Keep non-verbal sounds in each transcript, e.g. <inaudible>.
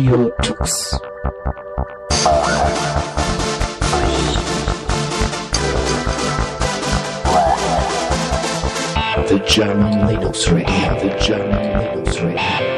Radio Tux. The German Linux Radio, the German Linux Radio.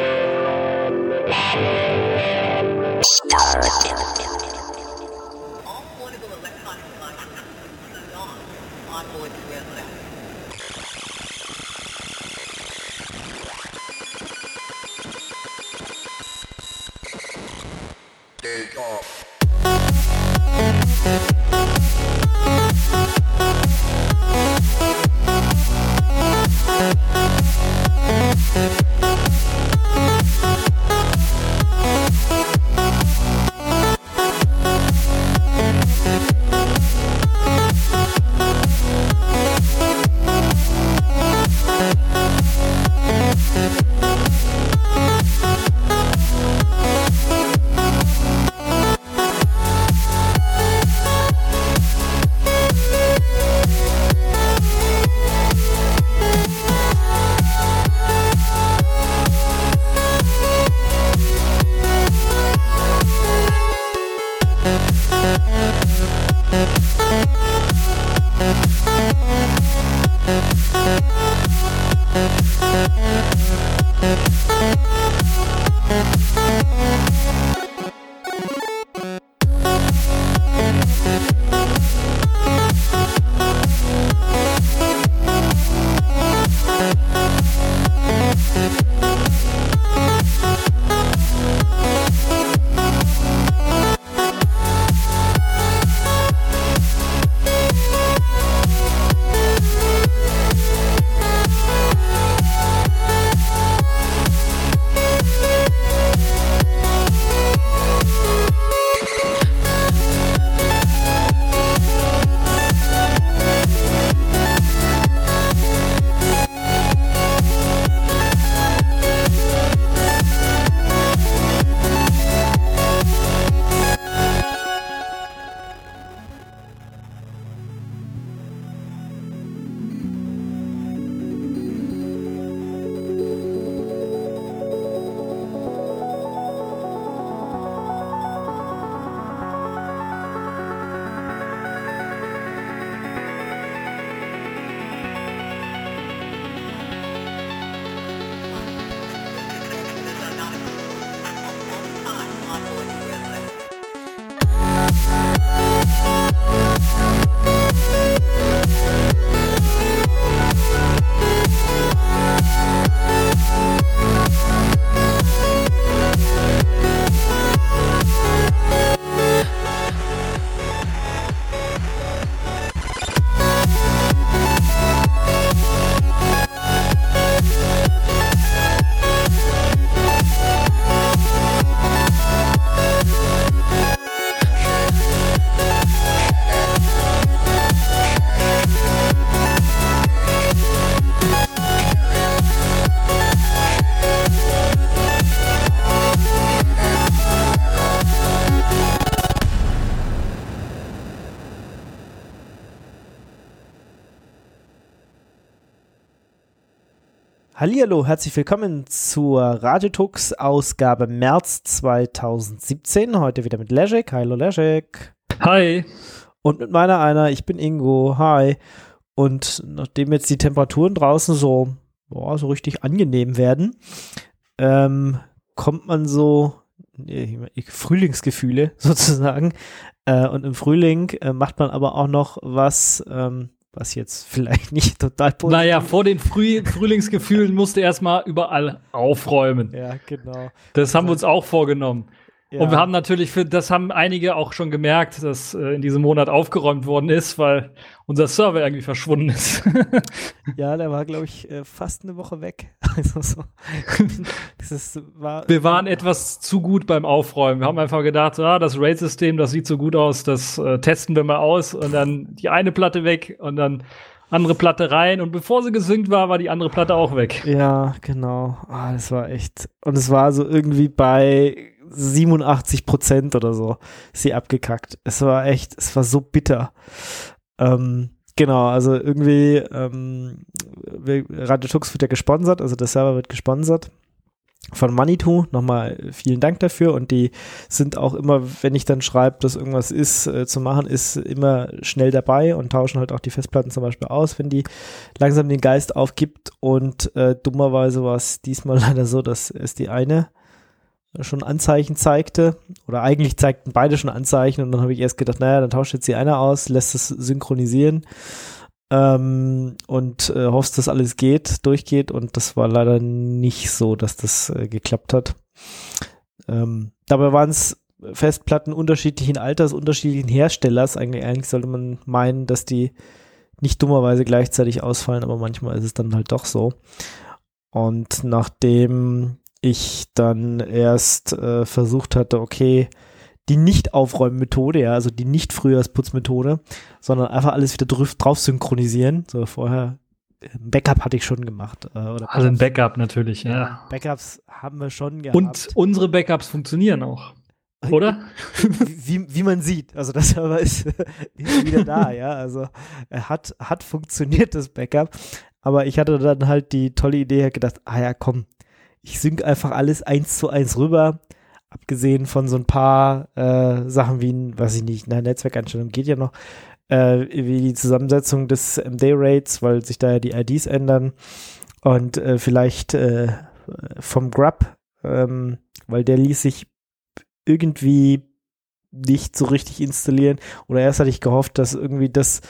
Hallihallo, herzlich willkommen zur Radiotux Ausgabe März 2017. Heute wieder mit Leszek. Hallo Leszek. Hi. Und mit meiner einer, ich bin Ingo. Hi. Und nachdem jetzt die Temperaturen draußen so, boah, so richtig angenehm werden, ähm, kommt man so Frühlingsgefühle <laughs> sozusagen. Äh, und im Frühling äh, macht man aber auch noch was, ähm, was jetzt vielleicht nicht <laughs> total positiv Naja, vor den Früh Frühlingsgefühlen musste erstmal überall aufräumen. Ja, genau. Das haben wir uns auch vorgenommen. Ja. Und wir haben natürlich, für, das haben einige auch schon gemerkt, dass äh, in diesem Monat aufgeräumt worden ist, weil unser Server irgendwie verschwunden ist. <laughs> Ja, der war, glaube ich, äh, fast eine Woche weg. <laughs> Also so. <laughs> Dieses war. wir waren etwas zu gut beim Aufräumen. Wir haben einfach gedacht, ah, das RAID-System, das sieht so gut aus, das äh, testen wir mal aus. Und dann die eine Platte weg und dann andere Platte rein. Und bevor sie gesynkt war, war die andere Platte auch weg. Ja, genau. Ah, das war echt. Und es war so irgendwie bei 87 Prozent oder so sie abgekackt. Es war echt, es war so bitter. Ähm, genau, also irgendwie, ähm, Radio Tux wird ja gesponsert, also der Server wird gesponsert. von Manitou. Nochmal vielen Dank dafür. Und die sind auch immer, wenn ich dann schreibe, dass irgendwas ist äh, zu machen, ist immer schnell dabei und tauschen halt auch die Festplatten zum Beispiel aus, wenn die langsam den Geist aufgibt. Und äh, dummerweise war es diesmal <laughs> leider so, dass es die eine schon Anzeichen zeigte. Oder eigentlich zeigten beide schon Anzeichen. Und dann habe ich erst gedacht, naja, dann tauscht jetzt die eine aus, lässt es synchronisieren ähm, und äh, hoffst, dass alles geht, durchgeht und das war leider nicht so, dass das äh, geklappt hat. Ähm, dabei waren es Festplatten unterschiedlichen Alters, unterschiedlichen Herstellers. Eigentlich, eigentlich sollte man meinen, dass die nicht dummerweise gleichzeitig ausfallen, aber manchmal ist es dann halt doch so. Und nachdem ich dann erst äh, versucht hatte, okay, die Nicht-Aufräumen-Methode, ja, also die nicht Frühjahrsputzmethode, sondern einfach alles wieder drauf, drauf synchronisieren. So vorher Backup hatte ich schon gemacht. Äh, also ein Backup natürlich, ja. Backups haben wir schon gehabt. Und unsere Backups funktionieren auch. Oder? <laughs> wie, wie man sieht. Also das <laughs> Server ist, ist wieder da, ja. Also er hat, hat funktioniert, das Backup. Aber ich hatte dann halt die tolle Idee gedacht, ah ja, komm, ich sync einfach alles eins zu eins rüber. Abgesehen von so ein paar äh, Sachen wie, weiß ich nicht, eine Netzwerkeinstellung geht ja noch, äh, wie die Zusammensetzung des MD-Rates, weil sich da ja die IDs ändern. Und äh, vielleicht äh, vom Grub, ähm, weil der ließ sich irgendwie nicht so richtig installieren. Oder erst hatte ich gehofft, dass irgendwie das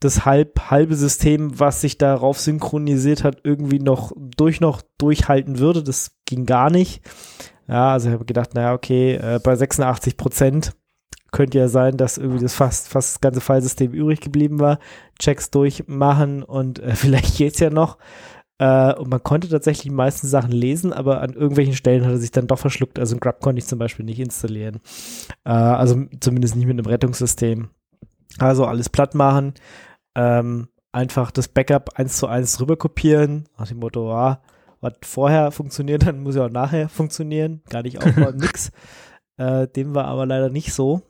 das halb halbe System, was sich darauf synchronisiert hat, irgendwie noch durch noch durchhalten würde. Das ging gar nicht. Ja, also ich habe gedacht, naja, okay, äh, bei 86 Prozent könnte ja sein, dass irgendwie das fast, fast das ganze Fallsystem übrig geblieben war. Checks durchmachen und äh, <laughs> vielleicht geht's ja noch. Äh, und man konnte tatsächlich die meisten Sachen lesen, aber an irgendwelchen Stellen hat er sich dann doch verschluckt. Also ein Grub konnte ich zum Beispiel nicht installieren. Äh, also zumindest nicht mit einem Rettungssystem. Also alles platt machen. Ähm, einfach das Backup eins zu eins rüber kopieren. Nach dem Motto, ah, was vorher funktioniert, <laughs> dann muss ja auch nachher funktionieren. Gar nicht aufbauen, <laughs> nix. Äh, dem war aber leider nicht so.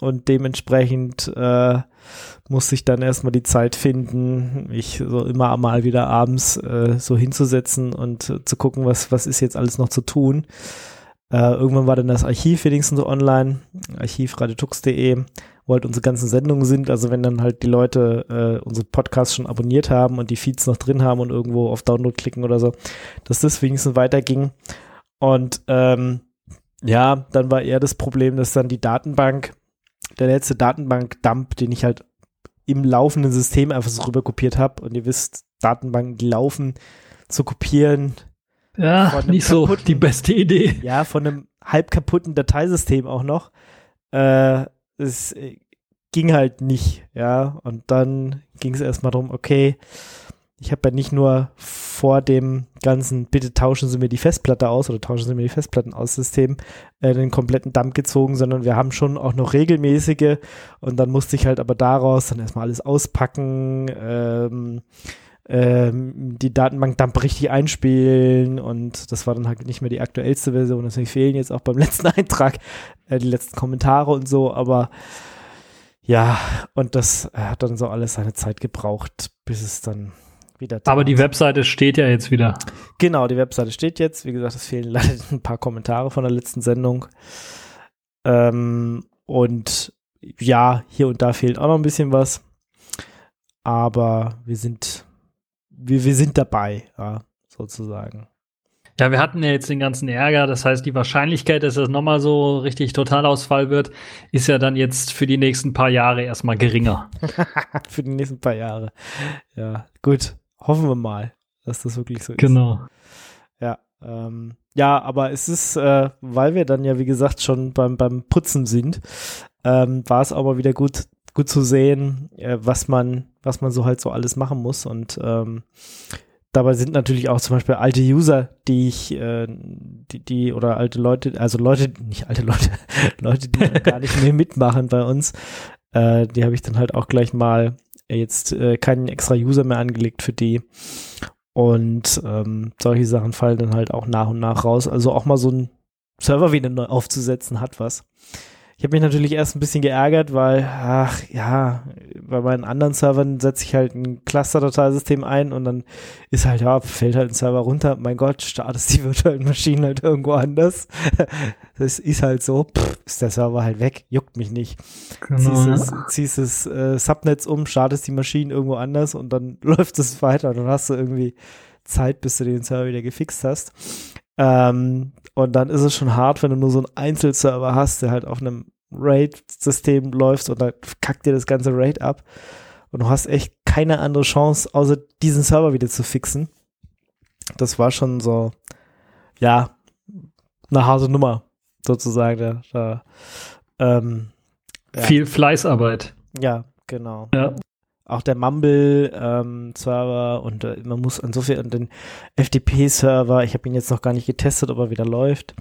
Und dementsprechend äh, musste ich dann erstmal die Zeit finden, mich so immer mal wieder abends äh, so hinzusetzen und äh, zu gucken, was, was ist jetzt alles noch zu tun. Äh, irgendwann war dann das Archiv wenigstens so online, archivradiotux.de, wo halt unsere ganzen Sendungen sind. Also wenn dann halt die Leute äh, unsere Podcasts schon abonniert haben und die Feeds noch drin haben und irgendwo auf Download klicken oder so, dass das wenigstens weiterging. Und ähm, ja, dann war eher das Problem, dass dann die Datenbank, der letzte Datenbank-Dump, den ich halt im laufenden System einfach so rüber kopiert habe. Und ihr wisst, Datenbanken, die laufen, zu kopieren, ja, nicht so die beste Idee. Ja, von einem halb kaputten Dateisystem auch noch. Äh, es äh, ging halt nicht, ja. Und dann ging es erstmal darum, okay, ich habe ja nicht nur vor dem ganzen, bitte tauschen Sie mir die Festplatte aus oder tauschen Sie mir die Festplatten aus System äh, den kompletten Dump gezogen, sondern wir haben schon auch noch regelmäßige und dann musste ich halt aber daraus dann erstmal alles auspacken, ähm, ähm, die Datenbank Dump richtig einspielen und das war dann halt nicht mehr die aktuellste Version. Deswegen fehlen jetzt auch beim <laughs> letzten Eintrag äh, die letzten Kommentare und so, aber ja, und das äh, hat dann so alles seine Zeit gebraucht, bis es dann wieder Aber die Webseite steht ja jetzt wieder. Genau, die Webseite steht jetzt. Wie gesagt, es fehlen <laughs> leider ein paar Kommentare von der letzten Sendung. Ähm, und ja, hier und da fehlt auch noch ein bisschen was. Aber wir sind wir, wir sind dabei, ja, sozusagen. Ja, wir hatten ja jetzt den ganzen Ärger. Das heißt, die Wahrscheinlichkeit, dass das nochmal so richtig Totalausfall wird, ist ja dann jetzt für die nächsten paar Jahre erstmal geringer. <laughs> für die nächsten paar Jahre. Ja, gut. Hoffen wir mal, dass das wirklich so genau. ist. Genau. Ja, ähm, ja, aber es ist, äh, weil wir dann ja, wie gesagt, schon beim, beim Putzen sind, ähm, war es auch mal wieder gut, gut zu sehen, äh, was man, was man so halt so alles machen muss. Und ähm, dabei sind natürlich auch zum Beispiel alte User, die ich, äh, die, die, oder alte Leute, also Leute, nicht alte Leute, <laughs> Leute, die <laughs> gar nicht mehr mitmachen bei uns, äh, die habe ich dann halt auch gleich mal jetzt äh, keinen extra User mehr angelegt für die. Und ähm, solche Sachen fallen dann halt auch nach und nach raus. Also auch mal so ein Server wieder neu aufzusetzen hat was. Ich habe mich natürlich erst ein bisschen geärgert, weil, ach ja, bei meinen anderen Servern setze ich halt ein Cluster-Dateisystem ein und dann ist halt, ja, fällt halt ein Server runter. Mein Gott, startest die <laughs> virtuellen Maschinen halt irgendwo anders. <laughs> Das ist halt so, pff, ist der Server halt weg, juckt mich nicht. Genau, ziehst das, ziehst das äh, Subnetz um, startest die Maschinen irgendwo anders und dann <laughs> läuft es weiter. Dann hast du irgendwie Zeit, bis du den Server wieder gefixt hast. Ähm, und dann ist es schon hart, wenn du nur so einen Einzelserver hast, der halt auf einem RAID-System läuft und dann kackt dir das ganze RAID ab. Und du hast echt keine andere Chance, außer diesen Server wieder zu fixen. Das war schon so, ja, eine harte Nummer, sozusagen. Da, ähm, ja. Viel Fleißarbeit. Ja, genau. Ja. Auch der Mumble-Server und äh, man muss insofern den FTP-Server, ich habe ihn jetzt noch gar nicht getestet, ob er wieder läuft.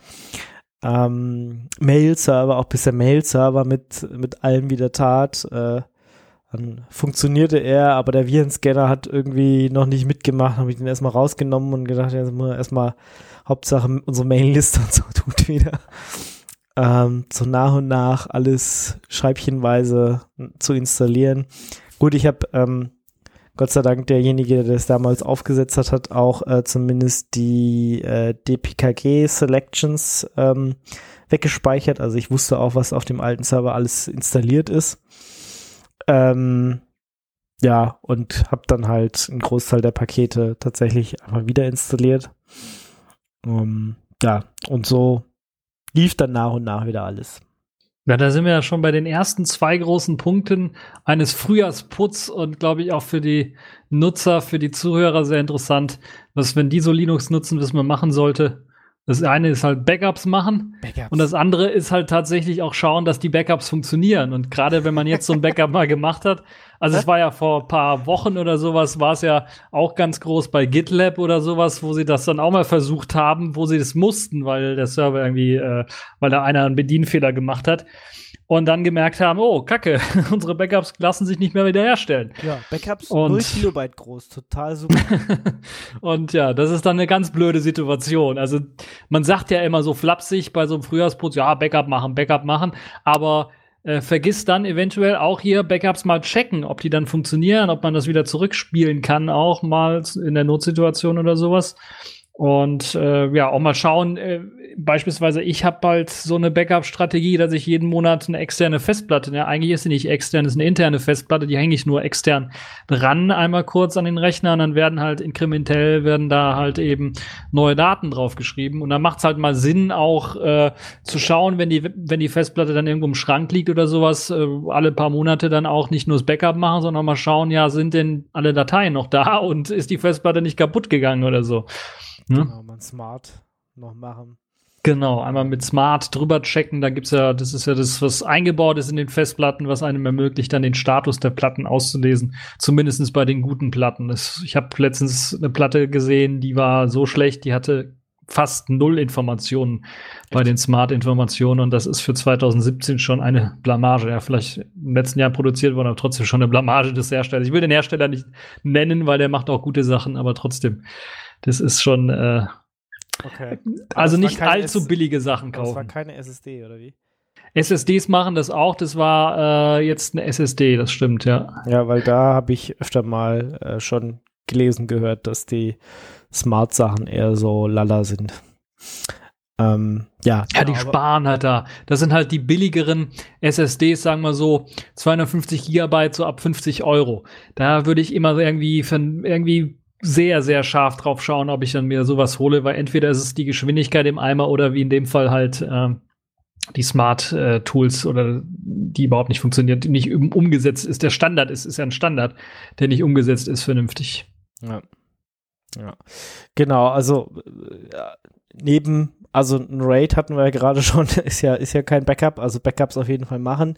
Ähm, Mail-Server, auch bis der Mail-Server mit, mit allem wieder tat. Äh, dann funktionierte er, aber der Virenscanner hat irgendwie noch nicht mitgemacht, habe ich den erstmal rausgenommen und gedacht, jetzt muss erstmal Hauptsache unsere Mailliste <laughs> und so tut wieder. Ähm, so nach und nach alles scheibchenweise zu installieren. Gut, ich habe ähm, Gott sei Dank derjenige, der das damals aufgesetzt hat, hat auch äh, zumindest die äh, DPKG Selections ähm, weggespeichert. Also ich wusste auch, was auf dem alten Server alles installiert ist. Ähm, ja, und habe dann halt einen Großteil der Pakete tatsächlich einfach wieder installiert. Um, ja, und so lief dann nach und nach wieder alles. Ja, da sind wir ja schon bei den ersten zwei großen Punkten eines Frühjahrsputz und glaube ich auch für die Nutzer, für die Zuhörer sehr interessant, was, wenn die so Linux nutzen, was man machen sollte. Das eine ist halt Backups machen Backups. und das andere ist halt tatsächlich auch schauen, dass die Backups funktionieren. Und gerade wenn man jetzt so ein Backup <laughs> mal gemacht hat, also es war ja vor ein paar Wochen oder sowas, war es ja auch ganz groß bei GitLab oder sowas, wo sie das dann auch mal versucht haben, wo sie das mussten, weil der Server irgendwie, äh, weil da einer einen Bedienfehler gemacht hat. Und dann gemerkt haben, oh, Kacke, <laughs> unsere Backups lassen sich nicht mehr wiederherstellen. Ja, Backups Und- 0 Kilobyte groß, total super. <laughs> Und ja, das ist dann eine ganz blöde Situation. Also man sagt ja immer so flapsig bei so einem Frühjahrsputz, ja, Backup machen, Backup machen, aber äh, vergiss dann eventuell auch hier Backups mal checken, ob die dann funktionieren, ob man das wieder zurückspielen kann, auch mal in der Notsituation oder sowas. Und äh, ja, auch mal schauen, äh, beispielsweise, ich habe bald so eine Backup-Strategie, dass ich jeden Monat eine externe Festplatte, ne, eigentlich ist sie nicht extern, ist eine interne Festplatte, die hänge ich nur extern dran, einmal kurz an den Rechner und dann werden halt inkrementell, werden da halt eben neue Daten draufgeschrieben. Und dann macht es halt mal Sinn, auch äh, zu schauen, wenn die, wenn die Festplatte dann irgendwo im Schrank liegt oder sowas, äh, alle paar Monate dann auch nicht nur das Backup machen, sondern mal schauen, ja, sind denn alle Dateien noch da und ist die Festplatte nicht kaputt gegangen oder so. Ne? genau, man smart noch machen. Genau, einmal mit Smart drüber checken. Da gibt's ja, das ist ja das, was eingebaut ist in den Festplatten, was einem ermöglicht, dann den Status der Platten auszulesen. Zumindestens bei den guten Platten. Das, ich habe letztens eine Platte gesehen, die war so schlecht, die hatte fast null Informationen bei den Smart-Informationen und das ist für 2017 schon eine Blamage. Ja, vielleicht im letzten Jahr produziert worden, aber trotzdem schon eine Blamage des Herstellers. Ich will den Hersteller nicht nennen, weil der macht auch gute Sachen, aber trotzdem, das ist schon, äh, Okay. also nicht allzu S- billige Sachen Das war kaufen. keine SSD, oder wie? SSDs machen das auch, das war äh, jetzt eine SSD, das stimmt, ja. Ja, weil da habe ich öfter mal äh, schon gelesen gehört, dass die Smart-Sachen eher so lala sind. Ähm, ja, Ja, die sparen halt da. Das sind halt die billigeren SSDs, sagen wir so, 250 Gigabyte so ab 50 Euro. Da würde ich immer irgendwie, für, irgendwie sehr, sehr scharf drauf schauen, ob ich dann mir sowas hole, weil entweder ist es die Geschwindigkeit im Eimer oder wie in dem Fall halt ähm, die Smart-Tools oder die überhaupt nicht funktionieren, die nicht um, umgesetzt ist. Der Standard ist, ist ja ein Standard, der nicht umgesetzt ist vernünftig. Ja. ja. Genau, also äh, neben, also ein RAID hatten wir ja gerade <laughs> schon, ist ja, ist ja kein Backup, also Backups auf jeden Fall machen.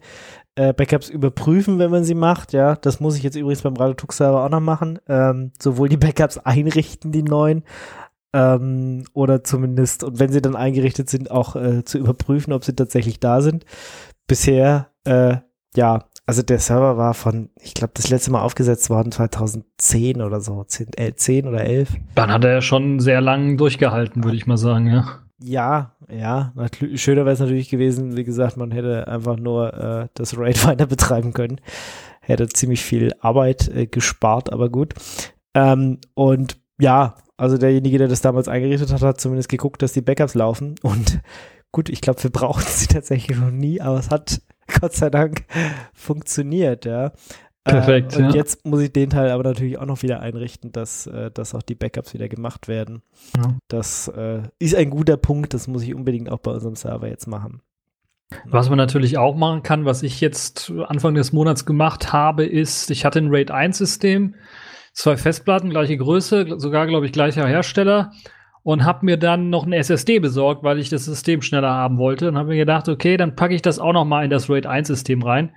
Äh, Backups überprüfen, wenn man sie macht, ja. Das muss ich jetzt übrigens beim Radotux-Server auch noch machen. Ähm, sowohl die Backups <laughs> einrichten, die neuen, ähm, oder zumindest, und wenn sie dann eingerichtet sind, auch äh, zu überprüfen, ob sie tatsächlich da sind. Bisher, äh, ja, also der Server war von, ich glaube, das letzte Mal aufgesetzt worden 2010 oder so, 10, äh, 10 oder 11. Dann hat er schon sehr lang durchgehalten, würde ich mal sagen, ja. Ja, ja. Schöner wäre es natürlich gewesen, wie gesagt, man hätte einfach nur äh, das RAID <laughs> weiter betreiben können. Hätte ziemlich viel Arbeit äh, gespart, aber gut. Ähm, und ja, also derjenige, der das damals eingerichtet hat, hat zumindest geguckt, dass die Backups laufen. <laughs> Und gut, ich glaube, wir brauchen <laughs> sie tatsächlich noch nie, aber es hat Gott sei Dank funktioniert, ja. Perfekt, Äh, und ja. jetzt muss ich den Teil aber natürlich auch noch wieder einrichten, dass, äh, dass auch die Backups wieder gemacht werden. Ja. Das äh, ist ein guter Punkt, das muss ich unbedingt auch bei unserem Server jetzt machen. Was man natürlich auch machen kann, was ich jetzt Anfang des Monats gemacht habe, ist, ich hatte ein RAID 1 System, zwei Festplatten, gleiche Größe, sogar glaube ich gleicher Hersteller und habe mir dann noch ein SSD besorgt, weil ich das System schneller haben wollte und habe mir gedacht, okay, dann packe ich das auch noch mal in das RAID 1 System rein.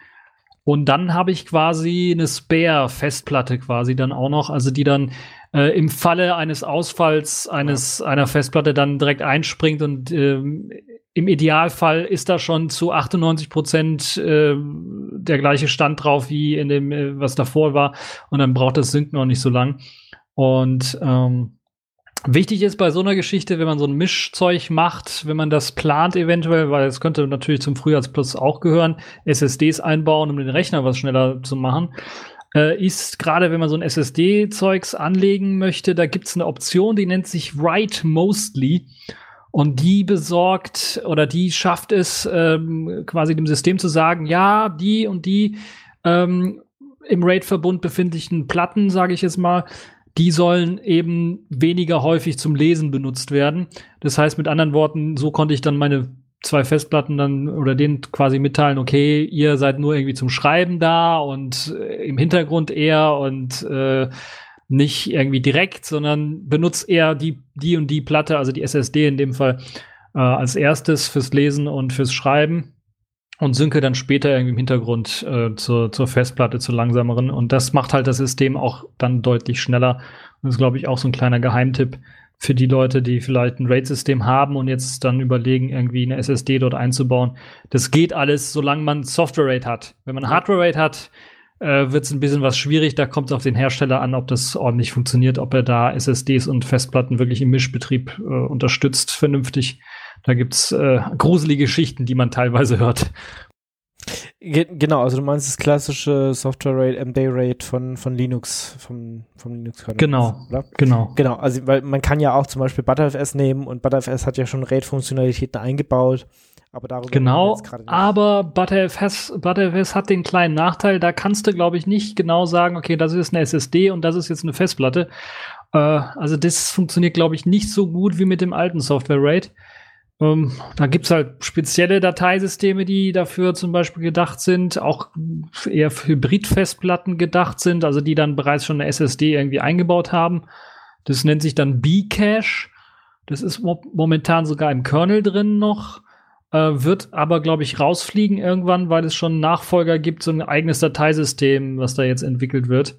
Und dann habe ich quasi eine Spare-Festplatte quasi dann auch noch, also die dann äh, im Falle eines Ausfalls eines einer Festplatte dann direkt einspringt und ähm, im Idealfall ist da schon zu 98 Prozent äh, der gleiche Stand drauf wie in dem, äh, was davor war. Und dann braucht das Sync noch nicht so lang. Und ähm, wichtig ist bei so einer Geschichte, wenn man so ein Mischzeug macht, wenn man das plant eventuell, weil es könnte natürlich zum Frühjahrsplus auch gehören, SSDs einbauen, um den Rechner was schneller zu machen äh, ist gerade, wenn man so ein SSD-Zeugs anlegen möchte, da gibt es eine Option, die nennt sich Write Mostly. Und die besorgt oder die schafft es, ähm, quasi dem System zu sagen, ja, die und die ähm, im RAID-Verbund befindlichen Platten, sage ich jetzt mal, die sollen eben weniger häufig zum Lesen benutzt werden. Das heißt, mit anderen Worten, so konnte ich dann meine zwei Festplatten dann oder denen quasi mitteilen, okay, ihr seid nur irgendwie zum Schreiben da und äh, im Hintergrund eher und äh, nicht irgendwie direkt, sondern benutzt eher die, die und die Platte, also die SSD in dem Fall, äh, als erstes fürs Lesen und fürs Schreiben und synke dann später irgendwie im Hintergrund äh, zur, zur Festplatte, zur langsameren. Und das macht halt das System auch dann deutlich schneller. Und das ist, glaube ich, auch so ein kleiner Geheimtipp für die Leute, die vielleicht ein RAID-System haben und jetzt dann überlegen, irgendwie eine SSD dort einzubauen. Das geht alles, solange man Software-RAID hat. Wenn man Hardware-RAID hat, äh, wird es ein bisschen was schwierig. Da kommt es auf den Hersteller an, ob das ordentlich funktioniert, ob er da SSDs und Festplatten wirklich im Mischbetrieb äh, unterstützt, vernünftig. Da gibt's äh, gruselige Geschichten, die man teilweise hört. Ge genau, also du meinst das klassische Software-RAID, MD-RAID von, von Linux, vom, vom Linux-Kernel. Genau. Oder? Genau. Genau, also weil man kann ja auch zum Beispiel ButterFS nehmen und ButterFS hat ja schon RAID-Funktionalitäten eingebaut, aber darüber Genau, jetzt gerade nicht. aber ButterFS, ButterFS hat den kleinen Nachteil, da kannst du, glaube ich, nicht genau sagen, okay, das ist eine SSD und das ist jetzt eine Festplatte. Äh, also das funktioniert, glaube ich, nicht so gut wie mit dem alten Software-RAID. Ähm, da gibt's halt spezielle Dateisysteme, die dafür zum Beispiel gedacht sind, auch eher für Hybrid-Festplatten gedacht sind, also die dann bereits schon eine SSD irgendwie eingebaut haben. Das nennt sich dann B-Cache. Das ist mo momentan sogar im Kernel drin noch, äh, wird aber, glaube ich, rausfliegen irgendwann, weil es schon einen Nachfolger gibt, so ein eigenes Dateisystem, was da jetzt entwickelt wird.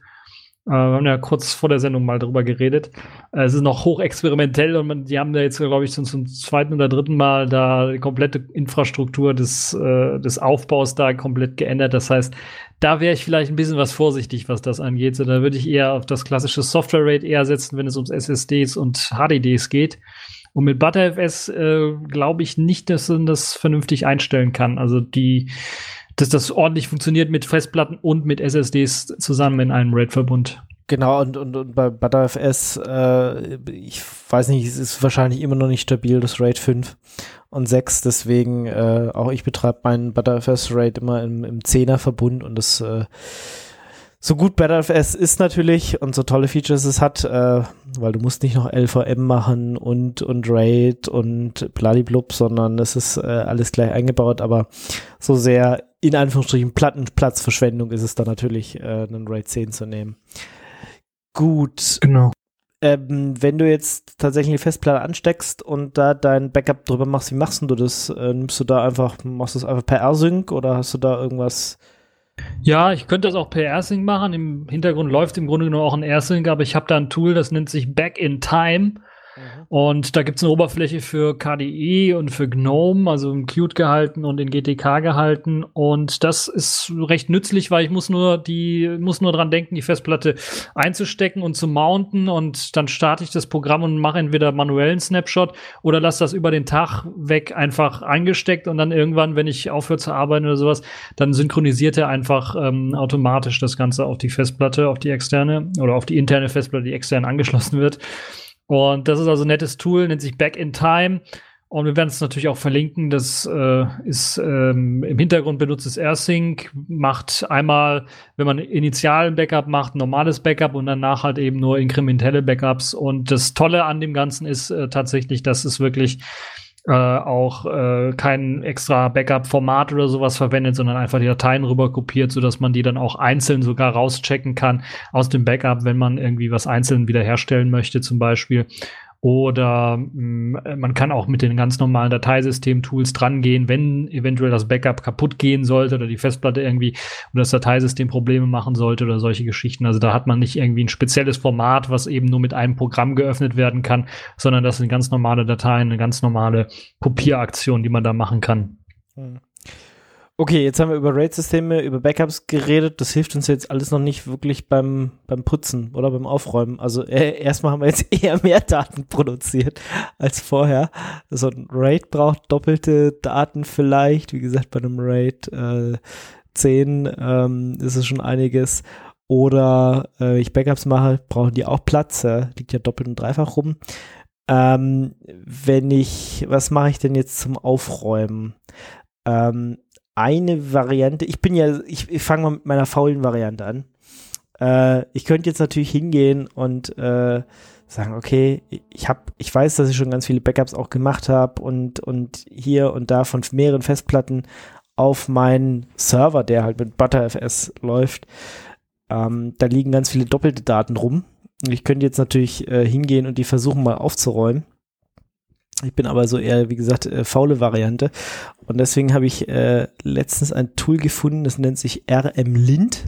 Äh, wir haben ja kurz vor der Sendung mal drüber geredet. Äh, es ist noch hochexperimentell und man, die haben da jetzt, glaube ich, zum, zum zweiten oder dritten Mal da die komplette Infrastruktur des, äh, des Aufbaus da komplett geändert. Das heißt, da wäre ich vielleicht ein bisschen was vorsichtig, was das angeht. So, da würde ich eher auf das klassische Software-Rate eher setzen, wenn es ums SSDs und HDDs geht. Und mit ButterFS äh, glaube ich nicht, dass man das vernünftig einstellen kann. Also die, dass das ordentlich funktioniert mit Festplatten und mit SSDs zusammen in einem RAID-Verbund. Genau, und, und, und bei ButterFS, äh, ich weiß nicht, es ist wahrscheinlich immer noch nicht stabil, das RAID 5 und 6, deswegen äh, auch ich betreibe meinen ButterFS RAID immer im, im 10er Verbund und das äh, so gut ButterFS ist natürlich und so tolle Features es hat, äh, weil du musst nicht noch LVM machen und, und RAID und bladiblub, sondern es ist äh, alles gleich eingebaut, aber so sehr in Anführungsstrichen Plattenplatzverschwendung ist es dann natürlich, äh, einen RAID 10 zu nehmen. Gut, Genau. ähm, wenn du jetzt tatsächlich eine Festplatte ansteckst und da dein Backup drüber machst, wie machst du das? Äh, nimmst du da einfach, machst du das einfach per R-Sync oder hast du da irgendwas? Ja, ich könnte das auch per AirSync machen. Im Hintergrund läuft im Grunde genommen auch ein AirSync, aber ich habe da ein Tool, das nennt sich Back in Time. Und da gibt es eine Oberfläche für KDE und für GNOME, also in Qt gehalten und in GTK gehalten. Und das ist recht nützlich, weil ich muss nur die, muss nur dran denken, die Festplatte einzustecken und zu mounten. Und dann starte ich das Programm und mache entweder manuellen Snapshot oder lasse das über den Tag weg einfach eingesteckt und dann irgendwann, wenn ich aufhöre zu arbeiten oder sowas, dann synchronisiert er einfach ähm, automatisch das Ganze auf die Festplatte, auf die externe oder auf die interne Festplatte, die extern angeschlossen wird. Und das ist also ein nettes Tool, nennt sich Back in Time. Und wir werden es natürlich auch verlinken. Das äh, ist ähm, im Hintergrund benutzt es AirSync, macht einmal, wenn man initialen Backup macht, ein normales Backup und danach halt eben nur inkrementelle Backups. Und das Tolle an dem Ganzen ist äh, tatsächlich, dass es wirklich äh, auch äh, kein extra Backup-Format oder sowas verwendet, sondern einfach die Dateien rüber kopiert, sodass man die dann auch einzeln sogar rauschecken kann aus dem Backup, wenn man irgendwie was einzeln wiederherstellen möchte, zum Beispiel. Oder mh, mm, man kann auch mit den ganz normalen Dateisystem-Tools drangehen, wenn eventuell das Backup kaputt gehen sollte oder die Festplatte irgendwie oder das Dateisystem Probleme machen sollte oder solche Geschichten. Also da hat man nicht irgendwie ein spezielles Format, was eben nur mit einem Programm geöffnet werden kann, sondern das sind ganz normale Dateien, eine ganz normale Kopieraktion, die man da machen kann. Hm. Okay, jetzt haben wir über RAID-Systeme, über Backups geredet. Das hilft uns jetzt alles noch nicht wirklich beim, beim Putzen oder beim Aufräumen. Also äh, erstmal haben wir jetzt <laughs> eher mehr Daten produziert als vorher. So ein RAID braucht doppelte Daten vielleicht. Wie gesagt, bei einem RAID äh, 10 ähm, ist es schon einiges. Oder äh, ich Backups mache, brauchen die auch Platz. Ja? Liegt ja doppelt und dreifach rum. Ähm, wenn ich, was mache ich denn jetzt zum Aufräumen? Ähm, eine Variante, ich bin ja, ich, ich fange mal mit meiner faulen Variante an. Äh, ich könnte jetzt natürlich hingehen und äh, sagen, okay, ich habe, ich weiß, dass ich schon ganz viele Backups auch gemacht habe und und hier und da von mehreren Festplatten auf meinen Server, der halt mit ButterFS läuft. Ähm, da liegen ganz viele doppelte Daten rum. Ich könnte jetzt natürlich äh, hingehen und die versuchen mal aufzuräumen. Ich bin aber so eher, wie gesagt, äh, faule Variante. Und deswegen habe ich äh, letztens ein Tool gefunden, das nennt sich RM-Lint.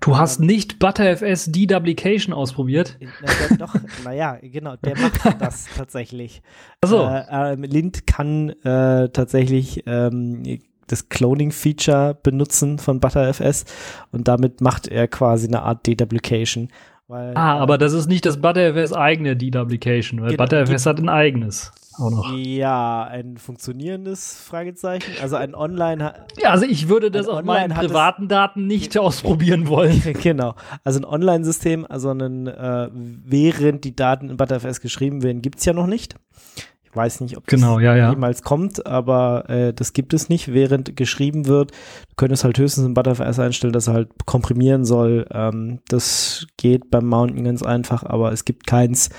Du hast nicht ButterFS Deduplication ausprobiert? Na, doch, naja, genau, der macht <laughs> das tatsächlich. Achso. Äh, Lint kann äh, tatsächlich ähm, das Cloning-Feature benutzen von ButterFS und damit macht er quasi eine Art Deduplication. Weil, ah, aber das ist nicht das ButterFS eigene Deduplication, weil genau, ButterFS hat ein eigenes auch noch. Ja, ein funktionierendes Fragezeichen. Also ein Online. Ja, also ich würde das auf meinen privaten Daten nicht ausprobieren wollen. <laughs> genau. Also ein Online-System, also ein, äh, während die Daten in ButterFS geschrieben werden, gibt es ja noch nicht weiß nicht, ob genau, das ja, ja. jemals kommt, aber äh, das gibt es nicht, während geschrieben wird. Du könntest halt höchstens in Butterfly einstellen, dass er halt komprimieren soll. Ähm, das geht beim Mountain ganz einfach, aber es gibt keins,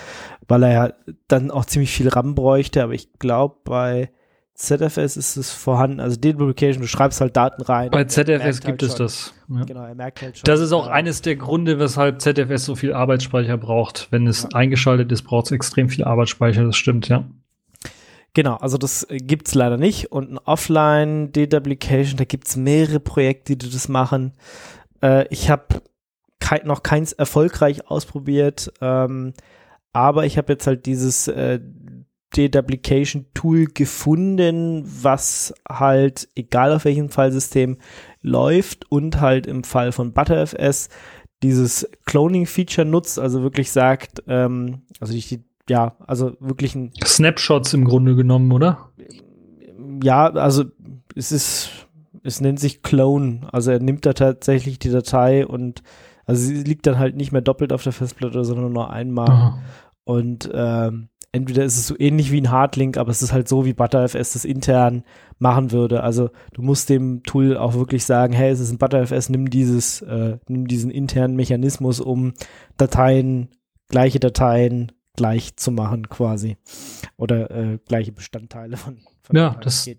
weil er ja dann auch ziemlich viel RAM bräuchte, aber ich glaube bei ZFS ist es vorhanden, also Deduplication, du schreibst halt Daten rein. Bei ZFS halt gibt es das. Ja. Genau, er merkt halt schon. Das ist auch eines der Gründe, weshalb ZFS so viel Arbeitsspeicher braucht. Wenn es ja. eingeschaltet ist, braucht es extrem viel Arbeitsspeicher, das stimmt, ja. Genau, also das äh, gibt's leider nicht. Und ein Offline-Deduplication, da gibt's mehrere Projekte, die das machen. Äh, ich habe kei noch keins erfolgreich ausprobiert, ähm, aber ich habe jetzt halt dieses äh, Deduplication-Tool gefunden, was halt, egal auf welchem Fallsystem, läuft und halt im Fall von ButterFS dieses Cloning-Feature nutzt, also wirklich sagt, ähm, also die ja, also wirklich ein. Snapshots im Grunde genommen, oder? Ja, also es ist, es nennt sich Clone. Also er nimmt da tatsächlich die Datei und also sie liegt dann halt nicht mehr doppelt auf der Festplatte, sondern nur einmal. Aha. Und ähm, entweder ist es so ähnlich wie ein Hardlink, aber es ist halt so, wie ButterFS das intern machen würde. Also du musst dem Tool auch wirklich sagen, hey, es ist ein ButterFS, nimm dieses, äh, nimm diesen internen Mechanismus, um Dateien, gleiche Dateien gleich zu machen quasi. Oder äh, gleiche Bestandteile von. von ja, das,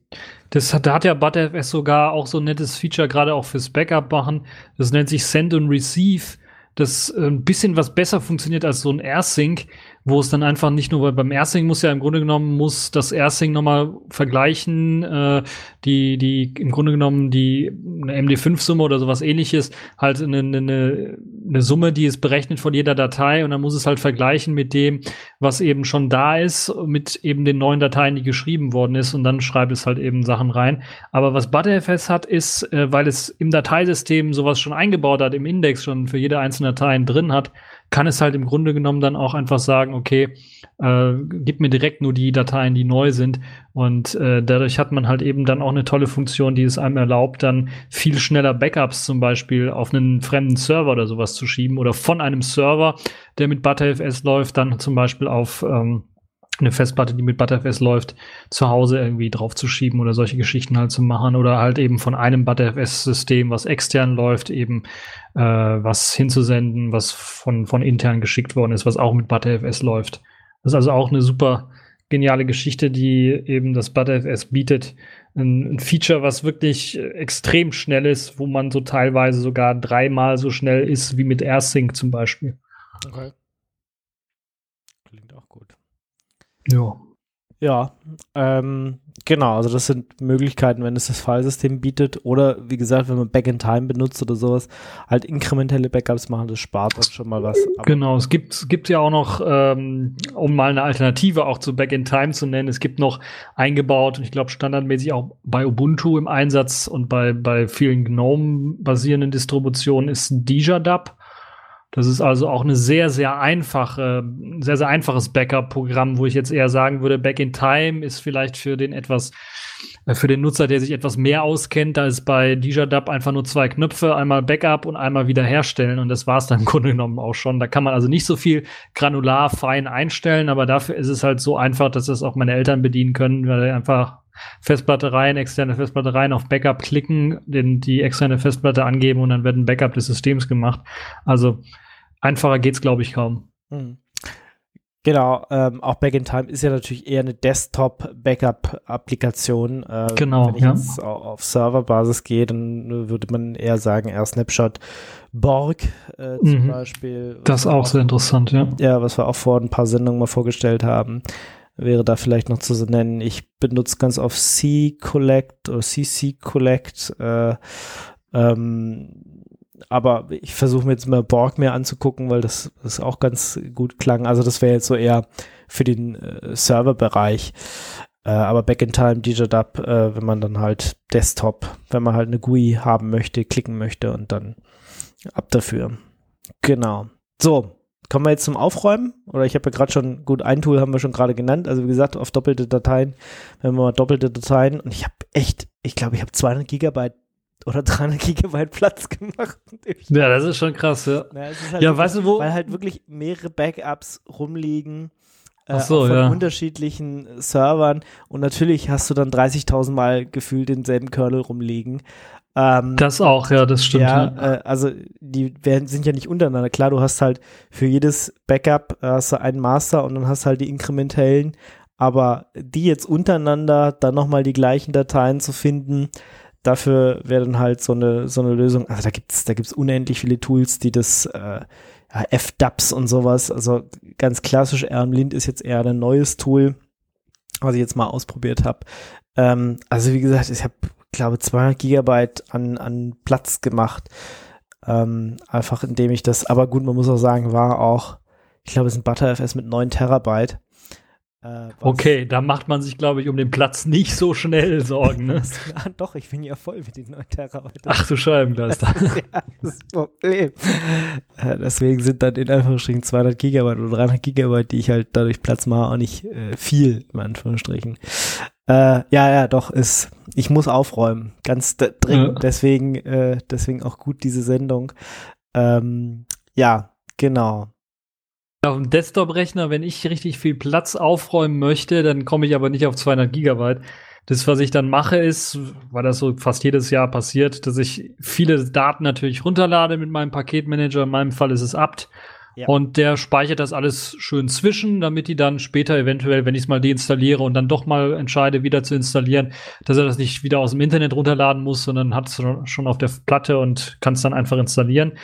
das hat, da hat ja ButterFS sogar auch so ein nettes Feature, gerade auch fürs Backup machen. Das nennt sich Send and Receive das äh, ein bisschen was besser funktioniert als so ein AirSync, wo es dann einfach nicht nur, weil beim Ersting muss ja im Grunde genommen, muss das Ersting nochmal vergleichen, äh, die, die im Grunde genommen die eine MD5-Summe oder sowas ähnliches, halt eine, eine, eine Summe, die ist berechnet von jeder Datei und dann muss es halt vergleichen mit dem, was eben schon da ist, mit eben den neuen Dateien, die geschrieben worden ist und dann schreibt es halt eben Sachen rein. Aber was ButterFS hat, ist, äh, weil es im Dateisystem sowas schon eingebaut hat, im Index schon für jede einzelne Datei drin hat, kann es halt im Grunde genommen dann auch einfach sagen, okay, äh, gib mir direkt nur die Dateien, die neu sind. Und äh, dadurch hat man halt eben dann auch eine tolle Funktion, die es einem erlaubt, dann viel schneller Backups zum Beispiel auf einen fremden Server oder sowas zu schieben oder von einem Server, der mit ButterFS läuft, dann zum Beispiel auf ähm, eine Festplatte, die mit ButterFS läuft, zu Hause irgendwie draufzuschieben oder solche Geschichten halt zu machen oder halt eben von einem ButterFS-System, was extern läuft, eben äh, was hinzusenden, was von, von intern geschickt worden ist, was auch mit ButterFS läuft. Das ist also auch eine super geniale Geschichte, die eben das ButterFS bietet. Ein, ein Feature, was wirklich extrem schnell ist, wo man so teilweise sogar dreimal so schnell ist wie mit AirSync zum Beispiel. Okay. Klingt auch gut. Ja. Ja, ähm, genau, also das sind Möglichkeiten, wenn es das Filesystem bietet oder wie gesagt, wenn man Back-in-Time benutzt oder sowas, halt inkrementelle Backups machen, das spart dann schon mal was. Aber genau, es gibt, es gibt ja auch noch, ähm, um mal eine Alternative auch zu Back-in-Time zu nennen, es gibt noch eingebaut und ich glaube standardmäßig auch bei Ubuntu im Einsatz und bei, bei vielen GNOME-basierenden Distributionen ist DijaDub. Das ist also auch eine sehr, sehr einfache, sehr, sehr einfaches Backup-Programm, wo ich jetzt eher sagen würde, Back in Time ist vielleicht für den etwas, äh, für den Nutzer, der sich etwas mehr auskennt, da ist bei DijaDub einfach nur zwei Knöpfe, einmal Backup und einmal wiederherstellen und das war es dann im <laughs> Grunde genommen auch schon. Da kann man also nicht so viel granular fein einstellen, aber dafür ist es halt so einfach, dass das auch meine Eltern bedienen können, weil einfach Festplatte rein, externe Festplatte rein, auf Backup klicken, den, die externe Festplatte angeben und dann wird ein Backup des Systems gemacht. Also Einfacher geht's, glaube ich, kaum. Hm. Genau, ähm, auch Back in Time ist ja natürlich eher eine Desktop-Backup-Applikation. Äh, genau. Wenn ich ja. jetzt auf Serverbasis gehe, dann würde man eher sagen, eher Snapshot Borg äh, zum Mhm. Beispiel. Das ist auch sehr interessant, ja. Ja, was wir auch vor ein paar Sendungen mal vorgestellt haben, wäre da vielleicht noch zu nennen. Ich benutze ganz oft C-Collect oder CC-Collect. Äh, ähm, aber ich versuche mir jetzt mal Borg mehr anzugucken, weil das, das auch ganz gut klang. Also das wäre jetzt so eher für den äh, Serverbereich. Äh, aber Back in Time, DigiDub, äh, wenn man dann halt Desktop, wenn man halt eine GUI haben möchte, klicken möchte und dann ab dafür. Genau. So, kommen wir jetzt zum Aufräumen? Oder ich habe ja gerade schon, gut, ein Tool haben wir schon gerade genannt. Also wie gesagt, auf doppelte Dateien, wenn wir mal doppelte Dateien und ich habe echt, ich glaube, ich habe 200 Gigabyte oder 300 Gigabyte Platz <laughs> gemacht. Ja, das ist schon krass, ja. Ja, es ist halt Ja, wirklich, weißt du, wo- Weil halt wirklich mehrere Backups rumliegen. Äh, so, von ja. unterschiedlichen Servern. Und natürlich hast du dann 30.000 Mal gefühlt denselben Kernel rumliegen. Ähm, Das auch, ja, das stimmt. ja, Ja, Äh, also die werden, sind ja nicht untereinander. Klar, du hast halt für jedes Backup äh, hast du einen Master und dann hast du halt die inkrementellen. Aber die jetzt untereinander dann nochmal die gleichen Dateien zu finden, dafür wäre dann halt so eine, so eine Lösung. Also da gibt's, da gibt's unendlich viele Tools, die das, äh, ja, FDAPs und sowas, also ganz klassisch, Ermlint ist jetzt eher ein neues Tool, was ich jetzt mal ausprobiert habe. Ähm, also wie gesagt, ich habe, glaube 200 Gigabyte an, an Platz gemacht. Ähm, einfach indem ich das, aber gut, man muss auch sagen, war auch, ich glaube, es ist ein ButterFS mit 9 Terabyte. Äh, Okay, da macht man sich, glaube ich, um den Platz nicht so schnell Sorgen, ne? <laughs> Ah, doch, ich bin ja voll mit den 9 Terabyte. Ach du Scheibenkleister. <laughs> ja, das ist das Problem. Äh, deswegen sind dann in Anführungsstrichen 200 Gigabyte oder 300 Gigabyte, die ich halt dadurch Platz mache, auch nicht äh, viel, in Anführungsstrichen. Äh, ja, ja, doch, ist, ich muss aufräumen, ganz dringend. Ja. Deswegen, äh, deswegen auch gut diese Sendung. Ähm, ja, genau. Auf dem Desktop-Rechner, wenn ich richtig viel Platz aufräumen möchte, dann komme ich aber nicht auf 200 Gigabyte. Das, was ich dann mache, ist, weil das so fast jedes Jahr passiert, dass ich viele Daten natürlich runterlade mit meinem Paketmanager. In meinem Fall ist es apt. Ja. Und der speichert das alles schön zwischen, damit die dann später eventuell, wenn ich es mal deinstalliere und dann doch mal entscheide, wieder zu installieren, dass er das nicht wieder aus dem Internet runterladen muss, sondern hat es schon auf der Platte und kann es dann einfach installieren.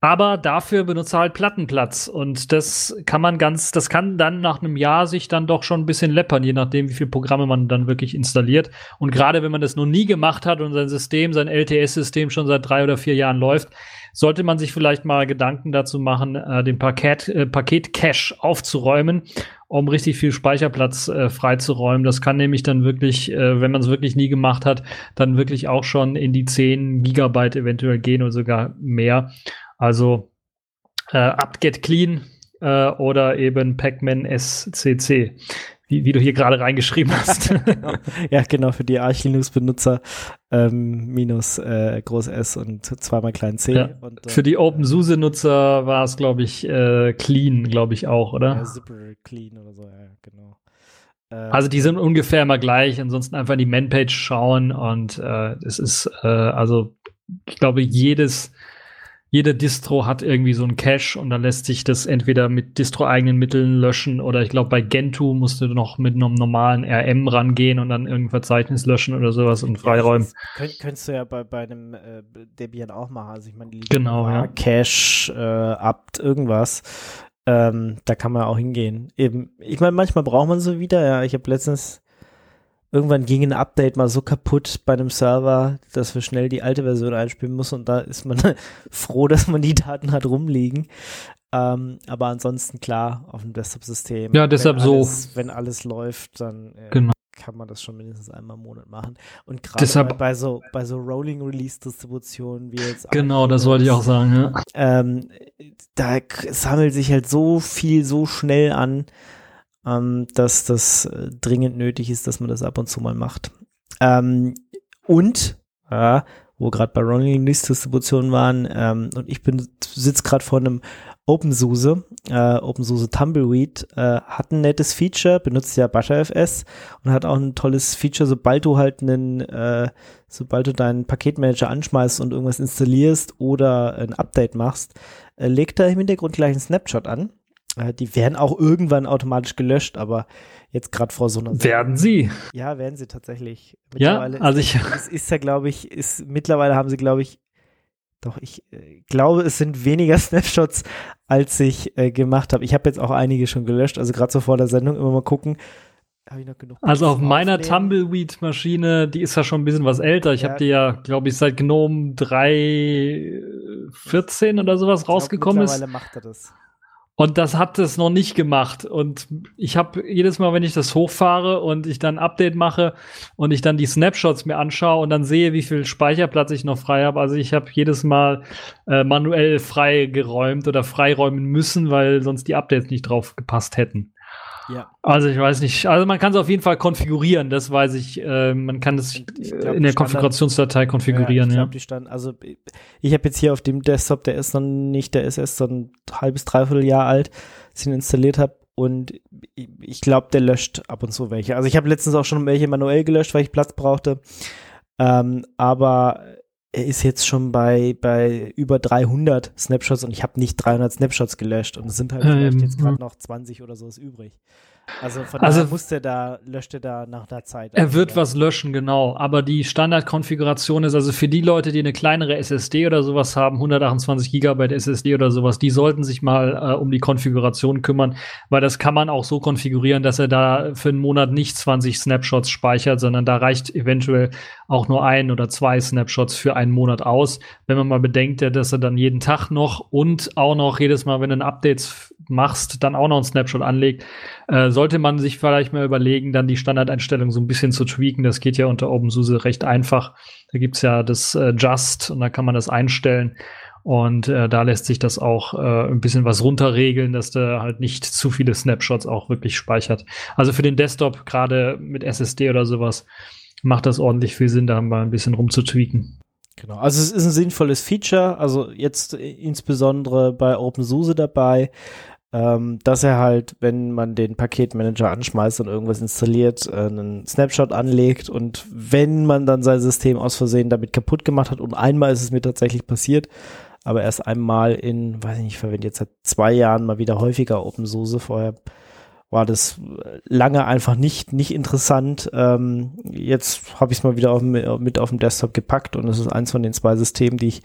Aber dafür benutzt er halt Plattenplatz. Und das kann man ganz, das kann dann nach einem Jahr sich dann doch schon ein bisschen läppern, je nachdem, wie viele Programme man dann wirklich installiert. Und gerade wenn man das noch nie gemacht hat und sein System, sein LTS-System schon seit drei oder vier Jahren läuft, sollte man sich vielleicht mal Gedanken dazu machen, äh, den Paket, äh, Paket-Cache aufzuräumen, um richtig viel Speicherplatz äh, freizuräumen. Das kann nämlich dann wirklich, äh, wenn man es wirklich nie gemacht hat, dann wirklich auch schon in die 10 Gigabyte eventuell gehen oder sogar mehr. Also äh, apt-get clean äh, oder eben Pacman SCC, wie, wie du hier gerade reingeschrieben hast. <laughs> <laughs> ja, genau, für die Arch Linux-Benutzer ähm, minus äh, groß S und zweimal klein C. Ja. Und, äh, Für die OpenSUSE-Nutzer war es, glaube ich, äh, clean, glaube ich auch, oder? ja, Zipper Clean oder so, ja, genau. Äh, Also die sind ungefähr immer gleich, ansonsten einfach in die Man-Page schauen und äh, es ist, äh, also ich glaube, jedes, jede Distro hat irgendwie so einen Cache und dann lässt sich das entweder mit Distro-eigenen Mitteln löschen oder ich glaube, bei Gentoo musst du noch mit einem normalen RM rangehen und dann irgendein Verzeichnis löschen oder sowas und freiräumen. Das könnt, könntest du ja bei, bei einem äh, Debian auch machen. Also ich meine, die Genau, ja. Cache, äh, Apt, irgendwas. Ähm, da kann man auch hingehen. Eben, ich meine, manchmal braucht man so wieder. Ja, ich habe letztens irgendwann ging ein Update mal so kaputt bei einem Server, dass wir schnell die alte Version einspielen müssen und da ist man <laughs> froh, dass man die Daten hat rumliegen. Ähm, aber ansonsten klar, auf dem Desktop-System. Ja, deshalb wenn so. alles, Wenn alles läuft, dann äh, Genau. kann man das schon mindestens einmal im Monat machen. Und gerade bei, so bei so Rolling Release Distributionen wie jetzt Genau, das wollte ich auch sagen, ja. ähm, da sammelt sich halt so viel so schnell an, ähm, dass das äh, dringend nötig ist, dass man das ab und zu mal macht. Ähm, und, ja, wo gerade bei Rolling List Distributionen waren, ähm, und ich sitze gerade vor einem OpenSUSE, äh, OpenSUSE Tumbleweed, äh, hat ein nettes Feature, benutzt ja ButterFS und hat auch ein tolles Feature, sobald du halt einen, äh, sobald du deinen Paketmanager anschmeißt und irgendwas installierst oder ein Update machst, äh, legt er im Hintergrund gleich einen Snapshot an. Die werden auch irgendwann automatisch gelöscht, aber jetzt gerade vor so einer Werden sie. ja, werden sie tatsächlich. Ja, Mittlerweile also ich- es ist ja, glaube ich, ist mittlerweile haben sie, glaube ich, doch ich äh, glaube, es sind weniger <laughs> Snapshots, als ich äh, gemacht habe. Ich habe jetzt auch einige schon gelöscht, also gerade so vor der Sendung immer mal gucken. Habe ich noch genug? Also auf meiner? Tumbleweed-Maschine, die ist ja schon ein bisschen was älter. Ich Ja. habe die ja, glaube ich, seit GNOME 3.14 oder sowas Ich glaub, rausgekommen ist. Mittlerweile macht er das. Und das hat es noch nicht gemacht. Und ich habe jedes Mal, wenn ich das hochfahre und ich dann ein Update mache und ich dann die Snapshots mir anschaue und dann sehe, wie viel Speicherplatz ich noch frei habe. Also ich habe jedes Mal äh, manuell freigeräumt oder freiräumen müssen, weil sonst die Updates nicht drauf gepasst hätten. Ja. Also ich weiß nicht. Also man kann es auf jeden Fall konfigurieren, das weiß ich. Äh, man kann es ich in der Konfigurationsdatei konfigurieren, ich ja. glaube, die stand, also ich habe jetzt hier auf dem Desktop, der ist noch nicht, der ist erst so ein halbes, dreiviertel Jahr alt, als ich ihn installiert habe und ich, ich glaube, der löscht ab und zu welche. Also ich habe letztens auch schon welche manuell gelöscht, weil ich Platz brauchte, ähm, aber er ist jetzt schon bei, bei über 300 Snapshots und ich habe nicht 300 Snapshots gelöscht und es sind halt vielleicht Ähm, jetzt gerade noch 20 oder so übrig. Also von Also- daher muss der da, löscht er da nach einer Zeit. Er wird Ja. was löschen, genau. Aber die Standardkonfiguration ist also für die Leute, die eine kleinere SSD oder sowas haben, 128 Gigabyte SSD oder sowas, die sollten sich mal äh, um die Konfiguration kümmern, weil das kann man auch so konfigurieren, dass er da für einen Monat nicht 20 Snapshots speichert, sondern da reicht eventuell auch nur ein oder zwei Snapshots für einen Monat aus. Wenn man mal bedenkt, dass er dann jeden Tag noch und auch noch jedes Mal, wenn ein Updates machst, dann auch noch einen Snapshot anlegt, äh, sollte man sich vielleicht mal überlegen, dann die Standardeinstellung so ein bisschen zu tweaken. Das geht ja unter OpenSUSE recht einfach. Da gibt's ja das äh, Just und da kann man das einstellen. Und äh, da lässt sich das auch äh, ein bisschen was runterregeln, dass der halt nicht zu viele Snapshots auch wirklich speichert. Also für den Desktop, gerade mit SSD oder sowas, macht das ordentlich viel Sinn, da mal ein bisschen rumzutweaken. Genau, also es ist ein sinnvolles Feature, also jetzt insbesondere bei OpenSUSE dabei, ähm, dass er halt, wenn man den Paketmanager anschmeißt und irgendwas installiert, äh, einen Snapshot anlegt und wenn man dann sein System aus Versehen damit kaputt gemacht hat und einmal ist es mir tatsächlich passiert, aber erst einmal in, weiß ich nicht, ich verwende jetzt seit zwei Jahren mal wieder häufiger OpenSUSE, vorher war das lange einfach nicht, nicht interessant. Ähm, jetzt habe ich es mal wieder auf, mit auf dem Desktop gepackt und es ist eins von den zwei Systemen, die ich,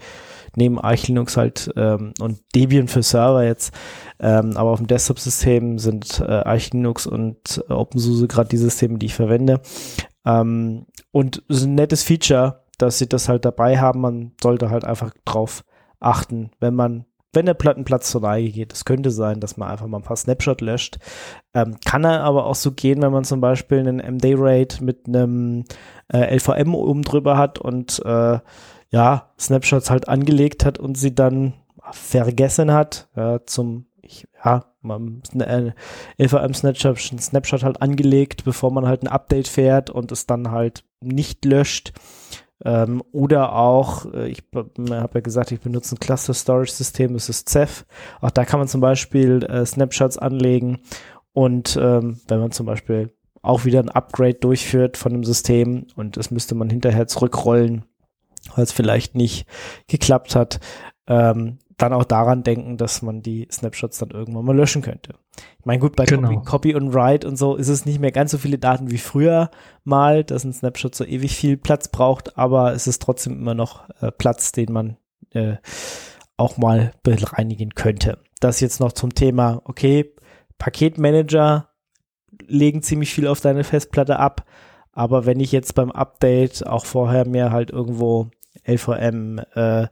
neben Arch Linux halt ähm, und Debian für Server jetzt. Ähm, aber auf dem Desktop-System sind äh, Arch Linux und äh, OpenSUSE gerade die Systeme, die ich verwende. Ähm, und es ist ein nettes Feature, dass sie das halt dabei haben. Man sollte halt einfach drauf achten, wenn man wenn der Plattenplatz zur Neige geht. Es könnte sein, dass man einfach mal ein paar Snapshot löscht. Ähm, kann er aber auch so gehen, wenn man zum Beispiel einen MD-Rate mit einem äh, LVM oben drüber hat und äh, ja, Snapshots halt angelegt hat und sie dann vergessen hat, ja, zum ich, ja, man äh, LVM Snapshot, Snapshot halt angelegt, bevor man halt ein Update fährt und es dann halt nicht löscht ähm, oder auch, äh, ich habe ja gesagt, ich benutze ein Cluster Storage System, das ist Ceph. Auch da kann man zum Beispiel äh, Snapshots anlegen und ähm, wenn man zum Beispiel auch wieder ein Upgrade durchführt von dem System und das müsste man hinterher zurückrollen, weil es vielleicht nicht geklappt hat, ähm, dann auch daran denken, dass man die Snapshots dann irgendwann mal löschen könnte. Ich meine, gut, bei Genau. Copy, Copy und Write und so ist es nicht mehr ganz so viele Daten wie früher mal, dass ein Snapshot so ewig viel Platz braucht, aber es ist trotzdem immer noch äh, Platz, den man äh, auch mal bereinigen könnte. Das jetzt noch zum Thema, okay, Paketmanager legen ziemlich viel auf deine Festplatte ab, aber wenn ich jetzt beim Update auch vorher mir halt irgendwo LVM, äh,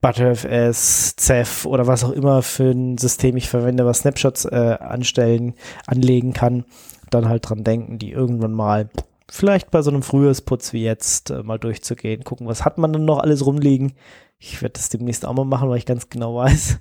ButterFS, Ceph oder was auch immer für ein System ich verwende, was Snapshots äh, anstellen, anlegen kann, dann halt dran denken, die irgendwann mal vielleicht bei so einem Frühjahrsputz wie jetzt äh, mal durchzugehen, gucken, was hat man denn noch alles rumliegen. Ich werde das demnächst auch mal machen, weil ich ganz genau <laughs> weiß,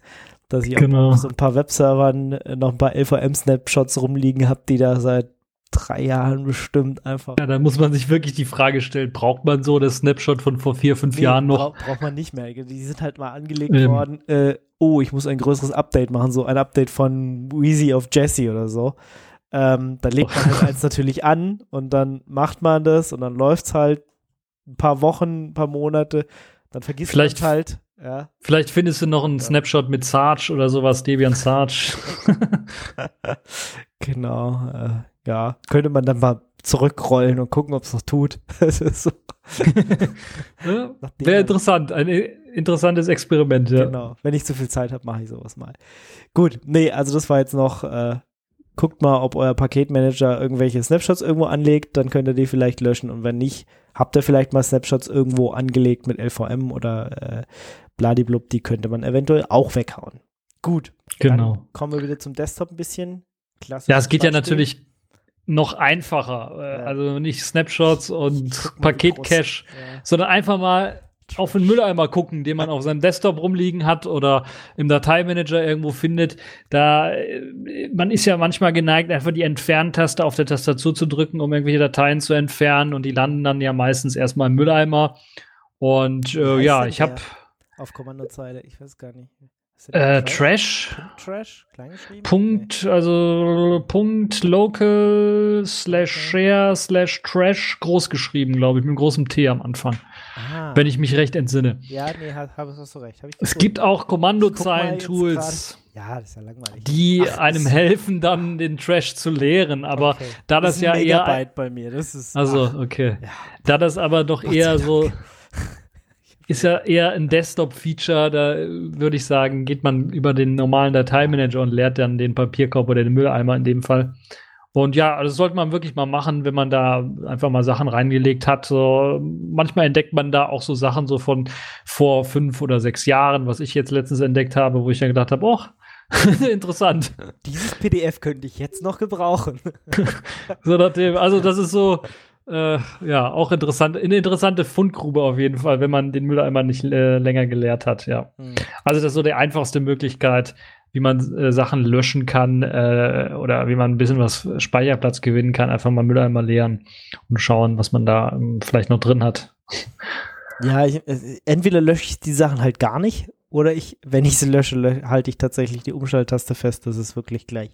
dass ich Genau. auf so ein paar Webservern äh, noch ein paar LVM-Snapshots rumliegen habe, die da seit drei Jahren bestimmt einfach Ja, da muss man sich wirklich die Frage stellen, braucht man so das Snapshot von vor vier, fünf Nee, Jahren noch? Brauch, braucht man nicht mehr. Die sind halt mal angelegt Ähm. worden. Äh, oh, ich muss ein größeres Update machen, so ein Update von Wheezy auf Jesse oder so. Ähm, dann legt man halt <laughs> eins natürlich an und dann macht man das und dann läuft's halt ein paar Wochen, ein paar Monate. Dann vergisst man halt. Ja. Vielleicht findest du noch einen Snapshot mit Sarge oder sowas, Debian Sarge. <laughs> <laughs> Genau. Ja. Könnte man dann mal zurückrollen und gucken, ob es noch tut. <laughs> So, <laughs> Ja, Wäre interessant, ein interessantes Experiment, ja. Genau. Wenn ich zu viel Zeit habe, mache ich sowas mal. Gut, nee, also das war jetzt noch, äh, guckt mal, ob euer Paketmanager irgendwelche Snapshots irgendwo anlegt, dann könnt ihr die vielleicht löschen und wenn nicht, habt ihr vielleicht mal Snapshots irgendwo angelegt mit LVM oder äh, bladiblub, die könnte man eventuell auch weghauen. Gut, Genau. kommen wir wieder zum Desktop ein bisschen. Klasse. Ja, es geht ja natürlich noch einfacher. Äh, Ja. Also nicht Snapshots und Paketcache, Ja. sondern einfach mal auf den Mülleimer gucken, den man <laughs> auf seinem Desktop rumliegen hat oder im Dateimanager irgendwo findet. Da äh, man ist ja manchmal geneigt, einfach die Entferntaste auf der Tastatur zu drücken, um irgendwelche Dateien zu entfernen und die landen dann ja meistens erstmal im Mülleimer. Und äh, ja, ich habe? Auf Kommandozeile, ich weiß gar nicht. Der äh, Trash? Trash. Punkt Trash? Kleingeschrieben? Punkt, also Punkt local slash share slash trash groß geschrieben, glaube ich, mit einem großen T am Anfang. Ah. wenn ich mich recht entsinne. Ja, nee, hast, hast du recht. Hab Es gibt auch Kommandozeilen-Tools, Ja, das ist ja langweilig. die Ach, einem das- helfen, dann den Trash zu leeren. Aber Okay. da das ist ja ein eher. Megabyte bei mir, das ist. Also, okay. Ja. Da das aber doch eher so. <laughs> Ist ja eher ein Desktop-Feature, da äh, würde ich sagen, geht man über den normalen Dateimanager und leert dann den Papierkorb oder den Mülleimer in dem Fall. Und ja, also das sollte man wirklich mal machen, wenn man da einfach mal Sachen reingelegt hat. So, manchmal entdeckt man da auch so Sachen so von vor fünf oder sechs Jahren, was ich jetzt letztens entdeckt habe, wo ich dann gedacht habe, oh, <laughs> interessant. Dieses PDF könnte ich jetzt noch gebrauchen. <laughs> So nach dem, also das ist so, äh, ja, auch interessant, eine interessante Fundgrube auf jeden Fall, wenn man den Mülleimer nicht äh, länger geleert hat, ja. Hm. Also das ist so die einfachste Möglichkeit, wie man äh, Sachen löschen kann äh, oder wie man ein bisschen was Speicherplatz gewinnen kann, einfach mal Mülleimer leeren und schauen, was man da ähm, vielleicht noch drin hat. <laughs> Ja, ich, äh, entweder lösche ich die Sachen halt gar nicht oder ich, wenn ich sie lösche, lö halte ich tatsächlich die Umschalttaste fest. Das ist wirklich gleich.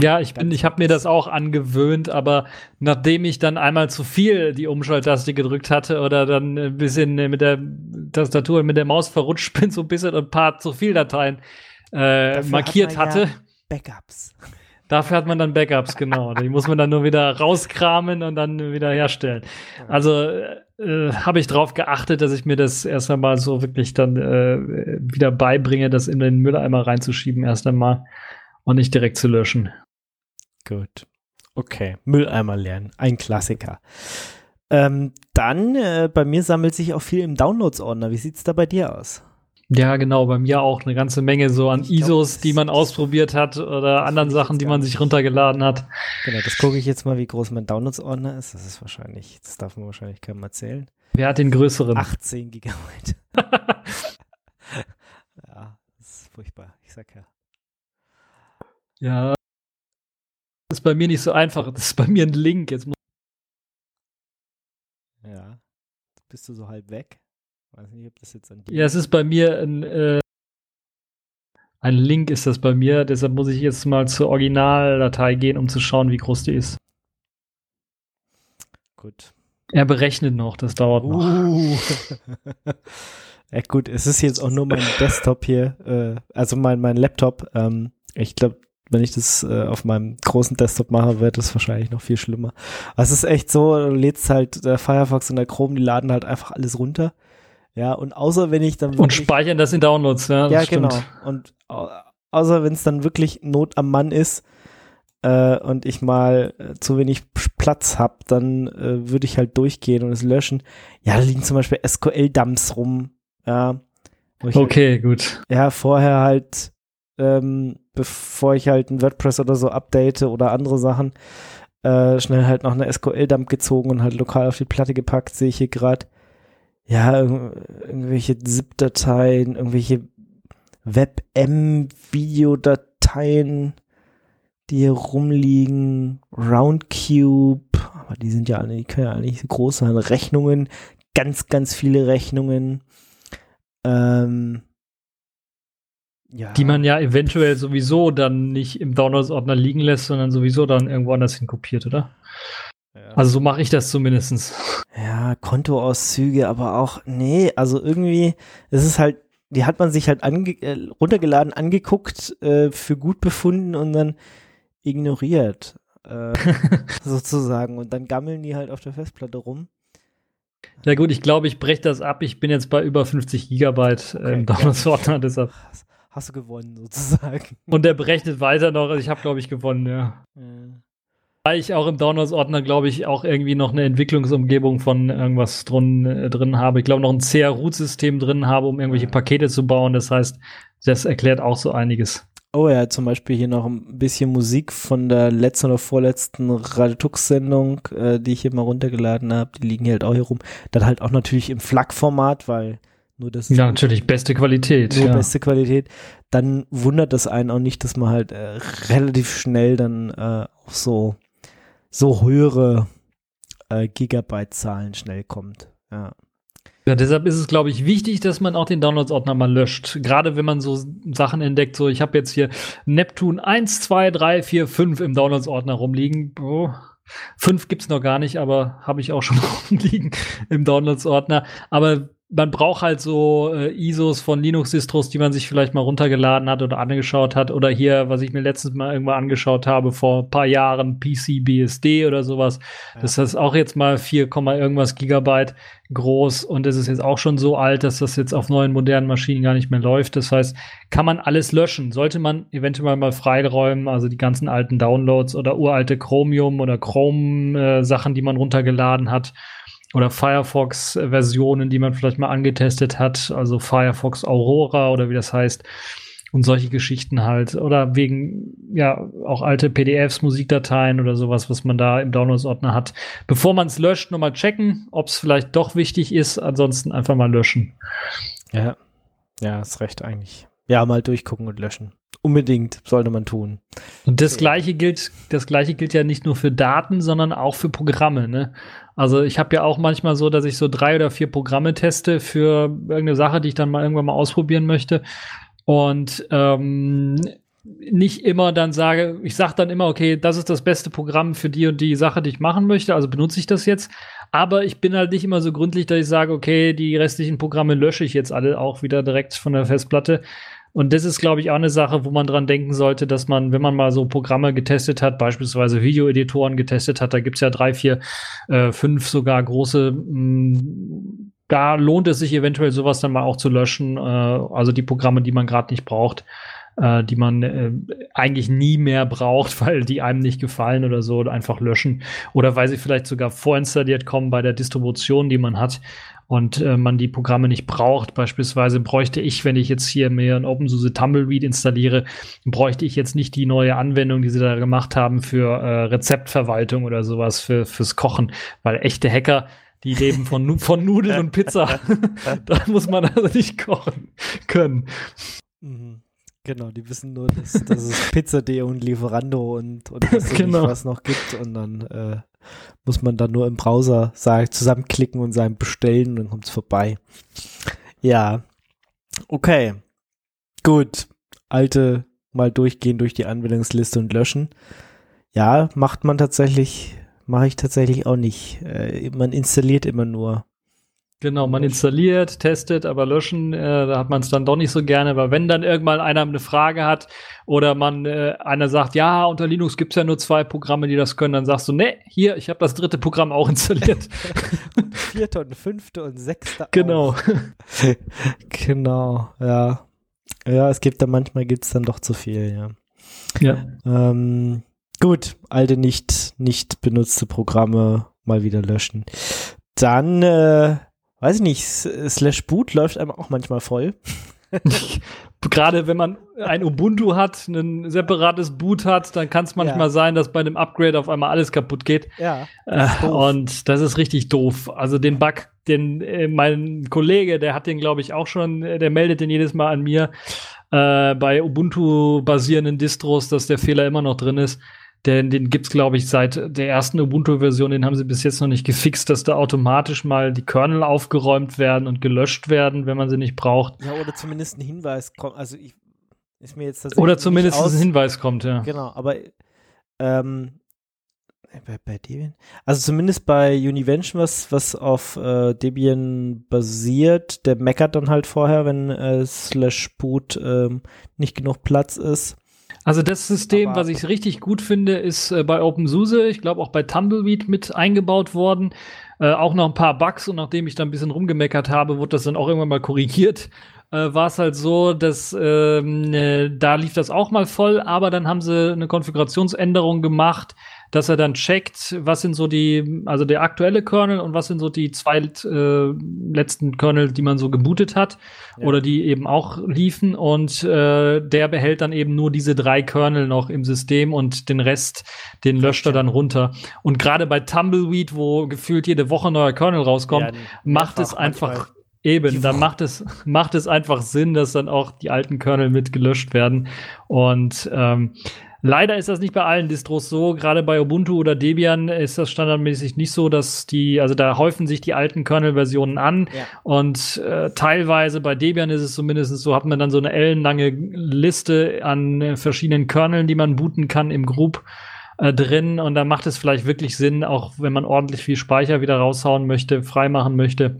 Ja, ich bin, ich habe mir das auch angewöhnt, aber nachdem ich dann einmal zu viel die Umschalttaste gedrückt hatte oder dann ein bisschen mit der Tastatur und mit der Maus verrutscht bin, so ein bisschen ein paar zu viel Dateien äh, markiert hat man ja hatte, Backups. Dafür hat man dann Backups, <laughs> genau. Die muss man dann nur wieder rauskramen und dann wieder herstellen. Also äh, habe ich darauf geachtet, dass ich mir das erst einmal so wirklich dann äh, wieder beibringe, das in den Mülleimer reinzuschieben erst einmal und nicht direkt zu löschen. Gut. Okay. Mülleimer lernen. Ein Klassiker. Ähm, dann, äh, bei mir sammelt sich auch viel im Downloads-Ordner. Wie sieht's da bei dir aus? Ja, genau, bei mir auch eine ganze Menge so an glaub, ISOs, die man ausprobiert hat oder anderen Sachen, die man sich runtergeladen hat. Genau, das gucke ich jetzt mal, wie groß mein Downloads-Ordner ist. Das ist wahrscheinlich, das darf man wahrscheinlich keinem erzählen. Wer hat den größeren? 18 Gigabyte. <laughs> ja, das ist furchtbar. Ich sag ja. Ja. Das ist bei mir nicht so einfach. Das ist bei mir ein Link. Jetzt muss Ja. Jetzt bist du so halb weg. Weiß nicht, ob das jetzt an dir ja, es ist bei mir ein, äh, ein Link ist das bei mir. Deshalb muss ich jetzt mal zur Originaldatei gehen, um zu schauen, wie groß die ist. Gut. Er berechnet noch, das dauert noch. Uh. <laughs> ja gut, es ist jetzt auch nur mein Desktop hier, äh, also mein, mein Laptop. Ähm, ich glaube, wenn ich das äh, auf meinem großen Desktop mache, wird das wahrscheinlich noch viel schlimmer. Es ist echt so, du lädst halt der Firefox und der Chrome, die laden halt einfach alles runter. Ja, und außer wenn ich dann Und speichern das in Downloads, ja. ja, stimmt. genau. Und au außer wenn es dann wirklich Not am Mann ist äh, und ich mal äh, zu wenig Platz habe, dann äh, würde ich halt durchgehen und es löschen. Ja, da liegen zum Beispiel SQL-Dumps rum. Ja. Okay, gut. Halt, ja, vorher halt, ähm, bevor ich halt ein WordPress oder so update oder andere Sachen, äh, schnell halt noch eine SQL-Dump gezogen und halt lokal auf die Platte gepackt, sehe ich hier gerade. Ja, irg- irgendwelche ZIP-Dateien, irgendwelche WebM-Videodateien, die hier rumliegen, Roundcube, aber die sind ja alle, die können ja nicht so groß sein. Rechnungen, ganz, ganz viele Rechnungen. Ähm, ja. Die man ja eventuell sowieso dann nicht im Downloads-Ordner liegen lässt, sondern sowieso dann irgendwo anders hin kopiert, oder? ja. Also so mache ich das zumindestens. Ja, Kontoauszüge, aber auch, nee, also irgendwie, es ist halt, die hat man sich halt ange äh, runtergeladen, angeguckt, äh, für gut befunden und dann ignoriert, äh, <laughs> sozusagen. Und dann gammeln die halt auf der Festplatte rum. Ja gut, ich glaube, ich breche das ab. Ich bin jetzt bei über 50 Gigabyte äh, Okay, im Downloads-Ordner, deshalb. Hast, hast du gewonnen, <laughs> sozusagen. Und der berechnet weiter noch. Also ich habe, glaube ich, gewonnen, ja. Äh, Weil ich auch im Downloads-Ordner, glaube ich, auch irgendwie noch eine Entwicklungsumgebung von irgendwas drin, äh, drin habe. Ich glaube, noch ein CR-Root-System drin habe, um irgendwelche Ja. Pakete zu bauen. Das heißt, das erklärt auch so einiges. Oh ja, zum Beispiel hier noch ein bisschen Musik von der letzten oder vorletzten Radetux-Sendung, äh, die ich hier mal runtergeladen habe. Die liegen hier halt auch hier rum. Dann halt auch natürlich im FLAC-Format, weil nur das ist Ja, natürlich, beste Qualität. nur Ja. beste Qualität. Dann wundert das einen auch nicht, dass man halt äh, relativ schnell dann äh, auf so, so höhere äh, Gigabyte-Zahlen schnell kommt. Ja. Ja, deshalb ist es, glaube ich, wichtig, dass man auch den Downloads-Ordner mal löscht. Gerade wenn man so Sachen entdeckt, so ich habe jetzt hier Neptune 1, 2, 3, 4, 5 im Downloads-Ordner rumliegen. Oh, fünf gibt's noch gar nicht, aber habe ich auch schon <laughs> rumliegen im Downloads-Ordner. Aber man braucht halt so äh, ISOs von Linux-Distros, die man sich vielleicht mal runtergeladen hat oder angeschaut hat. Oder hier, was ich mir letztens mal irgendwann angeschaut habe, vor ein paar Jahren, PCBSD oder sowas. Das ist auch jetzt mal 4, Komma irgendwas Gigabyte groß und es ist jetzt auch schon so alt, dass das jetzt auf neuen modernen Maschinen gar nicht mehr läuft. Das heißt, kann man alles löschen. Sollte man eventuell mal freiräumen, also die ganzen alten Downloads oder uralte Chromium oder Chrome-Sachen, die man runtergeladen hat oder Firefox-Versionen, die man vielleicht mal angetestet hat, also Firefox Aurora oder wie das heißt. Und solche Geschichten halt. Oder wegen, ja, auch alte PDFs, Musikdateien oder sowas, was man da im Downloads-Ordner hat. Bevor man es löscht, nochmal checken, ob es vielleicht doch wichtig ist. Ansonsten einfach mal löschen. Ja. Ja, ist recht eigentlich. Ja, mal durchgucken und löschen. Unbedingt sollte man tun. Und das gleiche gilt, das gleiche gilt ja nicht nur für Daten, sondern auch für Programme. Ne? Also ich habe ja auch manchmal so, dass ich so drei oder vier Programme teste für irgendeine Sache, die ich dann mal irgendwann mal ausprobieren möchte. Und ähm, nicht immer dann sage, ich sage dann immer, okay, das ist das beste Programm für die und die Sache, die ich machen möchte, also benutze ich das jetzt. Aber ich bin halt nicht immer so gründlich, dass ich sage, okay, die restlichen Programme lösche ich jetzt alle auch wieder direkt von der Festplatte. Und das ist, glaube ich, auch eine Sache, wo man dran denken sollte, dass man, wenn man mal so Programme getestet hat, beispielsweise Videoeditoren getestet hat, da gibt's ja drei, vier, äh, fünf sogar große, mh, da lohnt es sich eventuell sowas dann mal auch zu löschen. Äh, also die Programme, die man gerade nicht braucht, äh, die man äh, eigentlich nie mehr braucht, <laughs> weil die einem nicht gefallen oder so, einfach löschen. Oder weil sie vielleicht sogar vorinstalliert kommen bei der Distribution, die man hat und äh, man die Programme nicht braucht. Beispielsweise bräuchte ich, wenn ich jetzt hier mir ein OpenSUSE Tumbleweed installiere, bräuchte ich jetzt nicht die neue Anwendung, die sie da gemacht haben für äh, Rezeptverwaltung oder sowas für, fürs Kochen, weil echte Hacker die leben von, von Nudeln und Pizza. <laughs> <laughs> da muss man also nicht kochen können. Mhm. Genau, die wissen nur, dass, dass es <laughs> Pizza.de und Lieferando und, und was, Genau. was noch gibt. Und dann äh, muss man dann nur im Browser sagen, zusammenklicken und sagen bestellen und dann kommt es vorbei. Ja. Okay. Gut. Alte mal durchgehen durch die Anwendungsliste und löschen. Ja, macht man tatsächlich, mache ich tatsächlich auch nicht. Äh, man installiert immer nur. Genau, man installiert, testet, aber löschen, äh, da hat man es dann doch nicht so gerne, weil wenn dann irgendwann einer eine Frage hat oder man äh, einer sagt, ja, unter Linux gibt's ja nur zwei Programme, die das können, dann sagst du, nee, hier, ich habe das dritte Programm auch installiert. <laughs> Vierte und fünfte und sechste. genau. <laughs> Genau, ja. Ja, es gibt da manchmal gibt's dann doch zu viel, ja. Ja. Ähm, gut, alte nicht, nicht benutzte Programme mal wieder löschen. Dann, äh, weiß ich nicht, Slash Boot läuft einem auch manchmal voll. <laughs> Gerade wenn man ein Ubuntu hat, ein separates Boot hat, dann kann es manchmal Ja. sein, dass bei dem Upgrade auf einmal alles kaputt geht. Ja. Äh, doof. und das ist richtig doof. Also den Bug, den äh, mein Kollege, der hat den, glaube ich, auch schon, äh, der meldet den jedes Mal an mir äh, bei Ubuntu-basierenden Distros, dass der Fehler immer noch drin ist. Denn den gibt's glaube ich, seit der ersten Ubuntu-Version, den haben sie bis jetzt noch nicht gefixt, dass da automatisch mal die Kernel aufgeräumt werden und gelöscht werden, wenn man sie nicht braucht. Ja, oder zumindest ein Hinweis kommt. Also ich ist mir jetzt tatsächlich Oder zumindest ein Hinweis kommt, ja. Genau, aber ähm, bei, bei Debian? Also zumindest bei Univention, was, was auf äh, Debian basiert, der meckert dann halt vorher, wenn äh, slash boot ähm, nicht genug Platz ist. Also das System, Aber- was ich richtig gut finde, ist äh, bei OpenSUSE, ich glaube auch bei Tumbleweed mit eingebaut worden. Äh, auch noch ein paar Bugs und nachdem ich da ein bisschen rumgemeckert habe, wurde das dann auch irgendwann mal korrigiert. Äh, War es halt so, dass ähm, äh, da lief das auch mal voll, aber dann haben sie eine Konfigurationsänderung gemacht, dass er dann checkt, was sind so die, also der aktuelle Kernel und was sind so die zwei äh, letzten Kernel, die man so gebootet hat Ja. oder die eben auch liefen und äh, der behält dann eben nur diese drei Kernel noch im System und den Rest, den löscht er dann runter. Und gerade bei Tumbleweed, wo gefühlt jede Woche neuer Kernel rauskommt, Ja, macht es einfach manchmal. eben, dann Woche. macht es <laughs> macht es einfach Sinn, dass dann auch die alten Kernel mit gelöscht werden und ähm, Leider ist das nicht bei allen Distros so. Gerade bei Ubuntu oder Debian ist das standardmäßig nicht so, dass die, also da häufen sich die alten Kernel-Versionen an. Ja. Und äh, teilweise bei Debian ist es zumindest so, hat man dann so eine ellenlange Liste an verschiedenen Kerneln, die man booten kann im Group äh, drin. Und da macht es vielleicht wirklich Sinn, auch wenn man ordentlich viel Speicher wieder raushauen möchte, freimachen möchte,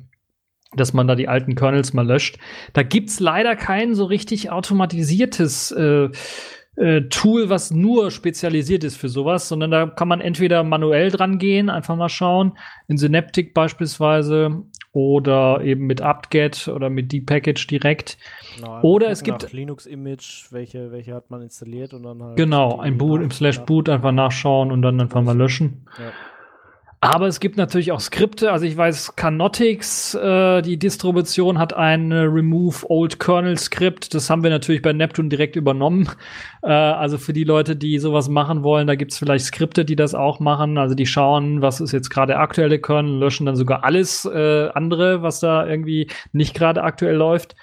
dass man da die alten Kernels mal löscht. Da gibt's leider kein so richtig automatisiertes äh, äh, Tool, was nur spezialisiert ist für sowas, sondern da kann man entweder manuell dran gehen, einfach mal schauen, in Synaptic beispielsweise oder eben mit apt-get oder mit dpackage direkt. Genau, Oder es gibt- Linux-Image, welche, welche hat man installiert und dann halt Genau, ein Boot im Slash Boot einfach nachschauen und dann einfach mal löschen. Ja. Aber es gibt natürlich auch Skripte. Also ich weiß, Canotix, äh, die Distribution hat ein äh, Remove Old Kernel Skript. Das haben wir natürlich bei Neptune direkt übernommen. Äh, also für die Leute, die sowas machen wollen, da gibt's vielleicht Skripte, die das auch machen. Also die schauen, was ist jetzt gerade aktuelle Kernel, löschen dann sogar alles äh, andere, was da irgendwie nicht gerade aktuell läuft.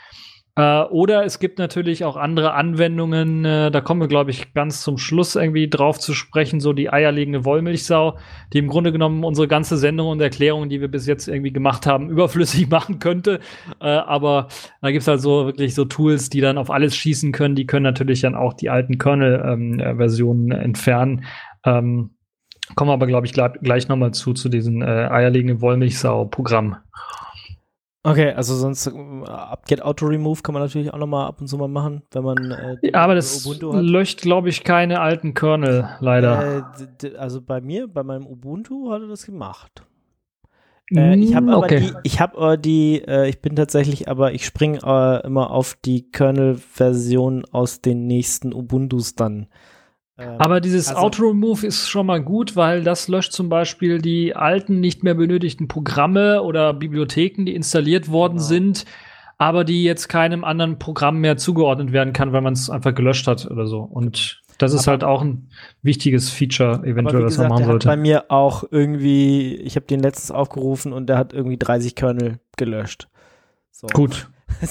Äh, oder es gibt natürlich auch andere Anwendungen, äh, da kommen wir, glaube ich, ganz zum Schluss irgendwie drauf zu sprechen, so die eierlegende Wollmilchsau, die im Grunde genommen unsere ganze Sendung und Erklärung, die wir bis jetzt irgendwie gemacht haben, <laughs> überflüssig machen könnte. Äh, aber da gibt's halt so wirklich so Tools, die dann auf alles schießen können, die können natürlich dann auch die alten Kernel-Versionen entfernen. Ähm, kommen wir aber, glaube ich, gleich, gleich nochmal zu, zu diesem äh, eierlegenden Wollmilchsau-Programm. Okay, also sonst äh, Upget Auto Remove kann man natürlich auch nochmal ab und zu mal machen, wenn man äh, Ja, aber das Ubuntu hat. löscht, glaube ich, keine alten Kernel, leider. Äh, also bei mir, bei meinem Ubuntu hat er das gemacht. Äh, ich habe Mm, aber okay. die, ich habe die, äh, ich bin tatsächlich, aber ich springe äh, immer auf die Kernel-Version aus den nächsten Ubuntus dann. Ähm, Aber dieses Also- Auto-Remove ist schon mal gut, weil das löscht zum Beispiel die alten, nicht mehr benötigten Programme oder Bibliotheken, die installiert worden Genau. sind, aber die jetzt keinem anderen Programm mehr zugeordnet werden kann, weil man es einfach gelöscht hat oder so. Und das ist Aber- halt auch ein wichtiges Feature, eventuell, was man machen der hat bei sollte. mir auch irgendwie, ich habe den letztens aufgerufen und der hat irgendwie 30 Kernel gelöscht. So. Gut. <laughs>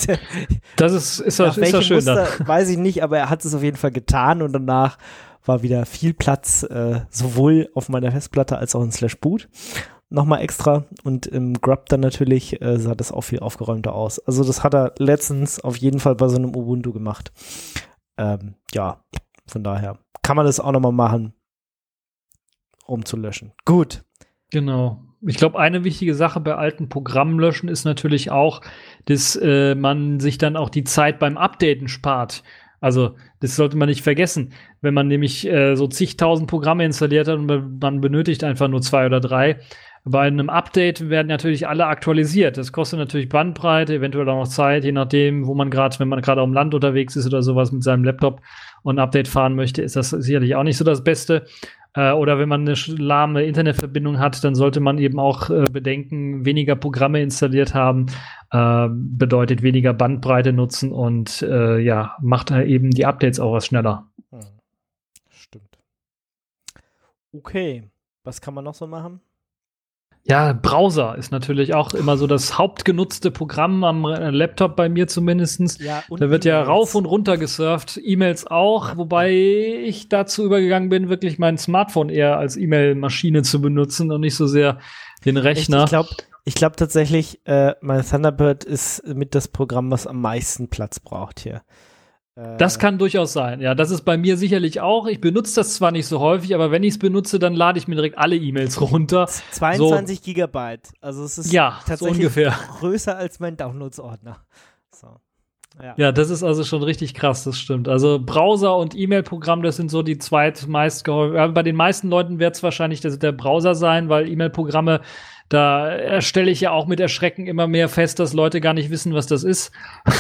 Das ist, ist, Nach ist das schön dann. Muster, weiß ich nicht, aber er hat es auf jeden Fall getan und danach war wieder viel Platz, äh, sowohl auf meiner Festplatte als auch in Slash Boot. Nochmal extra und im Grub dann natürlich äh, sah das auch viel aufgeräumter aus. Also das hat er letztens auf jeden Fall bei so einem Ubuntu gemacht. Ähm, ja, von daher kann man das auch nochmal machen, um zu löschen. Gut. Genau. Ich glaube, eine wichtige Sache bei alten Programmen löschen ist natürlich auch, dass äh, man sich dann auch die Zeit beim Updaten spart. Also, das sollte man nicht vergessen. Wenn man nämlich äh, so zigtausend Programme installiert hat und man- benötigt einfach nur zwei oder drei, bei einem Update werden natürlich alle aktualisiert. Das kostet natürlich Bandbreite, eventuell auch noch Zeit, je nachdem, wo man gerade, wenn man gerade dem Land unterwegs ist oder sowas mit seinem Laptop und ein Update fahren möchte, ist das sicherlich auch nicht so das Beste. Äh, oder wenn man eine lahme Internetverbindung hat, dann sollte man eben auch äh, bedenken, weniger Programme installiert haben, äh, bedeutet weniger Bandbreite nutzen und äh, ja, macht halt eben die Updates auch was schneller. Hm. Stimmt. Okay. Was kann man noch so machen? Ja, Browser ist natürlich auch immer so das hauptgenutzte Programm am äh, Laptop bei mir zumindestens. Ja, Da wird ja rauf und runter gesurft, E-Mails auch, wobei ich dazu übergegangen bin, wirklich mein Smartphone eher als E-Mail-Maschine zu benutzen und nicht so sehr den? Rechner. Ich glaube ich glaub tatsächlich, äh, mein Thunderbird ist mit das Programm, was am meisten Platz braucht hier. Das kann durchaus sein. Ja, das ist bei mir sicherlich auch. Ich benutze das zwar nicht so häufig, aber wenn ich es benutze, dann lade ich mir direkt alle E-Mails runter. 22 Gigabyte. Also es ist Ja, so tatsächlich ungefähr. <laughs> größer als mein Downloads-Ordner. So. Ja. Ja, das ist also schon richtig krass, das stimmt. Also Browser und E-Mail-Programm, das sind so die zweitmeist gehäufig. Ja, bei den meisten Leuten wird es wahrscheinlich das, der Browser sein, weil E-Mail-Programme, da erstelle ich ja auch mit Erschrecken immer mehr fest, dass Leute gar nicht wissen, was das ist. <laughs>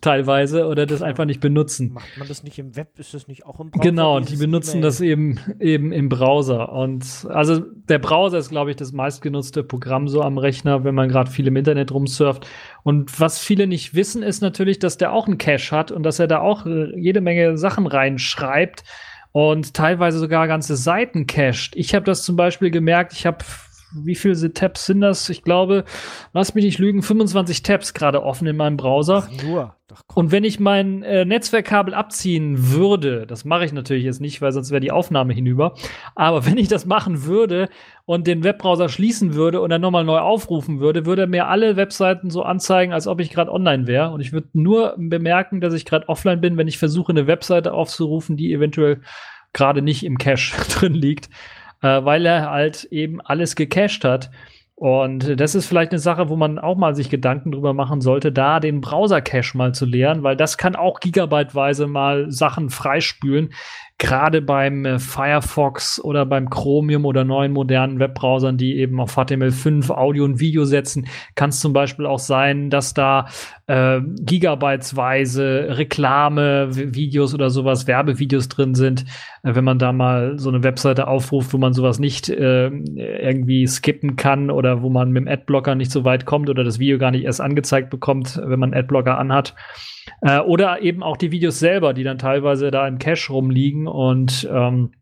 Teilweise oder das einfach nicht benutzen. Macht man das nicht im Web? Ist das nicht auch im Browser? Genau, und die benutzen E-Mail? das eben, eben im Browser. Und also der Browser ist, glaube ich, das meistgenutzte Programm so am Rechner, wenn man gerade viel im Internet rumsurft. Und was viele nicht wissen, ist natürlich, dass der auch einen Cache hat und dass er da auch äh, jede Menge Sachen reinschreibt und teilweise sogar ganze Seiten cached. Ich habe das zum Beispiel gemerkt, ich habe wie viele Tabs sind das? Ich glaube, lass mich nicht lügen, 25 Tabs gerade offen in meinem Browser. Ach, nur. Doch, komm. Und wenn ich mein äh, Netzwerkkabel abziehen würde, das mache ich natürlich jetzt nicht, weil sonst wäre die Aufnahme hinüber. Aber <laughs> wenn ich das machen würde und den Webbrowser schließen würde und dann nochmal neu aufrufen würde, würde er mir alle Webseiten so anzeigen, als ob ich gerade online wäre. Und ich würde nur bemerken, dass ich gerade offline bin, wenn ich versuche, eine Webseite aufzurufen, die eventuell gerade nicht im Cache <laughs> drin liegt, äh, weil er halt eben alles gecached hat. Und das ist vielleicht eine Sache, wo man auch mal sich Gedanken drüber machen sollte, da den Browser-Cache mal zu leeren, weil das kann auch gigabyteweise mal Sachen freispülen. Gerade beim äh, Firefox oder beim Chromium oder neuen modernen Webbrowsern, die eben auf HTML5 Audio und Video setzen, kann es zum Beispiel auch sein, dass da äh, gigabytesweise Reklame, Videos oder sowas, Werbevideos drin sind. Äh, wenn man da mal so eine Webseite aufruft, wo man sowas nicht äh, irgendwie skippen kann oder wo man mit dem Adblocker nicht so weit kommt oder das Video gar nicht erst angezeigt bekommt, wenn man Adblocker anhat. Äh, oder eben auch die Videos selber, die dann teilweise da im Cache rumliegen und ähm,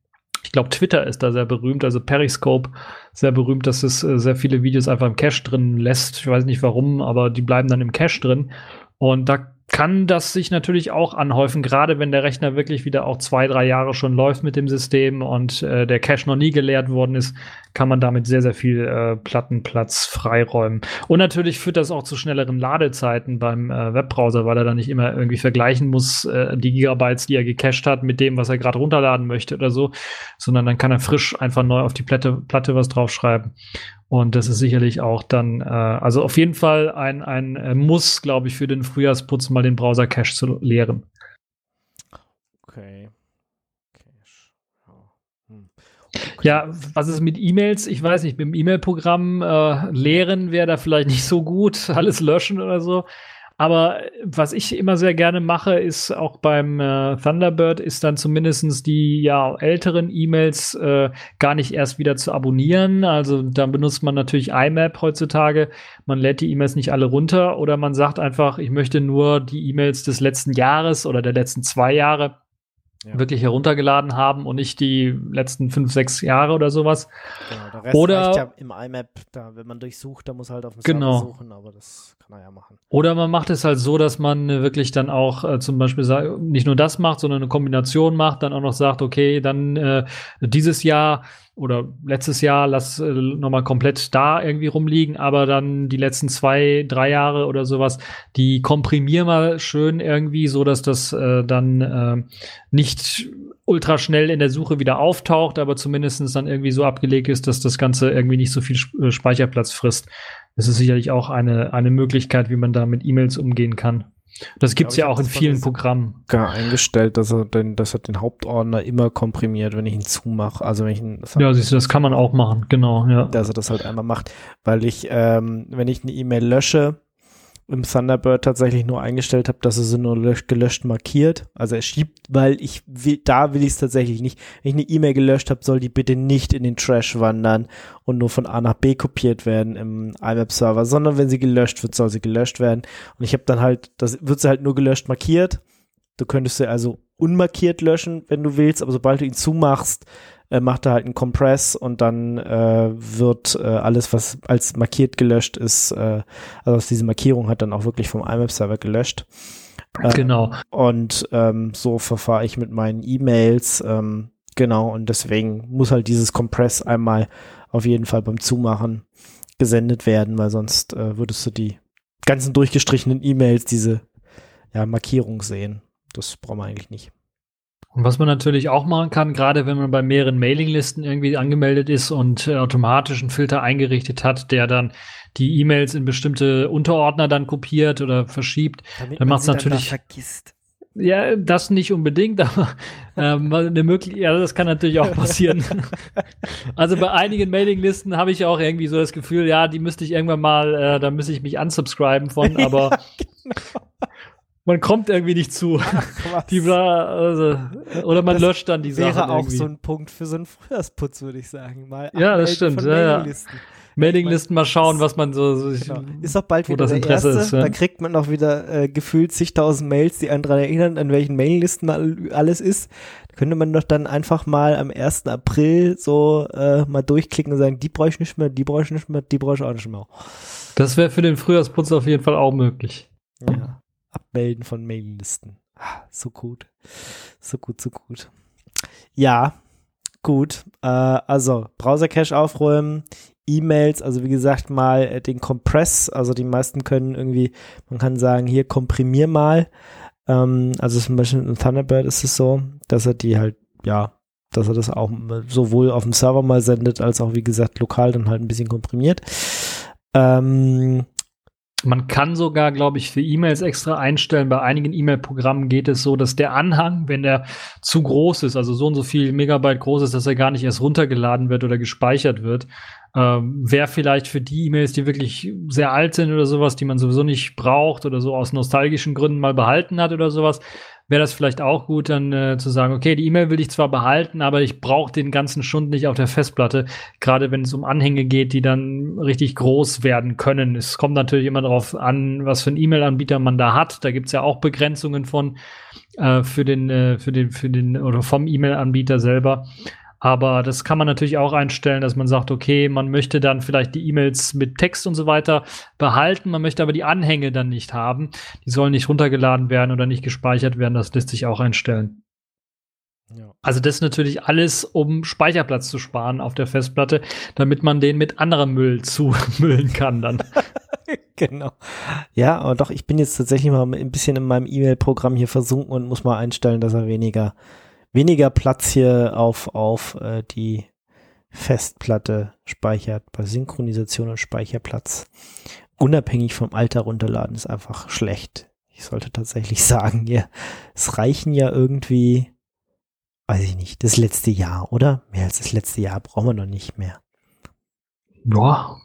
ich glaube, Twitter ist da sehr berühmt, also Periscope sehr berühmt, dass es äh, sehr viele Videos einfach im Cache drin lässt. Ich weiß nicht warum, aber die bleiben dann im Cache drin. Und da kann das sich natürlich auch anhäufen, gerade wenn der Rechner wirklich wieder auch zwei, drei Jahre schon läuft mit dem System und äh, der Cache noch nie geleert worden ist, kann man damit sehr, sehr viel äh, Plattenplatz freiräumen. Und natürlich führt das auch zu schnelleren Ladezeiten beim äh, Webbrowser, weil er dann nicht immer irgendwie vergleichen muss, äh, die Gigabytes, die er gecached hat, mit dem, was er gerade runterladen möchte oder so, sondern dann kann er frisch einfach neu auf die Platte, Platte was draufschreiben. Und das ist sicherlich auch dann, äh, also auf jeden Fall ein, ein äh, Muss, glaube ich, für den Frühjahrsputz mal den Browser-Cache zu leeren. Okay. Cache. Ja. Hm. Ja, was ist mit E-Mails? Ich weiß nicht, mit dem E-Mail-Programm äh, leeren wäre da vielleicht nicht so gut, <laughs> alles löschen oder so. Aber was ich immer sehr gerne mache, ist auch beim äh, Thunderbird, ist dann zumindestens die ja älteren E-Mails äh, gar nicht erst wieder zu abonnieren. Also dann benutzt man natürlich IMAP heutzutage. Man lädt die E-Mails nicht alle runter oder man sagt einfach, ich möchte nur die E-Mails des letzten Jahres oder der letzten zwei Jahre Ja. wirklich heruntergeladen haben und nicht die letzten fünf, sechs Jahre oder sowas. Genau, der Rest Oder- reicht ja im IMAP, da, wenn man durchsucht, da muss halt auf dem Genau. Server suchen, aber das kann er ja machen. Oder man macht es halt so, dass man äh, wirklich dann auch äh, zum Beispiel nicht nur das macht, sondern eine Kombination macht, dann auch noch sagt, okay, dann äh, dieses Jahr oder letztes Jahr lass äh, nochmal komplett da irgendwie rumliegen, aber dann die letzten zwei, drei Jahre oder sowas, die komprimier mal schön irgendwie, so dass das äh, dann äh, nicht ultra schnell in der Suche wieder auftaucht, aber zumindestens dann irgendwie so abgelegt ist, dass das Ganze irgendwie nicht so viel äh, Speicherplatz frisst. Das ist sicherlich auch eine, eine Möglichkeit, wie man da mit E-Mails umgehen kann. Das gibt's ich ja auch in vielen. Programmen. Gar eingestellt, dass er den, dass er den Hauptordner immer komprimiert, wenn ich ihn zumache. Also wenn ich ihn, Ja, siehst du, das kann man auch machen, genau, ja. dass er das halt einmal macht, weil ich, ähm, wenn ich eine E-Mail lösche, im Thunderbird tatsächlich nur eingestellt habe, dass sie nur löscht, gelöscht markiert. Also er schiebt, weil ich will, da will ich es tatsächlich nicht. Wenn ich eine E-Mail gelöscht habe, soll die bitte nicht in den Trash wandern und nur von A nach B kopiert werden im IMAP-Server, sondern wenn sie gelöscht wird, soll sie gelöscht werden. Und ich habe dann halt, das wird sie halt nur gelöscht markiert. Du könntest sie also unmarkiert löschen, wenn du willst, aber sobald du ihn zumachst, äh, macht er halt einen Compress und dann äh, wird äh, alles, was als markiert gelöscht ist, äh, also aus diese Markierung hat dann auch wirklich vom IMAP-Server gelöscht. Äh, Genau. Und ähm, so verfahre ich mit meinen E-Mails. Ähm, genau, und deswegen muss halt dieses Compress einmal auf jeden Fall beim Zumachen gesendet werden, weil sonst äh, würdest du die ganzen durchgestrichenen E-Mails, diese ja, Markierung sehen. Das brauchen wir eigentlich nicht. Und was man natürlich auch machen kann, gerade wenn man bei mehreren Mailinglisten irgendwie angemeldet ist und äh, automatisch einen Filter eingerichtet hat, der dann die E-Mails in bestimmte Unterordner dann kopiert oder verschiebt, Damit Dann man macht's sie natürlich- da vergisst. Ja, das nicht unbedingt, <laughs> aber ähm, eine Möglichkeit, ja, das kann natürlich auch passieren. <laughs> also bei einigen Mailinglisten habe ich auch irgendwie so das Gefühl, ja, die müsste ich irgendwann mal, äh, da müsste ich mich unsubscriben von, <laughs> aber man kommt irgendwie nicht zu. <laughs> Was? Die war, also, oder man Das löscht dann die Sachen wäre auch irgendwie. so ein Punkt für so einen Frühjahrsputz, würde ich sagen. Mal Ja, das stimmt, ja, ja. Mailinglisten. Mailinglisten mal schauen, was man so, so Genau. Ist doch bald wieder das der Interesse erste. ist, ja. Da kriegt man auch wieder äh, gefühlt zigtausend Mails, die einen daran erinnern, an welchen Mailinglisten all- alles ist. Da könnte man doch dann einfach mal am 1. April so äh, mal durchklicken und sagen, die brauche ich nicht mehr, die brauche ich nicht mehr, die brauche ich auch nicht mehr. Das wäre für den Frühjahrsputz auf jeden Fall auch möglich. Ja. Abmelden von Mailinglisten. Ah, so gut. So gut, so gut. Ja, gut. Äh, also Browser-Cache aufräumen, E-Mails, also wie gesagt mal äh, den Compress, also die meisten können irgendwie, man kann sagen, hier komprimier mal. Ähm, also zum Beispiel in Thunderbird ist es so, dass er die halt, ja, dass er das auch sowohl auf dem Server mal sendet, als auch wie gesagt lokal dann halt ein bisschen komprimiert. Ähm, Man kann sogar, glaube ich, für E-Mails extra einstellen. Bei einigen E-Mail-Programmen geht es so, dass der Anhang, wenn der zu groß ist, also so und so viel Megabyte groß ist, dass er gar nicht erst runtergeladen wird oder gespeichert wird, ähm, wäre vielleicht für die E-Mails, die wirklich sehr alt sind oder sowas, die man sowieso nicht braucht oder so aus nostalgischen Gründen mal behalten hat oder sowas, wäre das vielleicht auch gut, dann äh, zu sagen, okay, die E-Mail will ich zwar behalten, aber ich brauche den ganzen Schund nicht auf der Festplatte, gerade wenn es um Anhänge geht, die dann richtig groß werden können. Es kommt natürlich immer darauf an, was für einen E-Mail-Anbieter man da hat. Da gibt's ja auch Begrenzungen von äh, für den, äh, für den, für den oder vom E-Mail-Anbieter selber. Aber das kann man natürlich auch einstellen, dass man sagt, okay, man möchte dann vielleicht die E-Mails mit Text und so weiter behalten, man möchte aber die Anhänge dann nicht haben. Die sollen nicht runtergeladen werden oder nicht gespeichert werden. Das lässt sich auch einstellen. Ja. Also das ist natürlich alles, um Speicherplatz zu sparen auf der Festplatte, damit man den mit anderem Müll <laughs> zumüllen kann dann. <laughs> genau. Ja, aber doch, ich bin jetzt tatsächlich mal ein bisschen in meinem E-Mail-Programm hier versunken und muss mal einstellen, dass er weniger, weniger Platz hier auf, auf äh, die Festplatte speichert. Bei Synchronisation und Speicherplatz. Unabhängig vom Alter runterladen ist einfach schlecht. Ich sollte tatsächlich <laughs> sagen, ja, es reichen ja irgendwie, weiß ich nicht, das letzte Jahr, oder? Mehr als das letzte Jahr brauchen wir noch nicht mehr. Ja.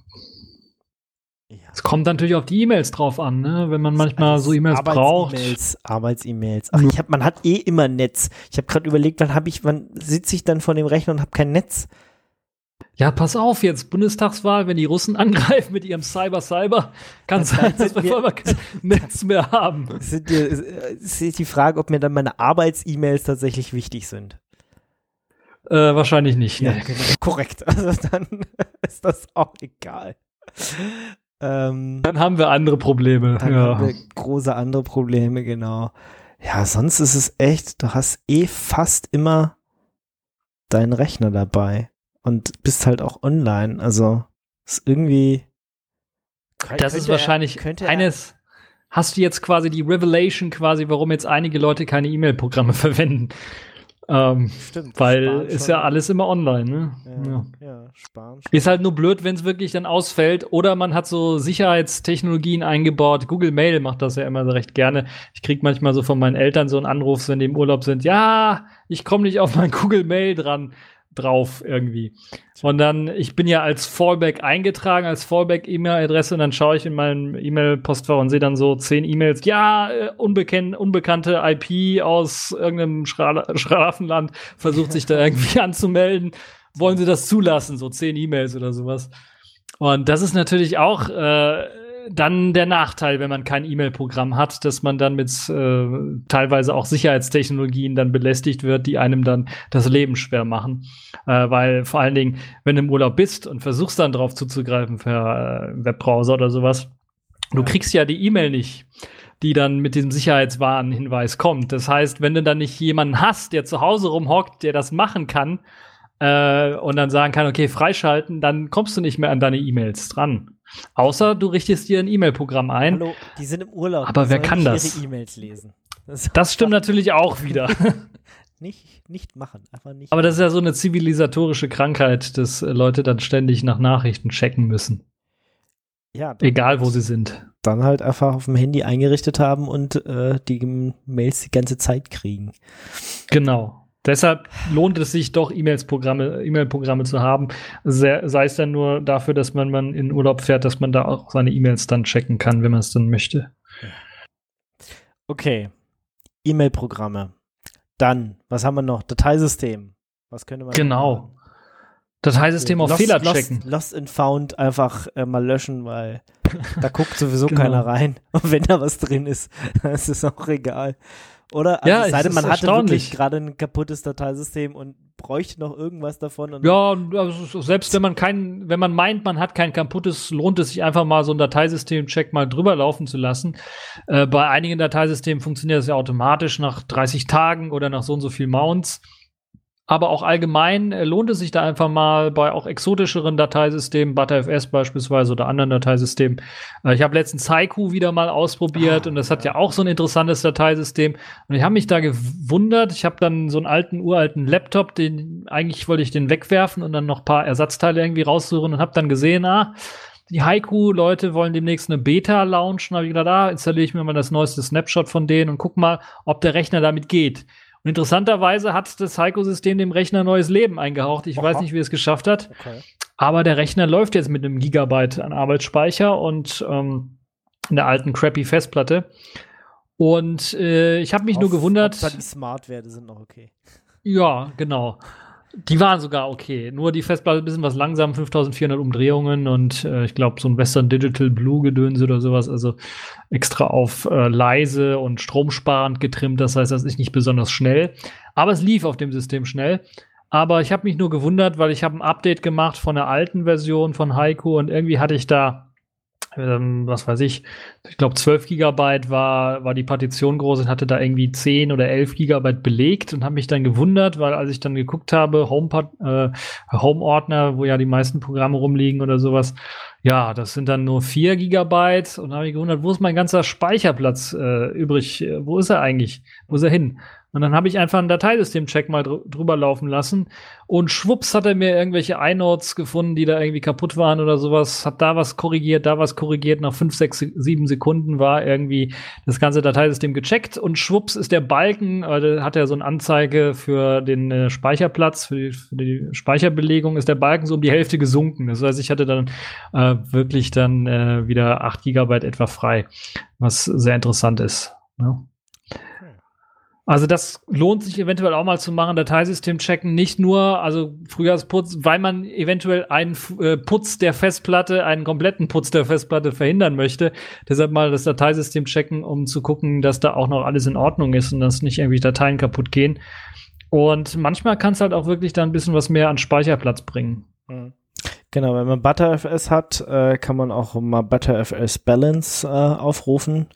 Es kommt natürlich auf die E-Mails drauf an, ne? wenn man manchmal so E-Mails braucht. Arbeits-E-Mails, Arbeits-E-Mails. Ach, ich hab, man hat eh immer Netz. Ich habe gerade überlegt, wann habe ich, wann sitze ich dann vor dem Rechner und habe kein Netz? Ja, pass auf jetzt, Bundestagswahl, wenn die Russen <laughs> angreifen mit ihrem Cyber-Cyber, kann Dann sein, dass wir einmal kein <laughs> Netz mehr haben. Es sind die, es es ist die Frage, ob mir dann meine Arbeits-E-Mails tatsächlich wichtig sind. Äh, wahrscheinlich nicht. Ja, ne? genau, korrekt. <laughs> Also dann ist das auch egal. Ähm, Dann haben wir andere Probleme. dann ja. haben wir große andere Probleme, genau. Ja, sonst ist es echt, du hast eh fast immer deinen Rechner dabei und bist halt auch online. Also ist irgendwie. Das ist wahrscheinlich könnte eines. Hast du jetzt quasi die Revelation quasi, warum jetzt einige Leute keine E-Mail-Programme <laughs> verwenden? Ähm, Stimmt. weil sparen ist ja alles immer online, ne? Ja, Ja. ja, sparen. Ist halt nur blöd, wenn es wirklich dann ausfällt. Oder man hat so Sicherheitstechnologien eingebaut. Google Mail macht das ja immer so recht gerne. Ich krieg manchmal so von meinen Eltern so einen Anruf, wenn die im Urlaub sind. Ja, ich komme nicht auf mein <laughs> Google Mail dran drauf irgendwie. Und dann, ich bin ja als Fallback eingetragen, als Fallback-E-Mail-Adresse und dann schaue ich in meinem E-Mail-Postfach und sehe dann so zehn E-Mails. Ja, äh, unbekenn unbekannte IP aus irgendeinem Schra <laughs> Schlafenland versucht sich da irgendwie <laughs> anzumelden. Wollen Sie das zulassen? So zehn E-Mails oder sowas. Und das ist natürlich auch äh, dann der Nachteil, wenn man kein E-Mail-Programm hat, dass man dann mit äh, teilweise auch Sicherheitstechnologien dann belästigt wird, die einem dann das Leben schwer machen. Äh, weil vor allen Dingen, wenn du im Urlaub bist und versuchst dann drauf zuzugreifen per äh, Webbrowser oder sowas, du kriegst ja die E-Mail nicht die dann mit diesem Sicherheitswarnhinweis kommt. Das heißt, wenn du dann nicht jemanden hast, der zu Hause rumhockt, der das machen kann, äh, und dann sagen kann, okay, freischalten, dann kommst du nicht mehr an deine E-Mails dran. Außer du richtest dir ein E-Mail-Programm ein. Hallo, die sind im Urlaub. Aber wer kann das? Ihre E-Mails lesen. Das, Das stimmt natürlich auch wieder. <laughs> <laughs> nicht, nicht machen, einfach nicht. Aber das ist ja so eine zivilisatorische Krankheit, dass äh, Leute dann ständig nach Nachrichten checken müssen. ja, Egal, wo sie sind. dann halt einfach auf dem Handy eingerichtet haben und äh, die Mails die ganze Zeit kriegen. Genau. Deshalb lohnt es sich doch, E-Mails-Programme, E-Mail-Programme zu haben. Sehr, sei es dann nur dafür, dass man, man in Urlaub fährt, dass man da auch seine E-Mails dann checken kann, wenn man es dann möchte. Okay. E-Mail-Programme. Dann, was haben wir noch? Dateisystem. Was könnte man Genau. Dateisystem auf Lost- Fehler Lost, checken. Lost and Found einfach äh, mal löschen, weil <laughs> da guckt sowieso Genau. keiner rein. <laughs> Und wenn da was drin ist, <laughs> ist es auch egal. Oder? Also Ja, es sei denn, man hatte wirklich gerade ein kaputtes Dateisystem und bräuchte noch irgendwas davon. Ja, also selbst wenn man kein, wenn man meint, man hat kein kaputtes, lohnt es sich einfach mal so ein Dateisystem-Check mal drüber laufen zu lassen. Äh, bei einigen Dateisystemen funktioniert das ja automatisch nach 30 Tagen oder nach so und so viel Mounts. Aber auch allgemein äh, lohnt es sich da einfach mal bei auch exotischeren Dateisystemen, ButterFS beispielsweise oder anderen Dateisystemen. Äh, ich habe letztens Haiku wieder mal ausprobiert Ah, und das hat ja auch so ein interessantes Dateisystem. Und ich habe mich da gewundert. Ich habe dann so einen alten, uralten Laptop, den eigentlich wollte ich den wegwerfen und dann noch ein paar Ersatzteile irgendwie raussuchen und habe dann gesehen, ah, die Haiku-Leute wollen demnächst eine Beta launchen. habe ich gedacht, ah, installiere ich mir mal das neueste Snapshot von denen und guck mal, ob der Rechner damit geht. Und interessanterweise hat das Haiku-System dem Rechner neues Leben eingehaucht. Ich Aha. weiß nicht, wie es geschafft hat. okay. Aber der Rechner läuft jetzt mit einem Gigabyte an Arbeitsspeicher und ähm, einer alten crappy Festplatte. Und äh, ich habe mich nur Auf- gewundert. Hauptsache die Smart-Werte sind noch okay. Ja, genau. Die waren sogar okay. Nur die Festplatte ein bisschen was langsam, 5400 Umdrehungen und äh, ich glaube so ein Western Digital Blue Gedönse oder sowas. Also extra auf äh, leise und stromsparend getrimmt. Das heißt, das ist nicht besonders schnell. Aber es lief auf dem System schnell. Aber ich habe mich nur gewundert, weil ich habe ein Update gemacht von der alten Version von Haiku und irgendwie hatte ich da ähm, was weiß ich, ich glaube 12 Gigabyte war, war die Partition groß und hatte da irgendwie 10 oder 11 Gigabyte belegt und habe mich dann gewundert, weil als ich dann geguckt habe, Home-Ordner, äh, Home wo ja die meisten Programme rumliegen oder sowas, ja, das sind dann nur 4 Gigabyte und habe ich gewundert, wo ist mein ganzer Speicherplatz äh, übrig? Wo ist er eigentlich? Wo ist er hin? Und dann habe ich einfach einen Dateisystem-Check mal dr drüber laufen lassen und schwupps hat er mir irgendwelche iNotes gefunden, die da irgendwie kaputt waren oder sowas, hat da was korrigiert, da was korrigiert, nach fünf, sechs, sieben Sekunden war irgendwie das ganze Dateisystem gecheckt und schwupps ist der Balken, äh, hat er so eine Anzeige für den äh, Speicherplatz, für die, für die, Speicherbelegung, ist der Balken so um die Hälfte gesunken. Das heißt, ich hatte dann äh, wirklich dann äh, wieder acht Gigabyte etwa frei, was sehr interessant ist. Ne? Also das lohnt sich eventuell auch mal zu machen, Dateisystem checken, nicht nur, also Frühjahrsputz, weil man eventuell einen äh, Putz der Festplatte, einen kompletten Putz der Festplatte verhindern möchte. Deshalb mal das Dateisystem checken, um zu gucken, dass da auch noch alles in Ordnung ist und dass nicht irgendwie Dateien kaputt gehen. Und manchmal kann es halt auch wirklich dann ein bisschen was mehr an Speicherplatz bringen. Mhm. Genau, wenn man ButterFS hat, äh, kann man auch mal ButterFS Balance äh, aufrufen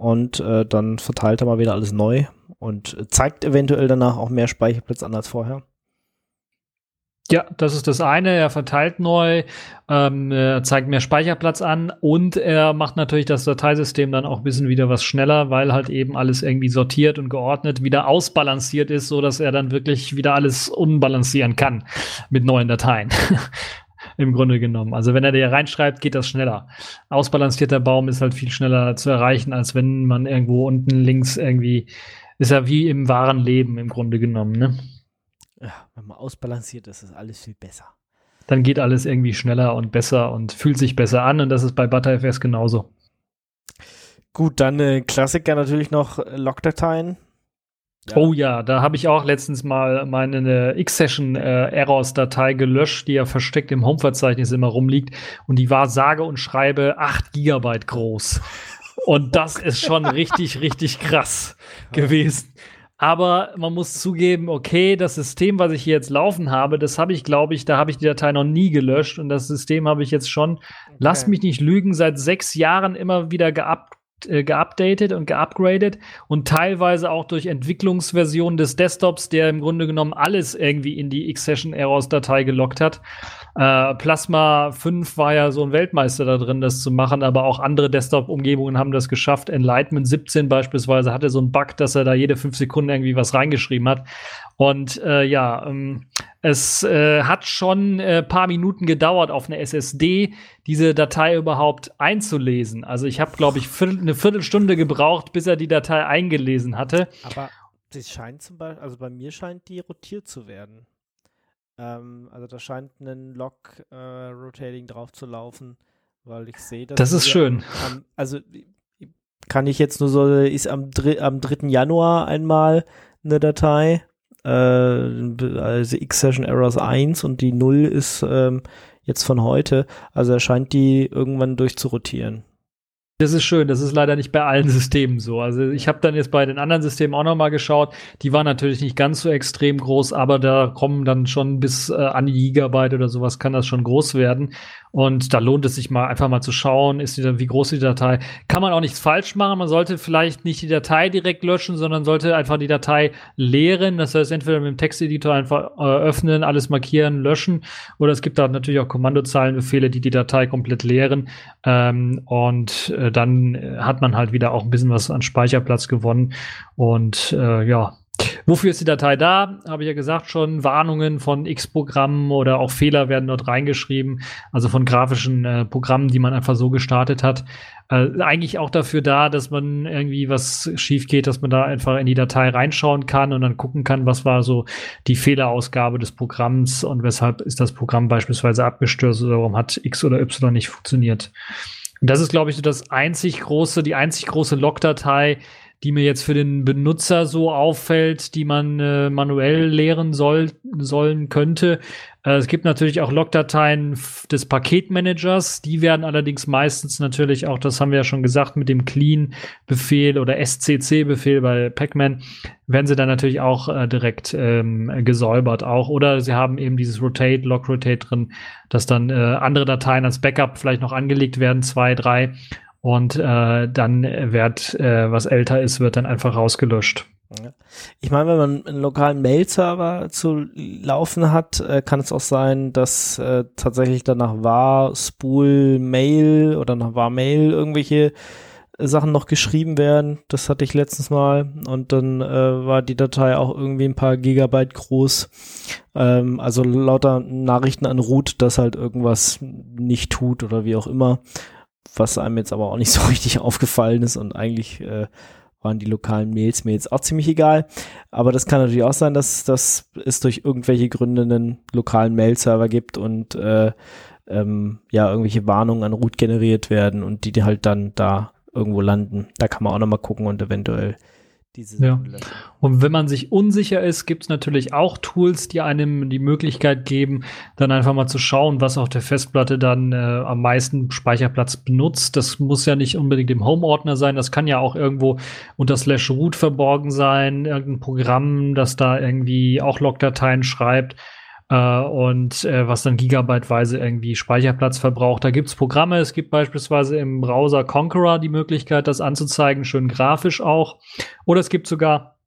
und äh, dann verteilt er mal wieder alles neu und zeigt eventuell danach auch mehr Speicherplatz an als vorher. Ja, das ist das eine. Er verteilt neu, ähm, zeigt mehr Speicherplatz an und er macht natürlich das Dateisystem dann auch ein bisschen wieder was schneller, weil halt eben alles irgendwie sortiert und geordnet wieder ausbalanciert ist, so dass er dann wirklich wieder alles unbalancieren kann mit neuen Dateien. <laughs> Im Grunde genommen. Also wenn er dir reinschreibt, geht das schneller. Ausbalancierter Baum ist halt viel schneller zu erreichen, als wenn man irgendwo unten links irgendwie ist ja wie im wahren Leben im Grunde genommen, ne? Ja, wenn man ausbalanciert ist, ist alles viel besser. Dann geht alles irgendwie schneller und besser und fühlt sich besser an und das ist bei ButterFS genauso. Gut, dann äh, Klassiker natürlich noch äh, Logdateien. Ja. Oh ja, da habe ich auch letztens mal meine X-Session äh, gelöscht, die ja versteckt im Home-Verzeichnis immer rumliegt. Und die war sage und schreibe 8 Gigabyte groß. Und das ist schon <laughs> richtig, richtig krass gewesen. Aber man muss zugeben, okay, das System, was ich hier jetzt laufen habe, das habe ich, glaube ich, da habe ich die Datei noch nie gelöscht. Und das System habe ich jetzt schon, okay. lass mich nicht lügen, seit sechs Jahren immer wieder geupdatet äh, geupdatet und geupgradet und teilweise auch durch Entwicklungsversionen des Desktops, der im Grunde genommen alles irgendwie in die X-Session Errors Datei gelockt hat. Äh, Plasma 5 war ja so ein Weltmeister da drin, das zu machen, aber auch andere Desktop-Umgebungen haben das geschafft. Enlightenment 17 beispielsweise hatte so einen Bug, dass er da jede fünf Sekunden irgendwie was reingeschrieben hat. Und äh, ja, ähm, es äh, hat schon äh, paar Minuten gedauert auf eine SSD, diese Datei überhaupt einzulesen. Also ich habe, glaube ich, viertel, eine Viertelstunde gebraucht, bis er die Datei eingelesen hatte. Aber sie scheint zum Beispiel, also bei mir scheint die rotiert zu werden. Ähm, also da scheint ein Log-Rotating äh, drauf zu laufen, weil ich sehe, dass. Das ist schön. Am, also kann ich jetzt nur so, ist am, am 3. Januar einmal eine Datei, äh, also X-Session Errors 1 und die 0 ist ähm, jetzt von heute. Also erscheint die irgendwann durchzurotieren. Das ist schön, das ist leider nicht bei allen Systemen so. Also ich habe dann jetzt bei den anderen Systemen auch noch mal geschaut. Die waren natürlich nicht ganz so extrem groß, aber da kommen dann schon bis äh, an die Gigabyte oder sowas kann das schon groß werden. Und da lohnt es sich mal einfach mal zu schauen, ist die, wie groß die Datei. Kann man auch nichts falsch machen. Man sollte vielleicht nicht die Datei direkt löschen, sondern sollte einfach die Datei leeren. Das heißt, entweder mit dem Texteditor einfach äh, öffnen, alles markieren, löschen. Oder es gibt da natürlich auch Kommandozeilenbefehle, die die Datei komplett leeren. Ähm, und äh, dann hat man halt wieder auch ein bisschen was an Speicherplatz gewonnen. Und äh, ja, Wofür ist die Datei da? Habe ich ja gesagt schon. Warnungen von X-Programmen oder auch Fehler werden dort reingeschrieben. Also von grafischen äh, Programmen, die man einfach so gestartet hat. Äh, eigentlich auch dafür da, dass man irgendwie was schief geht, dass man da einfach in die Datei reinschauen kann und dann gucken kann, was war so die Fehlerausgabe des Programms und weshalb ist das Programm beispielsweise abgestürzt oder warum hat X oder Y nicht funktioniert. Und das ist, glaube ich, das einzig große, die einzig große Logdatei, die mir jetzt für den Benutzer so auffällt, die man äh, manuell leeren soll, sollen könnte. Äh, es gibt natürlich auch Logdateien des Paketmanagers. Die werden allerdings meistens natürlich auch, das haben wir ja schon gesagt, mit dem Clean-Befehl oder SCC-Befehl bei Pacman werden sie dann natürlich auch äh, direkt ähm, gesäubert auch. Oder sie haben eben dieses Rotate, Log Rotate drin, dass dann äh, andere Dateien als Backup vielleicht noch angelegt werden, zwei, drei. Und äh, dann wird, äh, was älter ist, wird dann einfach rausgelöscht. Ich meine, wenn man einen lokalen Mail-Server zu laufen hat, äh, kann es auch sein, dass äh, tatsächlich danach war Spool Mail oder nach war Mail irgendwelche Sachen noch geschrieben werden. Das hatte ich letztens mal und dann äh, war die Datei auch irgendwie ein paar Gigabyte groß. Ähm, also lauter Nachrichten an Root, dass halt irgendwas nicht tut oder wie auch immer, was einem jetzt aber auch nicht <laughs> so richtig aufgefallen ist und eigentlich äh, waren die lokalen Mails mir jetzt auch ziemlich egal. Aber das kann natürlich auch sein, dass, dass es durch irgendwelche Gründe einen lokalen Mail-Server gibt und äh, ähm, ja, irgendwelche Warnungen an Root generiert werden und die, halt dann da irgendwo landen. Da kann man auch nochmal gucken und eventuell diese ja. Und wenn man sich unsicher ist, gibt es natürlich auch Tools, die einem die Möglichkeit geben, dann einfach mal zu schauen, was auf der Festplatte dann äh, am meisten Speicherplatz benutzt. Das muss ja nicht unbedingt im Home-Ordner sein, das kann ja auch irgendwo unter slash root verborgen sein, irgendein Programm, das da irgendwie auch Logdateien schreibt äh, und äh, was dann gigabyteweise irgendwie Speicherplatz verbraucht. Da gibt's Programme. Es gibt beispielsweise im Browser Conqueror die Möglichkeit, das anzuzeigen, schön grafisch auch. Oder es gibt sogar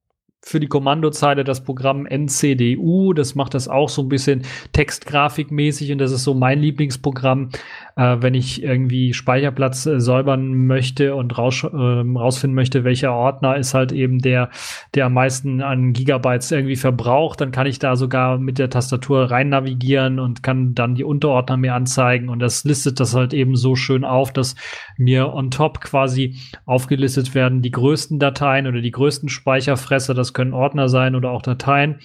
für die Kommandozeile das Programm NCDU. Das macht das auch so ein bisschen textgrafikmäßig und das ist so mein Lieblingsprogramm, äh, wenn ich irgendwie Speicherplatz äh, säubern möchte und raus, äh, rausfinden möchte, welcher Ordner ist halt eben der, der am meisten an Gigabytes irgendwie verbraucht. Dann kann ich da sogar mit der Tastatur rein navigieren und kann dann die Unterordner mir anzeigen und das listet das halt eben so schön auf, dass mir on top quasi aufgelistet werden die größten Dateien oder die größten Speicherfresser. Das können Ordner sein oder auch Dateien.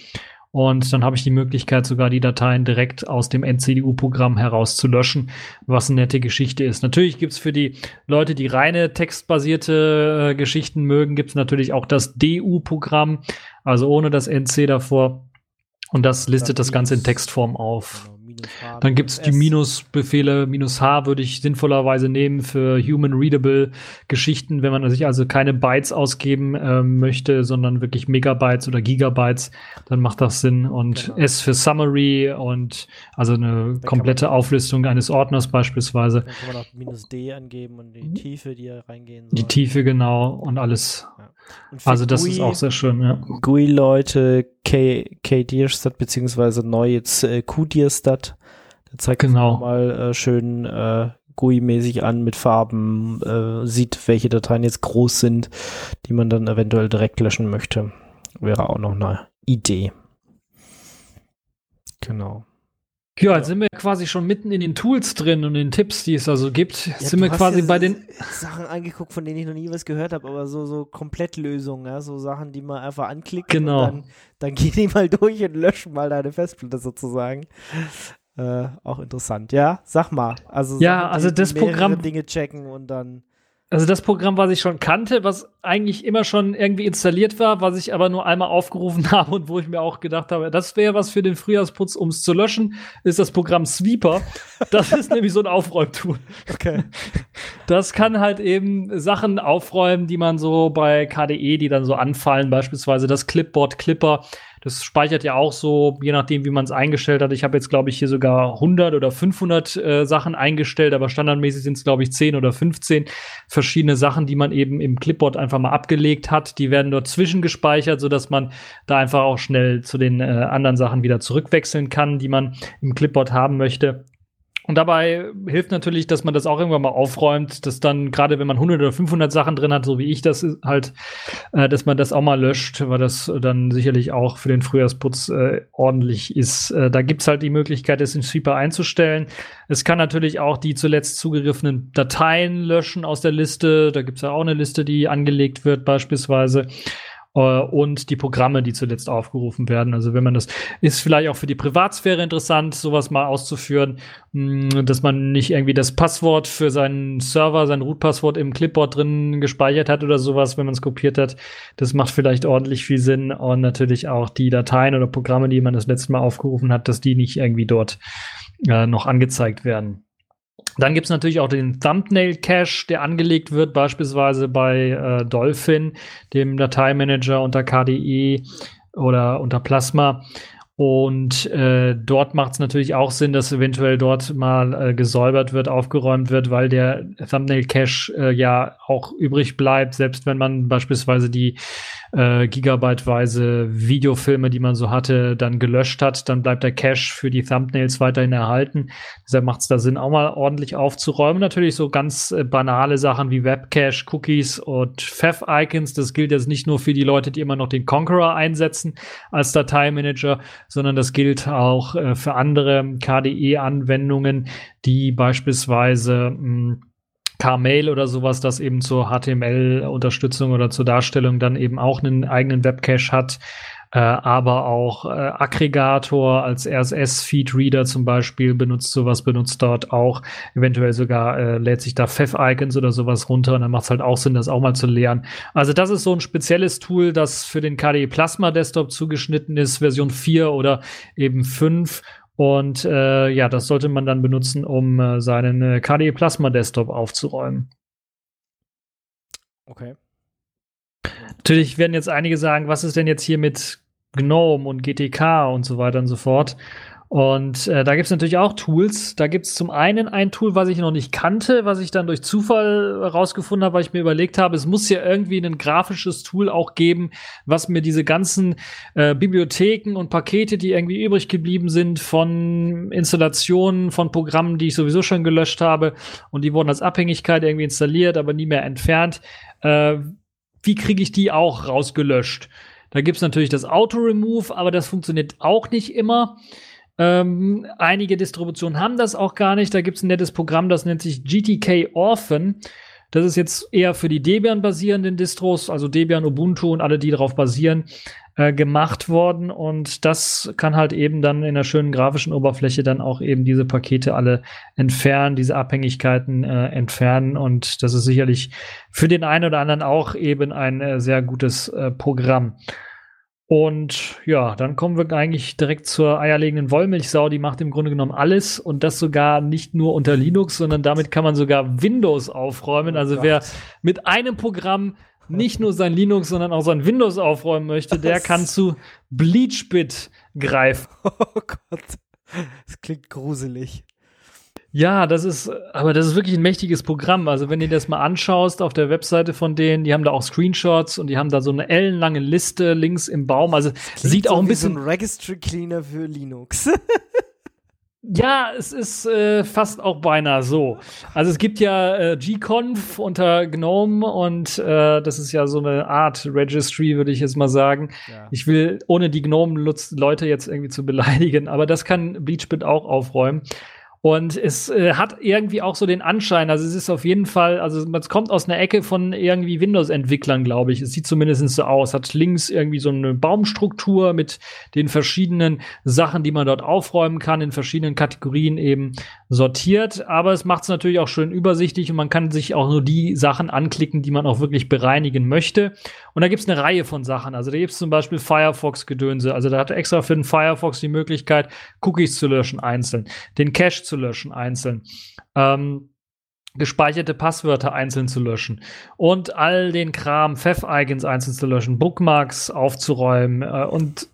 Und dann habe ich die Möglichkeit, sogar die Dateien direkt aus dem NCDU-Programm heraus zu löschen, was eine nette Geschichte ist. Natürlich gibt es für die Leute, die reine textbasierte äh, Geschichten mögen, gibt es natürlich auch das DU-Programm, also ohne das NC davor. Und das listet das Ganze in Textform auf. Genau. Dann gibt es die Minusbefehle. Minus H würde ich sinnvollerweise nehmen für Human Readable Geschichten, wenn man sich also keine Bytes ausgeben äh, möchte, sondern wirklich Megabytes oder Gigabytes, dann macht das Sinn. Und genau. S für Summary und also eine da komplette Auflistung eines Ordners beispielsweise. Dann kann man auch Minus D angeben und die Tiefe, die da reingehen soll. Die Tiefe, genau, und alles. Ja. Und also das GUI, ist auch sehr schön, ja. GUI-Leute, K-Dierstat, beziehungsweise neu jetzt äh, Q-Dierstat. Der zeigt genau. mal äh, schön äh, GUI-mäßig an mit Farben, äh, sieht, welche Dateien jetzt groß sind, die man dann eventuell direkt löschen möchte. Wäre auch noch eine Idee. Genau. Ja, jetzt sind wir quasi schon mitten in den Tools drin und den Tipps, die es also gibt. Ja, sind wir quasi bei den <laughs> Sachen angeguckt, von denen ich noch nie was gehört habe, aber so so Komplettlösungen, ja, so Sachen, die man einfach anklickt genau. und dann, dann <laughs> gehen die mal durch und löschen mal deine Festplatte sozusagen. Äh, auch interessant. Ja, sag mal. Also ja, also das Programm Dinge checken und dann also das Programm, was ich schon kannte, was eigentlich immer schon irgendwie installiert war, was ich aber nur einmal aufgerufen <laughs> habe und wo ich mir auch gedacht habe, das wäre was für den Frühjahrsputz, um es zu löschen, ist das Programm Sweeper. Das ist <laughs> nämlich so ein Aufräumtool. Okay. Das kann halt eben Sachen aufräumen, die man so bei KDE, die dann so anfallen, beispielsweise das Clipboard Clipper das speichert ja auch so, je nachdem, wie man es eingestellt hat. Ich habe jetzt, glaube ich, hier sogar 100 oder 500 äh, Sachen eingestellt, aber standardmäßig sind es, glaube ich, 10 oder 15 verschiedene Sachen, die man eben im Clipboard einfach mal abgelegt hat. Die werden dort zwischengespeichert, sodass man da einfach auch schnell zu den äh, anderen Sachen wieder zurückwechseln kann, die man im Clipboard haben möchte. Und dabei hilft natürlich, dass man das auch irgendwann mal aufräumt, dass dann, gerade wenn man 100 oder 500 Sachen drin hat, so wie ich das halt, äh, dass man das auch mal löscht, weil das dann sicherlich auch für den Frühjahrsputz äh, ordentlich ist. Äh, da gibt's halt die Möglichkeit, es in Sweeper einzustellen. Es kann natürlich auch die zuletzt zugegriffenen Dateien löschen aus der Liste. Da gibt's ja auch eine Liste, die angelegt wird beispielsweise. Äh, und die Programme, die zuletzt aufgerufen werden. Also wenn man das ist vielleicht auch für die Privatsphäre interessant, sowas mal auszuführen, mh, dass man nicht irgendwie das Passwort für seinen Server, sein Root-Passwort im Clipboard drin gespeichert hat oder sowas, wenn man es kopiert hat. Das macht vielleicht ordentlich viel Sinn und natürlich auch die Dateien oder Programme, die man das letzte Mal aufgerufen hat, dass die nicht irgendwie dort äh, noch angezeigt werden. Dann gibt's natürlich auch den Thumbnail-Cache, der angelegt wird, beispielsweise bei äh, Dolphin, dem Dateimanager unter KDE oder unter Plasma. Und äh, dort macht es natürlich auch Sinn, dass eventuell dort mal äh, gesäubert wird, aufgeräumt wird, weil der Thumbnail-Cache äh, ja auch übrig bleibt, selbst wenn man beispielsweise die äh, gigabyteweise Videofilme, die man so hatte, dann gelöscht hat, dann bleibt der Cache für die Thumbnails weiterhin erhalten. Deshalb macht es da Sinn, auch mal ordentlich aufzuräumen. Natürlich so ganz äh, banale Sachen wie Webcache, Cookies und Pfeff-Icons. Das gilt jetzt nicht nur für die Leute, die immer noch den Conqueror einsetzen als Dateimanager, sondern das gilt auch äh, für andere KDE-Anwendungen, die beispielsweise mh, K-Mail oder sowas, das eben zur HTML-Unterstützung oder zur Darstellung dann eben auch einen eigenen Webcache hat. Äh, aber auch äh, Aggregator als RSS-Feed-Reader zum Beispiel benutzt sowas, benutzt dort auch, eventuell sogar äh, lädt sich da Pfeff-Icons oder sowas runter und dann macht es halt auch Sinn, das auch mal zu lernen. Also das ist so ein spezielles Tool, das für den KDE Plasma Desktop zugeschnitten ist, Version 4 oder eben 5 und äh, ja, das sollte man dann benutzen, um äh, seinen äh, KDE Plasma Desktop aufzuräumen. Okay. Natürlich werden jetzt einige sagen, was ist denn jetzt hier mit GNOME und GTK und so weiter und so fort. Und äh, da gibt's natürlich auch Tools. Da gibt's zum einen ein Tool, was ich noch nicht kannte, was ich dann durch Zufall rausgefunden habe, weil ich mir überlegt habe, es muss ja irgendwie ein grafisches Tool auch geben, was mir diese ganzen äh, Bibliotheken und Pakete, die irgendwie übrig geblieben sind von Installationen von Programmen, die ich sowieso schon gelöscht habe und die wurden als Abhängigkeit irgendwie installiert, aber nie mehr entfernt. Äh, wie kriege ich die auch rausgelöscht? Da gibt's natürlich das Auto-Remove, aber das funktioniert auch nicht immer. Ähm, einige Distributionen haben das auch gar nicht. Da gibt es ein nettes Programm, das nennt sich GTK Orphan. Das ist jetzt eher für die Debian-basierenden Distros, also Debian, Ubuntu und alle, die darauf basieren, äh, gemacht worden. Und das kann halt eben dann in einer schönen grafischen Oberfläche dann auch eben diese Pakete alle entfernen, diese Abhängigkeiten äh, entfernen. Und das ist sicherlich für den einen oder anderen auch eben ein äh, sehr gutes äh, Programm. Und ja, dann kommen wir eigentlich direkt zur eierlegenden Wollmilchsau. Die macht im Grunde genommen alles und das sogar nicht nur unter Linux, sondern damit kann man sogar Windows aufräumen. Oh also wer mit einem Programm nicht nur sein Linux, sondern auch sein Windows aufräumen möchte, der Was? kann zu Bleachbit greifen. <laughs> Oh Gott, das klingt gruselig. Ja, das ist, aber das ist wirklich ein mächtiges Programm. Also wenn du dir das mal anschaust auf der Webseite von denen, die haben da auch Screenshots und die haben da so eine ellenlange Liste links im Baum. Also sieht so auch ein bisschen. So ein Registry Cleaner für Linux. <laughs> Ja, es ist äh, fast auch beinahe so. Also es gibt ja äh, gconf unter GNOME und äh, das ist ja so eine Art Registry, würde ich jetzt mal sagen. Ja. Ich will ohne die GNOME-Leute jetzt irgendwie zu beleidigen, aber das kann Bleachbit auch aufräumen. Und es äh, hat irgendwie auch so den Anschein, also es ist auf jeden Fall, also es kommt aus einer Ecke von irgendwie Windows-Entwicklern, glaube ich. Es sieht zumindest so aus. Hat links irgendwie so eine Baumstruktur mit den verschiedenen Sachen, die man dort aufräumen kann, in verschiedenen Kategorien eben sortiert. Aber es macht es natürlich auch schön übersichtlich und man kann sich auch nur die Sachen anklicken, die man auch wirklich bereinigen möchte. Und da gibt es eine Reihe von Sachen. Also da gibt es zum Beispiel Firefox-Gedönse. Also da hat er extra für den Firefox die Möglichkeit, Cookies zu löschen einzeln, den Cache zu löschen einzeln. Ähm, gespeicherte Passwörter einzeln zu löschen und all den Kram, Pfeff-Icons einzeln zu löschen, Bookmarks aufzuräumen äh, und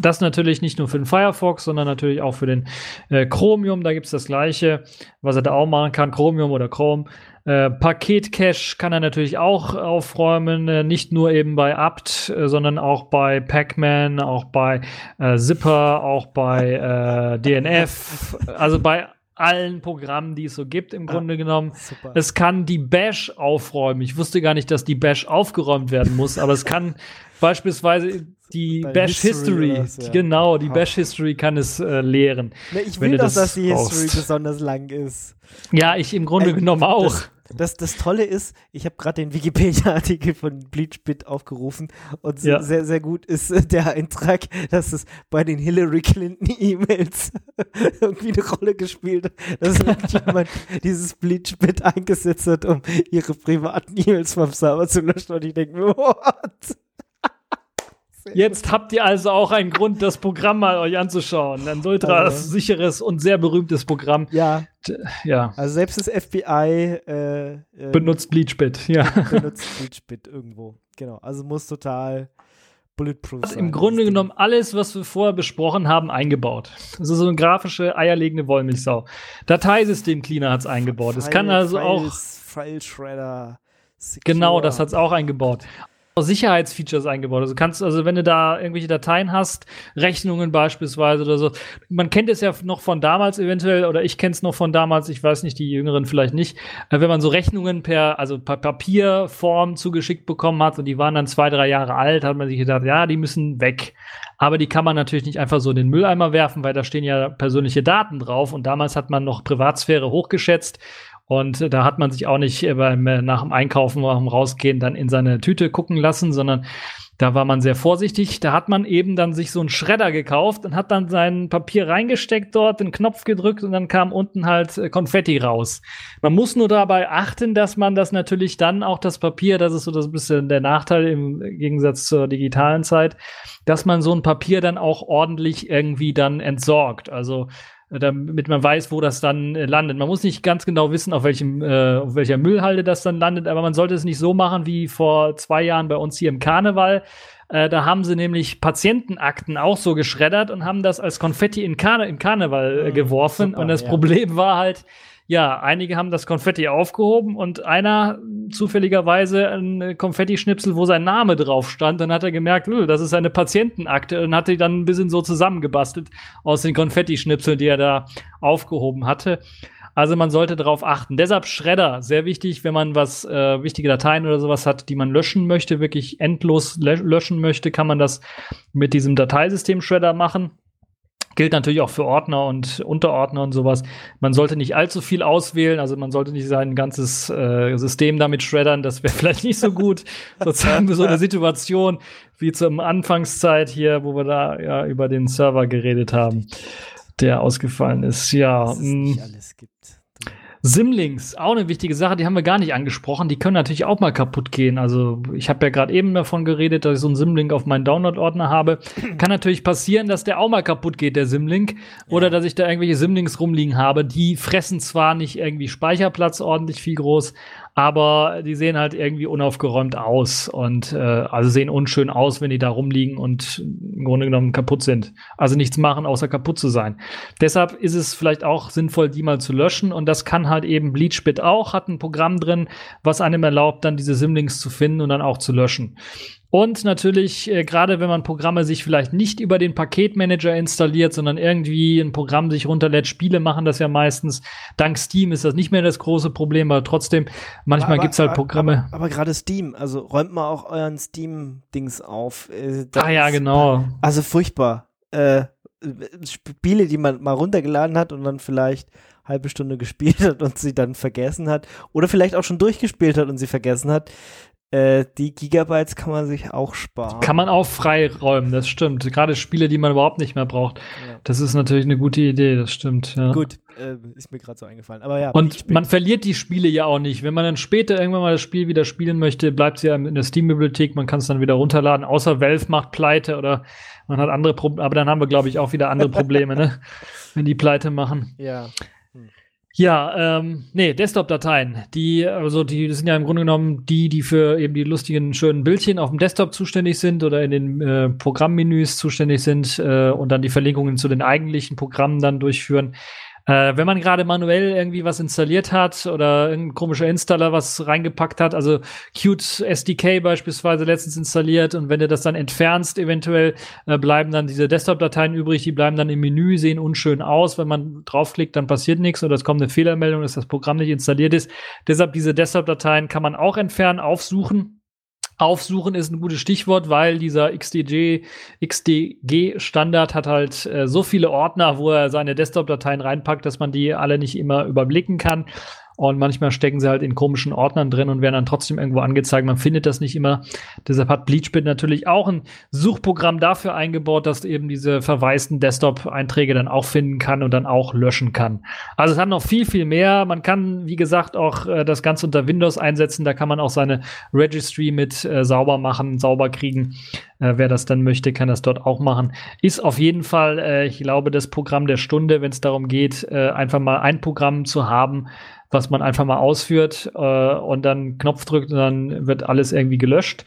das natürlich nicht nur für den Firefox, sondern natürlich auch für den äh, Chromium. Da gibt es das gleiche, was er da auch machen kann, Chromium oder Chrome. Äh, Paket-Cache kann er natürlich auch aufräumen, äh, nicht nur eben bei apt, äh, sondern auch bei Pacman, auch bei äh, Zipper, auch bei äh, DNF, <laughs> also bei allen Programmen, die es so gibt, im ja, Grunde genommen. Super. Es kann die Bash aufräumen. Ich wusste gar nicht, dass die Bash aufgeräumt werden muss, aber es kann <laughs> beispielsweise die Bei Bash History, History ja. genau, die Bash History kann es äh, lehren. Na, ich will doch, das dass die History brauchst. besonders lang ist. Ja, ich im Grunde äh, genommen auch. Das, das, das Tolle ist, ich habe gerade den Wikipedia-Artikel von Bleachbit aufgerufen und Ja. sehr, sehr gut ist äh, der Eintrag, dass es bei den Hillary Clinton-E-Mails <laughs> irgendwie eine Rolle gespielt hat, dass <laughs> irgendjemand dieses Bleachbit eingesetzt hat, um ihre privaten E-Mails vom Server zu löschen und ich denke mir, <laughs> what? Jetzt habt ihr also auch einen Grund, das Programm mal euch anzuschauen. Ein ultra Also. sicheres und sehr berühmtes Programm. Ja, Ja, also selbst das FBI äh, äh, benutzt Bleachbit. Ja. benutzt Bleachbit irgendwo. Genau, also muss total bulletproof Hat sein. im Grunde genommen alles, was wir vorher besprochen haben, eingebaut. Das ist so eine grafische, eierlegende Wollmilchsau. Dateisystem Cleaner hat es eingebaut. Es kann also auch, File Shredder. Secure. genau, das hat es auch eingebaut. Sicherheitsfeatures eingebaut. Also kannst, also wenn du da irgendwelche Dateien hast, Rechnungen beispielsweise oder so, man kennt es ja noch von damals eventuell, oder ich kenne es noch von damals, ich weiß nicht, die Jüngeren vielleicht nicht, äh, wenn man so Rechnungen per, also per Papierform zugeschickt bekommen hat und die waren dann zwei, drei Jahre alt, hat man sich gedacht, ja, die müssen weg. Aber die kann man natürlich nicht einfach so in den Mülleimer werfen, weil da stehen ja persönliche Daten drauf und damals hat man noch Privatsphäre hochgeschätzt. Und äh, da hat man sich auch nicht äh, beim, äh, nach dem Einkaufen, nach dem Rausgehen dann in seine Tüte gucken lassen, sondern da war man sehr vorsichtig. Da hat man eben dann sich so einen Schredder gekauft und hat dann sein Papier reingesteckt dort, den Knopf gedrückt und dann kam unten halt Konfetti raus. Man muss nur dabei achten, dass man das natürlich dann auch das Papier, das ist so das bisschen der Nachteil im Gegensatz zur digitalen Zeit, dass man so ein Papier dann auch ordentlich irgendwie dann entsorgt. Also damit man weiß, wo das dann äh, landet. Man muss nicht ganz genau wissen, auf welchem, äh, auf welcher Müllhalde das dann landet, aber man sollte es nicht so machen wie vor zwei Jahren bei uns hier im Karneval. Äh, da haben sie nämlich Patientenakten auch so geschreddert und haben das als Konfetti in Karne im Karneval äh, Mhm, geworfen. super, und das ja. Problem war halt, ja, einige haben das Konfetti aufgehoben und einer zufälligerweise ein Konfetti-Schnipsel, wo sein Name drauf stand. Dann hat er gemerkt, "Öh, das ist eine Patientenakte und hat die dann ein bisschen so zusammengebastelt aus den Konfetti-Schnipseln, die er da aufgehoben hatte. Also man sollte darauf achten. Deshalb Schredder, sehr wichtig, wenn man was äh, wichtige Dateien oder sowas hat, die man löschen möchte, wirklich endlos lö- löschen möchte, kann man das mit diesem Dateisystem Shredder machen. Gilt natürlich auch für Ordner und Unterordner und sowas. Man sollte nicht allzu viel auswählen, also man sollte nicht sein ganzes äh, System damit shreddern, das wäre <laughs> vielleicht nicht so gut. Sozusagen so eine Situation wie zur Anfangszeit hier, wo wir da ja über den Server geredet haben, der ausgefallen ist. Ja, Was es mh. nicht alles gibt. Simlinks, auch eine wichtige Sache, die haben wir gar nicht angesprochen. Die können natürlich auch mal kaputt gehen. Also ich habe ja gerade eben davon geredet, dass ich so einen Simlink auf meinen Download-Ordner habe. Kann natürlich passieren, dass der auch mal kaputt geht, der Simlink. Oder dass ich da irgendwelche Simlinks rumliegen habe. Die fressen zwar nicht irgendwie Speicherplatz ordentlich viel groß, aber die sehen halt irgendwie unaufgeräumt aus und äh, also sehen unschön aus, wenn die da rumliegen und im Grunde genommen kaputt sind. Also nichts machen, außer kaputt zu sein. Deshalb ist es vielleicht auch sinnvoll, die mal zu löschen und das kann halt eben Bleachbit auch, hat ein Programm drin, was einem erlaubt, dann diese Simlinks zu finden und dann auch zu löschen. Und natürlich, äh, gerade wenn man Programme sich vielleicht nicht über den Paketmanager installiert, sondern irgendwie ein Programm sich runterlädt, Spiele machen das ja meistens. Dank Steam ist das nicht mehr das große Problem, aber trotzdem, manchmal Aber- gibt's halt Programme. Aber, aber gerade Steam, also räumt mal auch euren Steam-Dings auf. Äh, ah ja, ist- genau. Also furchtbar. Äh, Spiele, die man mal runtergeladen hat und dann vielleicht halbe Stunde <laughs> gespielt hat und sie dann vergessen hat oder vielleicht auch schon durchgespielt hat und sie vergessen hat. Äh, die Gigabytes kann man sich auch sparen. Kann man auch freiräumen, das stimmt. Gerade Spiele, die man überhaupt nicht mehr braucht. Ja. Das ist natürlich eine gute Idee, das stimmt. Ja. Gut, äh, ist mir gerade so eingefallen. Aber ja, Und man verliert die Spiele ja auch nicht. Wenn man dann später irgendwann mal das Spiel wieder spielen möchte, bleibt es ja in der Steam-Bibliothek, man kann es dann wieder runterladen, außer Valve macht pleite oder man hat andere Probleme, aber dann haben wir, glaube ich, auch wieder andere Probleme, ne? <laughs> Wenn die pleite machen. ja. Ja, ähm, nee, Desktop-Dateien, die, also die sind ja im Grunde genommen die, die für eben die lustigen, schönen Bildchen auf dem Desktop zuständig sind oder in den äh, Programmmenüs zuständig sind äh, und dann die Verlinkungen zu den eigentlichen Programmen dann durchführen. Äh, wenn man gerade manuell irgendwie was installiert hat oder ein komischer Installer was reingepackt hat, also Qt SDK beispielsweise letztens installiert und wenn du das dann entfernst, eventuell äh, bleiben dann diese Desktop-Dateien übrig, die bleiben dann im Menü, sehen unschön aus. Wenn man draufklickt, dann passiert nichts oder es kommt eine Fehlermeldung, dass das Programm nicht installiert ist. Deshalb diese Desktop-Dateien kann man auch entfernen, aufsuchen. Aufsuchen ist ein gutes Stichwort, weil dieser XDG, XDG-Standard hat halt äh, so viele Ordner, wo er seine Desktop-Dateien reinpackt, dass man die alle nicht immer überblicken kann. Und manchmal stecken sie halt in komischen Ordnern drin und werden dann trotzdem irgendwo angezeigt. Man findet das nicht immer. Deshalb hat Bleachbit natürlich auch ein Suchprogramm dafür eingebaut, dass eben diese verwaisten Desktop-Einträge dann auch finden kann und dann auch löschen kann. Also es hat noch viel, viel mehr. Man kann, wie gesagt, auch äh, das Ganze unter Windows einsetzen. Da kann man auch seine Registry mit äh, sauber machen, sauber kriegen. Äh, wer das dann möchte, kann das dort auch machen. Ist auf jeden Fall, äh, ich glaube, das Programm der Stunde, wenn es darum geht, äh, einfach mal ein Programm zu haben, was man einfach mal ausführt äh, und dann Knopf drückt und dann wird alles irgendwie gelöscht.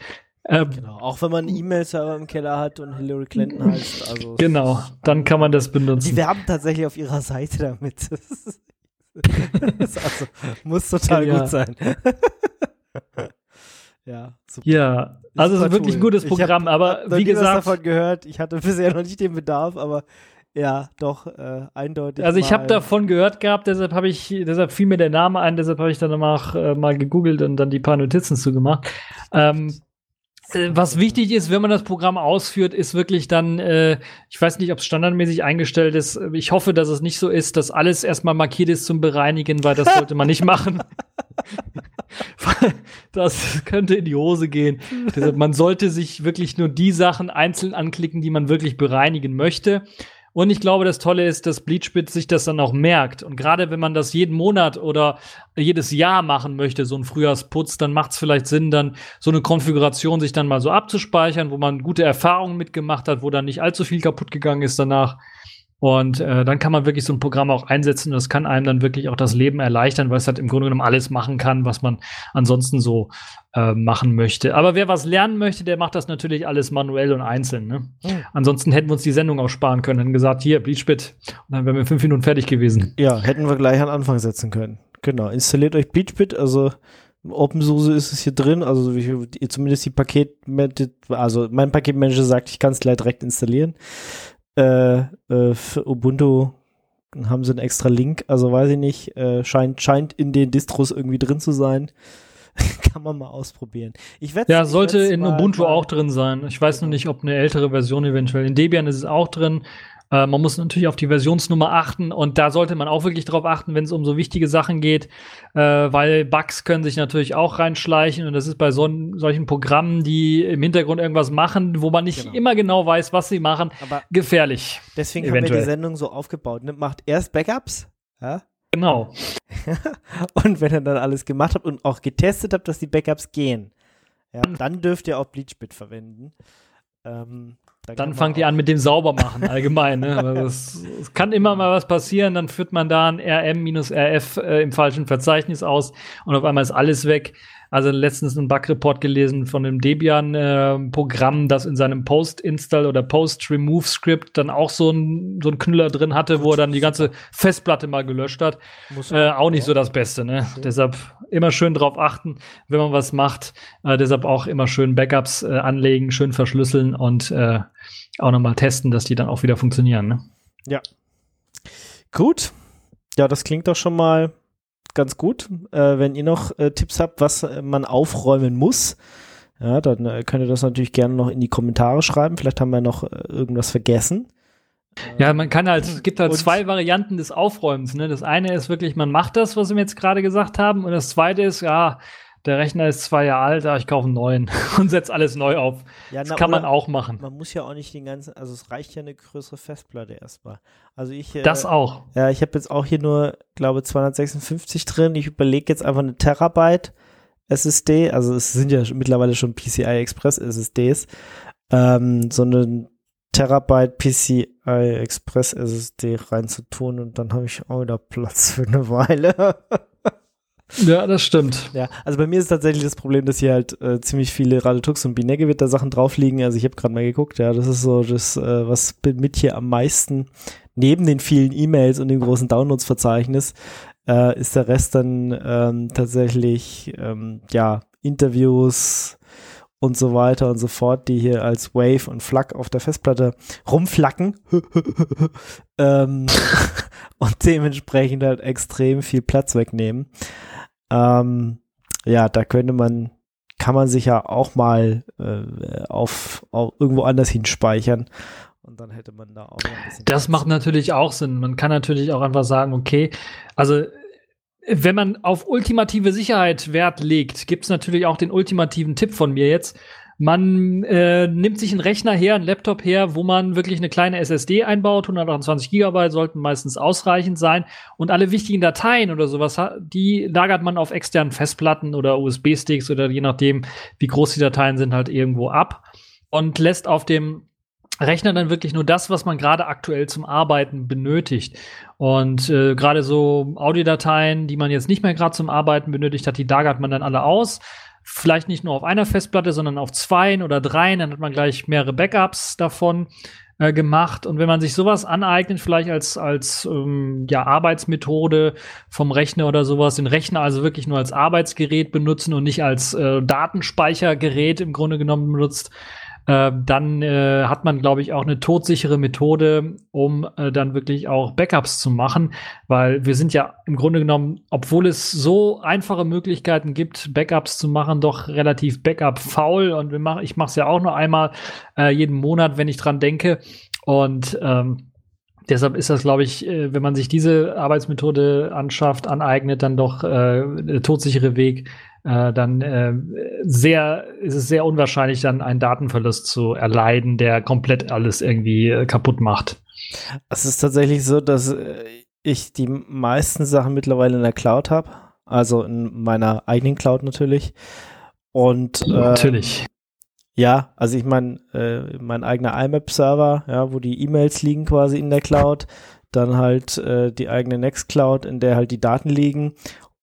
Ähm, Genau, auch wenn man einen E-Mail-Server im Keller hat und Hillary Clinton <laughs> heißt. Also genau, dann kann man das Die benutzen. werben tatsächlich auf ihrer Seite damit. <laughs> Also, muss total Ja. gut sein. <laughs> ja, super. Ja, also es ist wirklich ein gutes Ich Programm, hab- aber hab wie nie was gesagt, davon gehört. Ich hatte bisher noch nicht den Bedarf, aber ja, doch äh, eindeutig. Also ich habe davon gehört gehabt, deshalb habe ich, deshalb fiel mir der Name ein, deshalb habe ich dann noch äh, mal gegoogelt und dann die paar Notizen zugemacht. Ähm, äh, was wichtig ist, wenn man das Programm ausführt, ist wirklich dann, äh, ich weiß nicht, ob es standardmäßig eingestellt ist. Ich hoffe, dass es nicht so ist, dass alles erstmal markiert ist zum Bereinigen, weil das sollte man nicht machen. <laughs> das könnte in die Hose gehen. Deshalb, man sollte sich wirklich nur die Sachen einzeln anklicken, die man wirklich bereinigen möchte. Und ich glaube, das Tolle ist, dass Bleachbit sich das dann auch merkt. Und gerade wenn man das jeden Monat oder jedes Jahr machen möchte, so ein Frühjahrsputz, dann macht es vielleicht Sinn, dann so eine Konfiguration sich dann mal so abzuspeichern, wo man gute Erfahrungen mitgemacht hat, wo dann nicht allzu viel kaputt gegangen ist danach. Und äh, dann kann man wirklich so ein Programm auch einsetzen und das kann einem dann wirklich auch das Leben erleichtern, weil es halt im Grunde genommen alles machen kann, was man ansonsten so äh, machen möchte. Aber wer was lernen möchte, der macht das natürlich alles manuell und einzeln. Ne? Hm. Ansonsten hätten wir uns die Sendung auch sparen können, hätten gesagt, hier, Bleachbit, und dann wären wir in fünf Minuten fertig gewesen. Ja, hätten wir gleich an Anfang setzen können. Genau, installiert euch Bleachbit, also OpenSUSE ist es hier drin, also wie, die- zumindest die Paket, also mein Paketmanager sagt, ich kann es gleich direkt installieren. Äh, äh, für Ubuntu haben sie einen extra Link, also weiß ich nicht, äh, scheint, scheint in den Distros irgendwie drin zu sein. <laughs> kann man mal ausprobieren. Ich Ja, sollte in Ubuntu auch drin sein. Ich weiß noch nicht, ob eine ältere Version eventuell. In Debian ist es auch drin. Äh, man muss natürlich auf die Versionsnummer achten und da sollte man auch wirklich drauf achten, wenn es um so wichtige Sachen geht, äh, weil Bugs können sich natürlich auch reinschleichen und das ist bei so, solchen Programmen, die im Hintergrund irgendwas machen, wo man nicht Genau. immer genau weiß, was sie machen, Aber gefährlich. deswegen haben wir Eventuell. die Sendung so aufgebaut. Ne? Macht erst Backups, ja, Genau. <laughs> Und wenn ihr dann alles gemacht habt und auch getestet habt, dass die Backups gehen, ja, Mhm. dann dürft ihr auch Bleachbit verwenden. Ähm, Dann man fangt ihr an mit dem Saubermachen allgemein. Ne? Weil das, es kann immer mal was passieren, dann führt man da ein RM-RF äh, im falschen Verzeichnis aus und auf einmal ist alles weg. Also letztens einen Bug-Report gelesen von einem Debian-Programm, das in seinem Post-Install oder Post-Remove-Script dann auch so ein, so ein Knüller drin hatte, wo er dann die ganze Festplatte mal gelöscht hat. Muss Äh, auch nicht so das Beste, ne? Deshalb immer schön drauf achten, wenn man was macht. Äh, deshalb auch immer schön Backups äh, anlegen, schön verschlüsseln und äh, auch nochmal testen, dass die dann auch wieder funktionieren. Ne? Gut. Ja, das klingt doch schon mal ganz gut. Äh, wenn ihr noch äh, Tipps habt, was äh, man aufräumen muss, ja, dann äh, könnt ihr das natürlich gerne noch in die Kommentare schreiben. Vielleicht haben wir noch äh, irgendwas vergessen. Ja, man kann halt, es gibt halt Und- zwei Varianten des Aufräumens. Ne? Das eine ist wirklich, man macht das, was wir jetzt gerade gesagt haben, und das zweite ist, ja, der Rechner ist zwei Jahre alt, ich kaufe einen neuen <laughs> und setze alles neu auf. Ja, Das na, kann man auch machen. Man muss ja auch nicht den ganzen, also es reicht ja eine größere Festplatte erstmal. Also ich, äh, Das auch. Ja, ich habe jetzt auch hier nur, glaube 256 drin. Ich überlege jetzt einfach eine Terabyte SSD. Also es sind ja mittlerweile schon PCI Express SSDs. Ähm, so eine Terabyte PCI Express SSD reinzutun und dann habe ich auch wieder Platz für eine Weile. <laughs> Ja, das stimmt. ja, also bei mir ist tatsächlich das Problem, dass hier halt äh, ziemlich viele Radetux und Binärgewitter Sachen drauf liegen. Also ich habe gerade mal geguckt, ja, das ist so das, äh, was mit hier am meisten neben den vielen E-Mails und dem großen Downloads-Verzeichnis äh, ist der Rest dann ähm, tatsächlich ähm, ja Interviews und so weiter und so fort, die hier als Wave und Flak auf der Festplatte rumflacken <laughs> ähm, <laughs> und dementsprechend halt extrem viel Platz wegnehmen. Ähm, ja, da könnte man, kann man sich ja auch mal äh, auf, auf irgendwo anders hinspeichern und dann hätte man da auch noch ein bisschen Das macht natürlich auch Sinn. Man kann natürlich auch einfach sagen, okay, also wenn man auf ultimative Sicherheit Wert legt, gibt es natürlich auch den ultimativen Tipp von mir jetzt. Man äh, nimmt sich einen Rechner her, einen Laptop her, wo man wirklich eine kleine SSD einbaut. 128 Gigabyte sollten meistens ausreichend sein. Und alle wichtigen Dateien oder sowas, die lagert man auf externen Festplatten oder USB-Sticks oder je nachdem, wie groß die Dateien sind, halt irgendwo ab und lässt auf dem Rechner dann wirklich nur das, was man gerade aktuell zum Arbeiten benötigt. Und äh, gerade so Audiodateien, die man jetzt nicht mehr gerade zum Arbeiten benötigt hat, die lagert man dann alle aus vielleicht nicht nur auf einer Festplatte, sondern auf zwei oder dreien. Dann hat man gleich mehrere Backups davon äh, gemacht. Und wenn man sich sowas aneignet, vielleicht als, als ähm, ja, Arbeitsmethode vom Rechner oder sowas, den Rechner also wirklich nur als Arbeitsgerät benutzen und nicht als äh, Datenspeichergerät im Grunde genommen benutzt, äh, dann äh, hat man, glaube ich, auch eine todsichere Methode, um äh, dann wirklich auch Backups zu machen, weil wir sind ja im Grunde genommen, obwohl es so einfache Möglichkeiten gibt, Backups zu machen, doch relativ Backup-faul. Und wir mach, ich mache es ja auch nur einmal äh, jeden Monat, wenn ich dran denke. Und ähm, Deshalb ist das, glaube ich, äh, wenn man sich diese Arbeitsmethode anschafft, aneignet, dann doch äh, der todsichere Weg, äh, dann äh, sehr, ist es sehr unwahrscheinlich, dann einen Datenverlust zu erleiden, der komplett alles irgendwie äh, kaputt macht. Es ist tatsächlich so, dass äh, ich die meisten Sachen mittlerweile in der Cloud habe, also in meiner eigenen Cloud natürlich. Und äh, natürlich. Ja, also ich meine, äh, mein eigener IMAP-Server, ja, wo die E-Mails liegen quasi in der Cloud, dann halt die eigene Nextcloud, in der halt die Daten liegen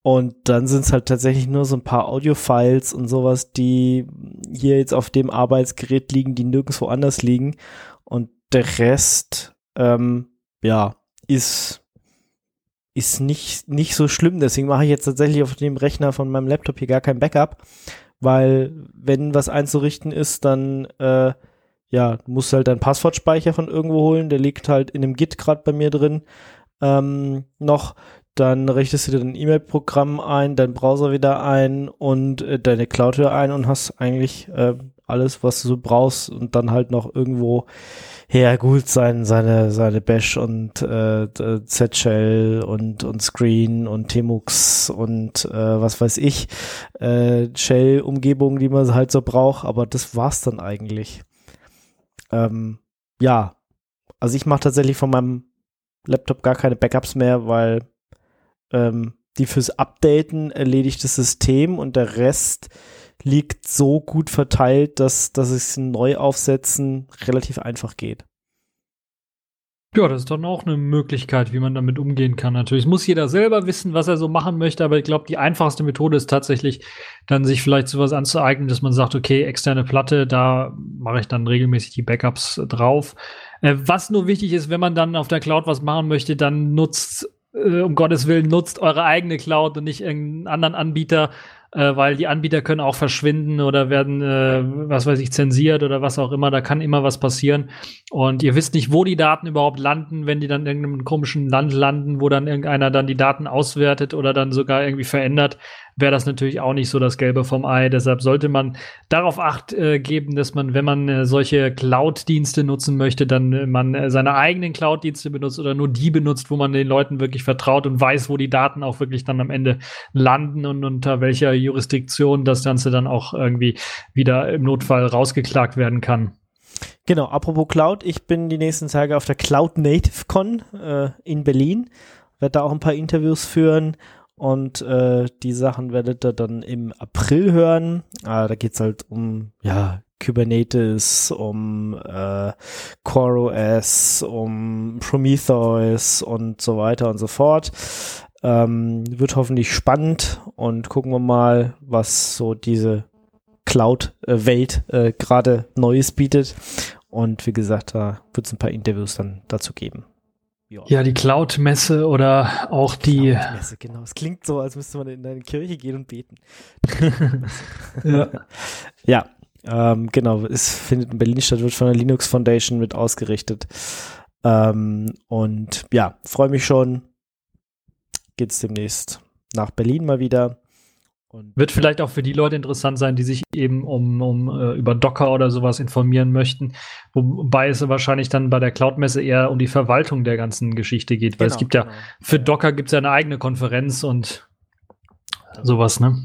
und dann sind es halt tatsächlich nur so ein paar Audio-Files und sowas, die hier jetzt auf dem Arbeitsgerät liegen, die nirgendwo anders liegen. Und der Rest, ähm, ja, ist, ist nicht, nicht so schlimm. Deswegen mache ich jetzt tatsächlich auf dem Rechner von meinem Laptop hier gar kein Backup. Weil, wenn was einzurichten ist, dann, äh, ja, musst du halt deinen Passwortspeicher von irgendwo holen. Der liegt halt in einem Git gerade bei mir drin. Ähm, noch dann richtest du dir dein E-Mail-Programm ein, dein Browser wieder ein und äh, deine Cloud wieder ein und hast eigentlich äh, alles, was du so brauchst und dann halt noch irgendwo her gut sein, seine, seine Bash und äh, Z-Shell und, und Screen und Temux und äh, was weiß ich, äh, Shell-Umgebungen, die man halt so braucht, aber das war's dann eigentlich. Ähm, ja, also ich mache tatsächlich von meinem Laptop gar keine Backups mehr, weil ähm, die fürs Updaten erledigt das System und der Rest liegt so gut verteilt, dass, dass es neu aufsetzen relativ einfach geht. Ja, das ist dann auch eine Möglichkeit, wie man damit umgehen kann. Natürlich muss jeder selber wissen, was er so machen möchte, aber ich glaube, die einfachste Methode ist tatsächlich, dann sich vielleicht sowas anzueignen, dass man sagt, okay, externe Platte, da mache ich dann regelmäßig die Backups drauf. Äh, was nur wichtig ist, wenn man dann auf der Cloud was machen möchte, dann nutzt äh, um Gottes Willen nutzt eure eigene Cloud und nicht irgendeinen anderen Anbieter, äh, weil die Anbieter können auch verschwinden oder werden, äh, was weiß ich, zensiert oder was auch immer. Da kann immer was passieren. Und ihr wisst nicht, wo die Daten überhaupt landen, wenn die dann in irgendeinem komischen Land landen, wo dann irgendeiner dann die Daten auswertet oder dann sogar irgendwie verändert wäre das natürlich auch nicht so das Gelbe vom Ei. Deshalb sollte man darauf acht äh, geben, dass man, wenn man äh, solche Cloud-Dienste nutzen möchte, dann äh, man äh, seine eigenen Cloud-Dienste benutzt oder nur die benutzt, wo man den Leuten wirklich vertraut und weiß, wo die Daten auch wirklich dann am Ende landen und unter welcher Jurisdiktion das Ganze dann auch irgendwie wieder im Notfall rausgeklagt werden kann. Genau, apropos Cloud, ich bin die nächsten Tage auf der Cloud Native Con äh, in Berlin, werde da auch ein paar Interviews führen und äh, die Sachen werdet ihr dann im April hören. Ah, da geht's halt um, ja, Kubernetes, um äh, CoreOS, um Prometheus und so weiter und so fort. Ähm, wird hoffentlich spannend und gucken wir mal, was so diese Cloud-Welt äh, gerade Neues bietet. Und wie gesagt, da wird es ein paar Interviews dann dazu geben. Ja, ja die Cloud-Messe oder auch die. Cloud-Messe, genau. Es klingt so, als müsste man in eine Kirche gehen und beten. <laughs> ja. Ja, ähm, genau. Es findet in Berlin statt, wird von der Linux Foundation mit ausgerichtet. Ähm, und ja, freue mich schon. Geht's demnächst nach Berlin mal wieder. Und Wird vielleicht auch für die Leute interessant sein, die sich eben um, um äh, über Docker oder sowas informieren möchten, wobei es wahrscheinlich dann bei der Cloud-Messe eher um die Verwaltung der ganzen Geschichte geht, weil genau, es gibt ja genau. für Docker gibt es ja eine eigene Konferenz und sowas, ne?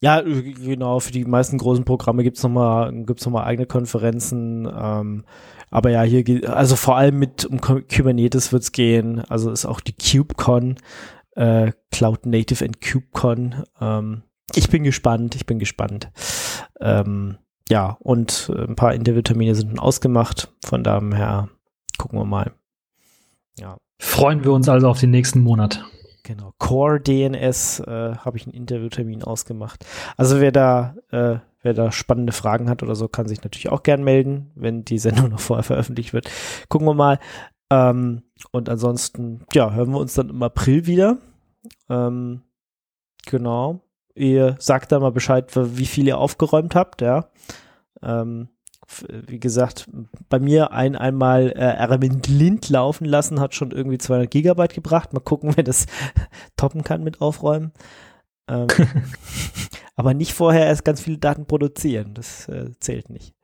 Ja, äh, genau, für die meisten großen Programme gibt's noch nochmal gibt's noch mal eigene Konferenzen. Ähm, aber ja, hier geht, also vor allem mit um Ku- Kubernetes wird's gehen. Also ist auch die KubeCon, äh, Cloud Native and KubeCon. Ähm, ich bin gespannt, ich bin gespannt. Ähm, ja, und ein paar Interviewtermine sind schon ausgemacht. Von daher gucken wir mal. Ja. Freuen wir uns also auf den nächsten Monat. Genau, Core DNS äh, habe ich einen Interviewtermin ausgemacht. Also wer da, äh, wer da spannende Fragen hat oder so, kann sich natürlich auch gern melden, wenn die Sendung noch vorher veröffentlicht wird. Gucken wir mal. Ähm, und ansonsten, ja, hören wir uns dann im April wieder. Ähm, genau. Ihr sagt da mal Bescheid, wie viel ihr aufgeräumt habt, ja. Ähm, wie gesagt, bei mir ein einmal äh, RMN Lint laufen lassen, hat schon irgendwie 200 Gigabyte gebracht. Mal gucken, <laughs> wer das toppen kann mit Aufräumen. Ähm, <laughs> aber nicht vorher erst ganz viele Daten produzieren. Das äh, zählt nicht.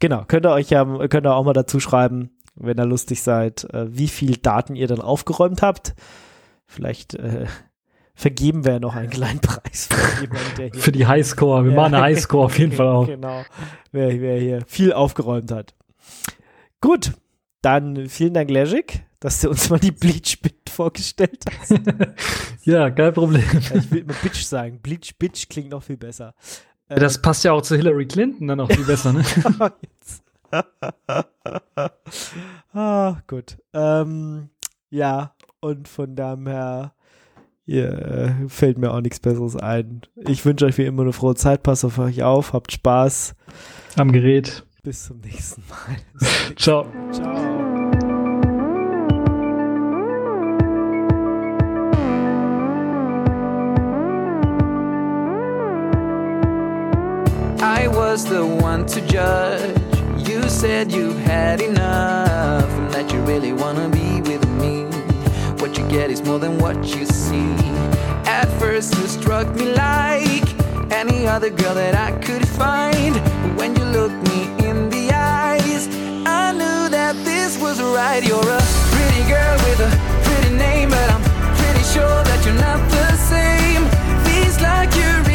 Genau, könnt ihr euch ja könnt ihr auch mal dazu schreiben, wenn ihr lustig seid, äh, wie viel Daten ihr dann aufgeräumt habt. Vielleicht äh, vergeben wir ja noch einen kleinen Preis für <laughs> jemanden, der hier Für die Highscore. Wir Ja. machen eine Highscore auf jeden Fall <laughs> auch. Genau. Wer, wer hier viel aufgeräumt hat. Gut, dann vielen Dank, Legic, dass du uns mal die Bleach-Bit vorgestellt hast. <laughs> Ja, kein Problem. Ich will immer Bitch sagen. Bleach-Bitch klingt noch viel besser. Äh, Das passt ja auch zu Hillary Clinton dann auch viel besser, ne? Jetzt. <laughs> ah, gut. Ähm, ja, und von daher ja, äh, fällt mir auch nichts Besseres ein. Ich wünsche euch wie immer eine frohe Zeit. Passt auf euch auf, habt Spaß. Am Gerät. Bis zum nächsten Mal. <laughs> <laughs> Ciao. Ciao. I was the one to judge. You said you've had enough and that you really wanna be with me. What you get is more than what you see. At first, you struck me like any other girl that I could find. But when you looked me in the eyes, I knew that this was right. You're a pretty girl with a pretty name, but I'm pretty sure that you're not the same. Feels like you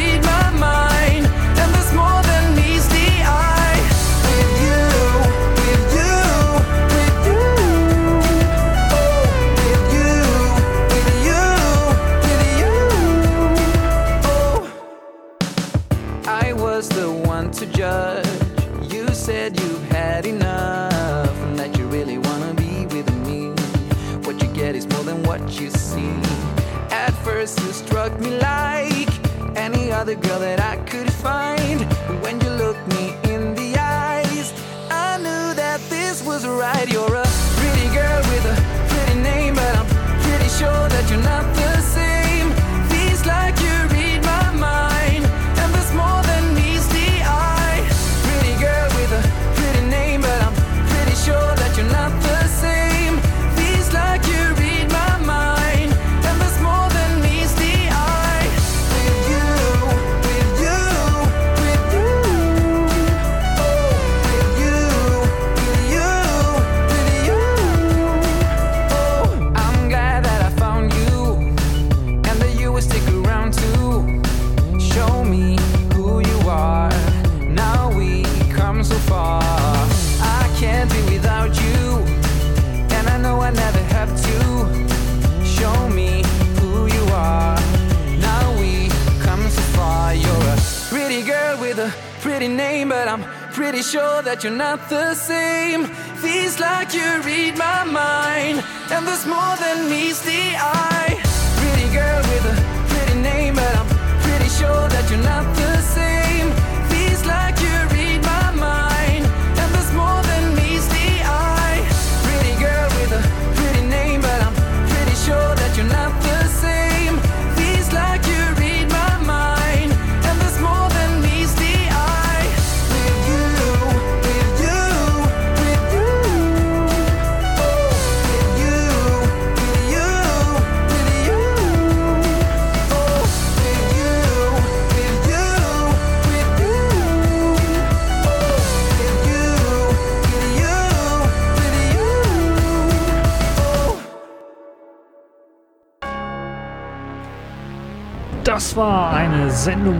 the same.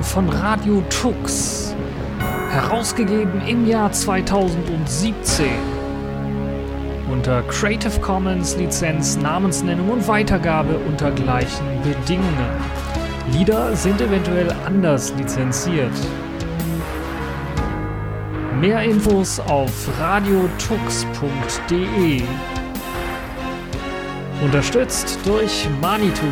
Von Radio Tux, herausgegeben im Jahr 2017 unter Creative Commons Lizenz, Namensnennung und Weitergabe unter gleichen Bedingungen. Lieder sind eventuell anders lizenziert. Mehr Infos auf radiotux.de. Unterstützt durch Manitou.